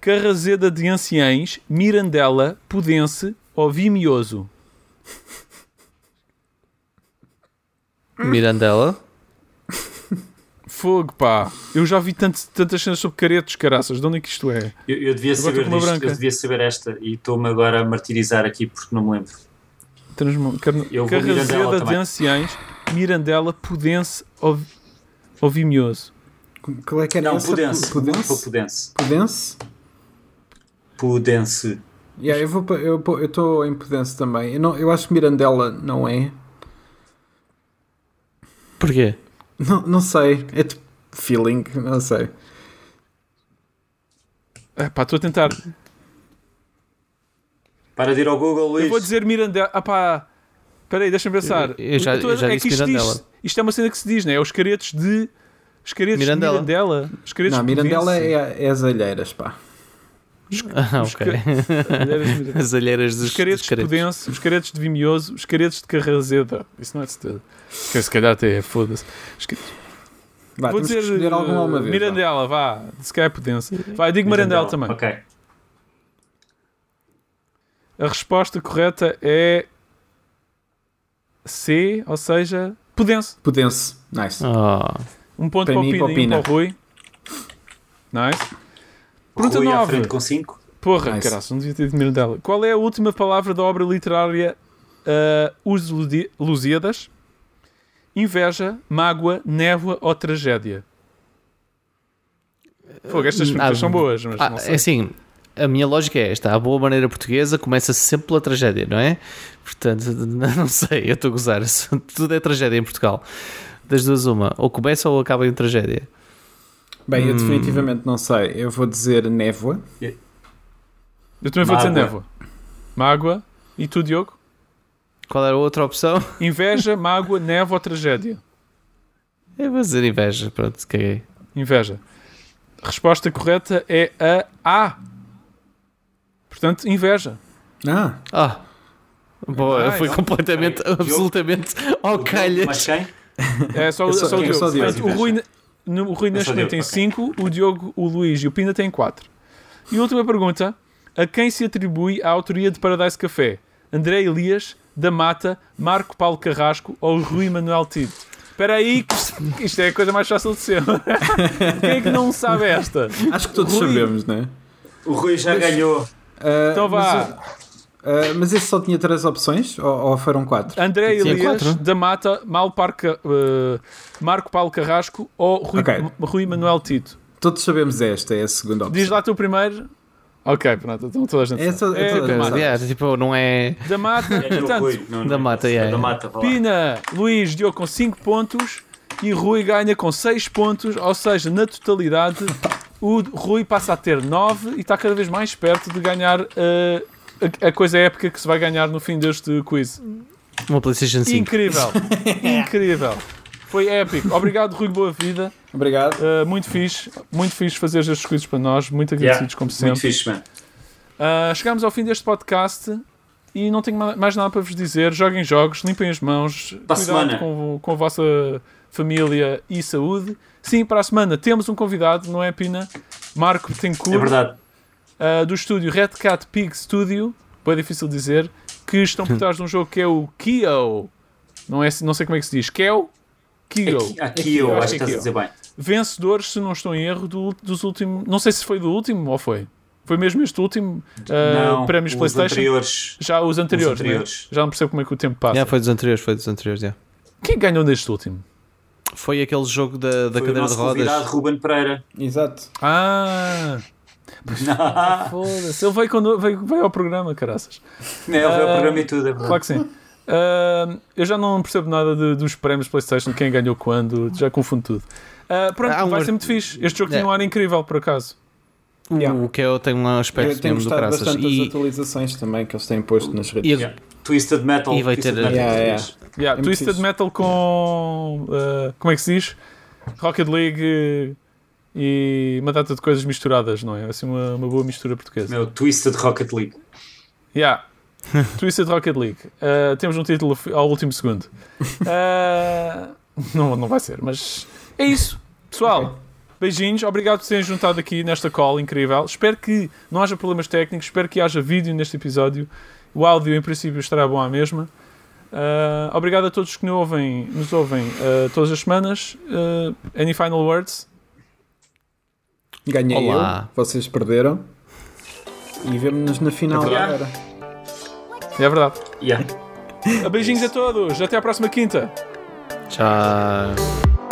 Speaker 1: Carrazeda de Anciães, Mirandela, Pudense ou Vimioso?
Speaker 2: Mirandela.
Speaker 1: Fogo, pá. Eu já vi tanto- tantas cenas sobre caretos, caraças. De onde é que isto é?
Speaker 4: Eu, eu devia
Speaker 1: Agora
Speaker 4: saber
Speaker 1: estou
Speaker 4: disto,
Speaker 1: branca.
Speaker 4: eu devia saber esta e estou-me agora a martirizar aqui porque não me lembro.
Speaker 1: Transmo... Carna...
Speaker 4: Eu vou Mirandela
Speaker 1: Carrazeda de. Anciães, Mirandela, Pudense ou, ou Vimioso?
Speaker 3: Qual é que era
Speaker 4: Não,
Speaker 3: essa?
Speaker 4: Pudense.
Speaker 3: Pudense?
Speaker 4: Pudense.
Speaker 3: Pudense?
Speaker 4: Pudense.
Speaker 3: Yeah, eu vou pa- eu estou em Pudense também. Eu, não, eu acho que Mirandela não é.
Speaker 2: Porquê?
Speaker 3: Não, não sei. É tipo feeling, não sei.
Speaker 1: Ah, pá, estou a tentar.
Speaker 4: Para de ir ao Google, Luís.
Speaker 1: Eu vou dizer Mirandela. Ah, pá. Espera aí, deixa-me pensar.
Speaker 2: Eu- eu já-
Speaker 1: a-
Speaker 2: eu já
Speaker 1: é
Speaker 2: disse
Speaker 1: que isto, diz-
Speaker 2: Mirandela.
Speaker 1: isto é uma cena que se diz, não é? Os caretos de. Os caretos
Speaker 2: Mirandela.
Speaker 1: de Mirandela. Os caretos
Speaker 3: Não,
Speaker 1: de
Speaker 3: Mirandela é, é as alheiras, pá.
Speaker 2: Ah,
Speaker 1: Os
Speaker 2: ok.
Speaker 1: Alheiras de Mirandela.
Speaker 2: As alheiras dos
Speaker 1: Os caretos
Speaker 2: dos
Speaker 1: de Pudense, os caretos de Vimioso, os caretos de Carrazeda. Isso não é de certeza. Que se calhar até é, foda-se.
Speaker 3: Vá,
Speaker 1: Vou dizer
Speaker 3: alguma vez.
Speaker 1: Mirandela, vá. Se calhar é Pudense. Vai, digo Mirandela também.
Speaker 4: Ok.
Speaker 1: A resposta correta é C, ou seja, Pudense.
Speaker 3: vá. Pudense. Nice.
Speaker 2: Oh.
Speaker 1: Um ponto
Speaker 3: Para
Speaker 1: para, o
Speaker 3: mim e
Speaker 1: Pina
Speaker 3: para o
Speaker 1: e um
Speaker 3: Pina.
Speaker 1: para o Rui. Nice. Pergunta
Speaker 4: Rui à
Speaker 1: 9.
Speaker 4: frente com 5.
Speaker 1: Porra,
Speaker 3: Nice.
Speaker 1: não devia ter dito Mirandela. Qual é a última palavra da obra literária uh, Os Lusíadas? Inveja, mágoa, névoa ou tragédia? Fogo, estas perguntas
Speaker 2: Ah,
Speaker 1: são boas, mas
Speaker 2: Ah,
Speaker 1: não
Speaker 2: é
Speaker 1: sei.
Speaker 2: assim, a minha lógica é esta: a boa maneira portuguesa começa sempre pela tragédia, não é? Portanto, não sei, eu estou a gozar. Tudo é tragédia em Portugal. Das duas, uma, ou começa ou acaba em tragédia.
Speaker 3: Bem,
Speaker 1: Hum.
Speaker 3: eu definitivamente não sei. Eu vou dizer névoa.
Speaker 1: Eu também vou dizer
Speaker 4: Mágoa.
Speaker 1: névoa. Mágoa. E tu, Diogo?
Speaker 2: Qual era a outra opção?
Speaker 1: Inveja, mágoa, névoa ou tragédia?
Speaker 2: Eu vou dizer inveja, pronto, caguei.
Speaker 1: Inveja. Resposta correta é a A. Portanto, inveja.
Speaker 3: Ah,
Speaker 2: Ah, boa,
Speaker 1: Ah,
Speaker 2: foi
Speaker 1: não.
Speaker 2: completamente, absolutamente ao calhas.
Speaker 4: Mas quem?
Speaker 1: É só,
Speaker 3: Eu sou-
Speaker 1: só o
Speaker 3: eu
Speaker 1: Diogo. Portanto, o Rui, no, o Rui neste momento tem
Speaker 4: Diogo,
Speaker 1: 5, o Diogo, o Luís e o Pina têm 4. E última pergunta: a quem se atribui a autoria de Paradise Café? André Elias, da Mata, Marco Paulo Carrasco ou Rui Manuel Tito? Espera aí, isto é a coisa mais fácil de ser. Quem é que não sabe esta?
Speaker 3: acho que todos
Speaker 1: Rui.
Speaker 3: sabemos, não é?
Speaker 4: O Rui já ganhou.
Speaker 3: Ah,
Speaker 1: Então vá.
Speaker 3: Mas, ah, mas esse só tinha três opções? Ou, ou foram quatro?
Speaker 1: André Elias,
Speaker 2: quatro.
Speaker 1: da Mata, Mal Parca, eh, Marco Paulo Carrasco ou Rui,
Speaker 3: Ok.
Speaker 1: Rui Manuel Tito?
Speaker 3: Todos sabemos esta, é a segunda opção.
Speaker 1: Diz lá tu primeiro. Ok, pronto, então toda a gente
Speaker 3: É
Speaker 1: sabe.
Speaker 3: só- é toda.
Speaker 2: Yeah, tipo, não é.
Speaker 1: Da Mata,
Speaker 4: o
Speaker 1: portanto,
Speaker 4: Rui. Não, não,
Speaker 2: Da Mata,
Speaker 4: é. Da Mata.
Speaker 1: Pina, Luís, Diogo com 5 pontos e Rui ganha com 6 pontos, ou seja, na totalidade, o Rui passa a ter 9 e está cada vez mais perto de ganhar eh, a, a coisa épica que se vai ganhar no fim deste quiz.
Speaker 2: Uma PlayStation 5.
Speaker 1: Incrível, incrível. Foi épico. Obrigado, Rui Boa Vida.
Speaker 3: Obrigado.
Speaker 1: Uh, muito fixe, muito fixe fazer estes quizzes para nós, muito agradecidos
Speaker 4: Yeah,
Speaker 1: como
Speaker 4: Muito
Speaker 1: sempre.
Speaker 4: fixe, man.
Speaker 1: Uh, chegamos ao fim deste podcast. e não tenho ma- mais nada para vos dizer. Joguem jogos, limpem as mãos,
Speaker 4: Para a
Speaker 1: cuidado
Speaker 4: semana.
Speaker 1: com, com a vossa família e saúde. Sim, para a semana temos um convidado, não é, Pina? Marco
Speaker 4: É
Speaker 1: Betancourt,
Speaker 4: verdade.
Speaker 1: Uh, do estúdio Red Cat Pig Studio, bem difícil de dizer, que estão por trás de um jogo que é o Kyo. Não, é, não sei como é que se diz. Kyo? Kyo.
Speaker 4: Aqui, aqui eu
Speaker 1: Eu acho
Speaker 4: acho que
Speaker 1: que
Speaker 4: estás a dizer bem.
Speaker 1: Vencedores, se não estou em erro, do- dos últimos. Não sei se foi do último ou foi. Foi mesmo este último uh,
Speaker 4: não,
Speaker 1: prémios
Speaker 4: os
Speaker 1: PlayStation?
Speaker 4: anteriores.
Speaker 1: Já os anteriores,
Speaker 4: Os anteriores.
Speaker 1: né? Já não percebo como é que o tempo passa.
Speaker 2: Yeah, foi dos anteriores, foi dos anteriores, yeah.
Speaker 1: Quem ganhou neste último?
Speaker 2: Foi aquele jogo da, da
Speaker 4: Foi o
Speaker 2: cadeira de
Speaker 4: nosso
Speaker 2: rodas.
Speaker 4: convidado Ruben Pereira.
Speaker 3: Exato.
Speaker 1: Ah! Foda-se, ele veio, quando, veio, veio ao programa, caraças.
Speaker 4: Não, ele veio
Speaker 1: Ah,
Speaker 4: ao programa e tudo, é verdade.
Speaker 1: Claro que sim. Ah, eu já não percebo nada de- dos prémios PlayStation, quem ganhou quando, já confundo tudo. Ah, pronto,
Speaker 2: Há um
Speaker 1: vai
Speaker 2: ar-
Speaker 1: ser muito fixe. Este jogo
Speaker 2: É.
Speaker 1: tinha um ar incrível, por acaso.
Speaker 2: O,
Speaker 3: Yeah.
Speaker 2: o que eu tenho um aspecto
Speaker 3: Eu tenho
Speaker 2: mesmo do
Speaker 3: gostado bastante das
Speaker 2: E,
Speaker 3: atualizações também que eles têm posto nas redes.
Speaker 2: e-
Speaker 4: Yeah. Twisted Metal.
Speaker 2: E vai
Speaker 4: Twisted
Speaker 2: ter-
Speaker 4: Metal
Speaker 3: Yeah, yeah.
Speaker 1: Yeah,
Speaker 3: É
Speaker 1: Twisted. Metal com. ah, como é que se diz? Rocket League e uma data de coisas misturadas, não é? Assim, uma, uma boa mistura portuguesa.
Speaker 4: Meu, Twisted Rocket League.
Speaker 1: Yeah. Twisted Rocket League. Uh, temos um título ao último segundo. Uh, não, não vai ser, mas é isso. Pessoal, beijinhos. Obrigado por terem juntado aqui nesta call incrível. Espero que não haja problemas técnicos. Espero que haja vídeo neste episódio. O áudio, em princípio, estará bom à mesma. Uh, obrigado a todos que nos ouvem, nos ouvem todas as semanas. Any final words?
Speaker 3: Ganhei
Speaker 2: Olá.
Speaker 3: eu, vocês perderam. E vemo-nos na final
Speaker 1: É. É verdade.
Speaker 4: Yeah.
Speaker 1: Beijinhos a todos. Até à próxima quinta.
Speaker 2: Tchau.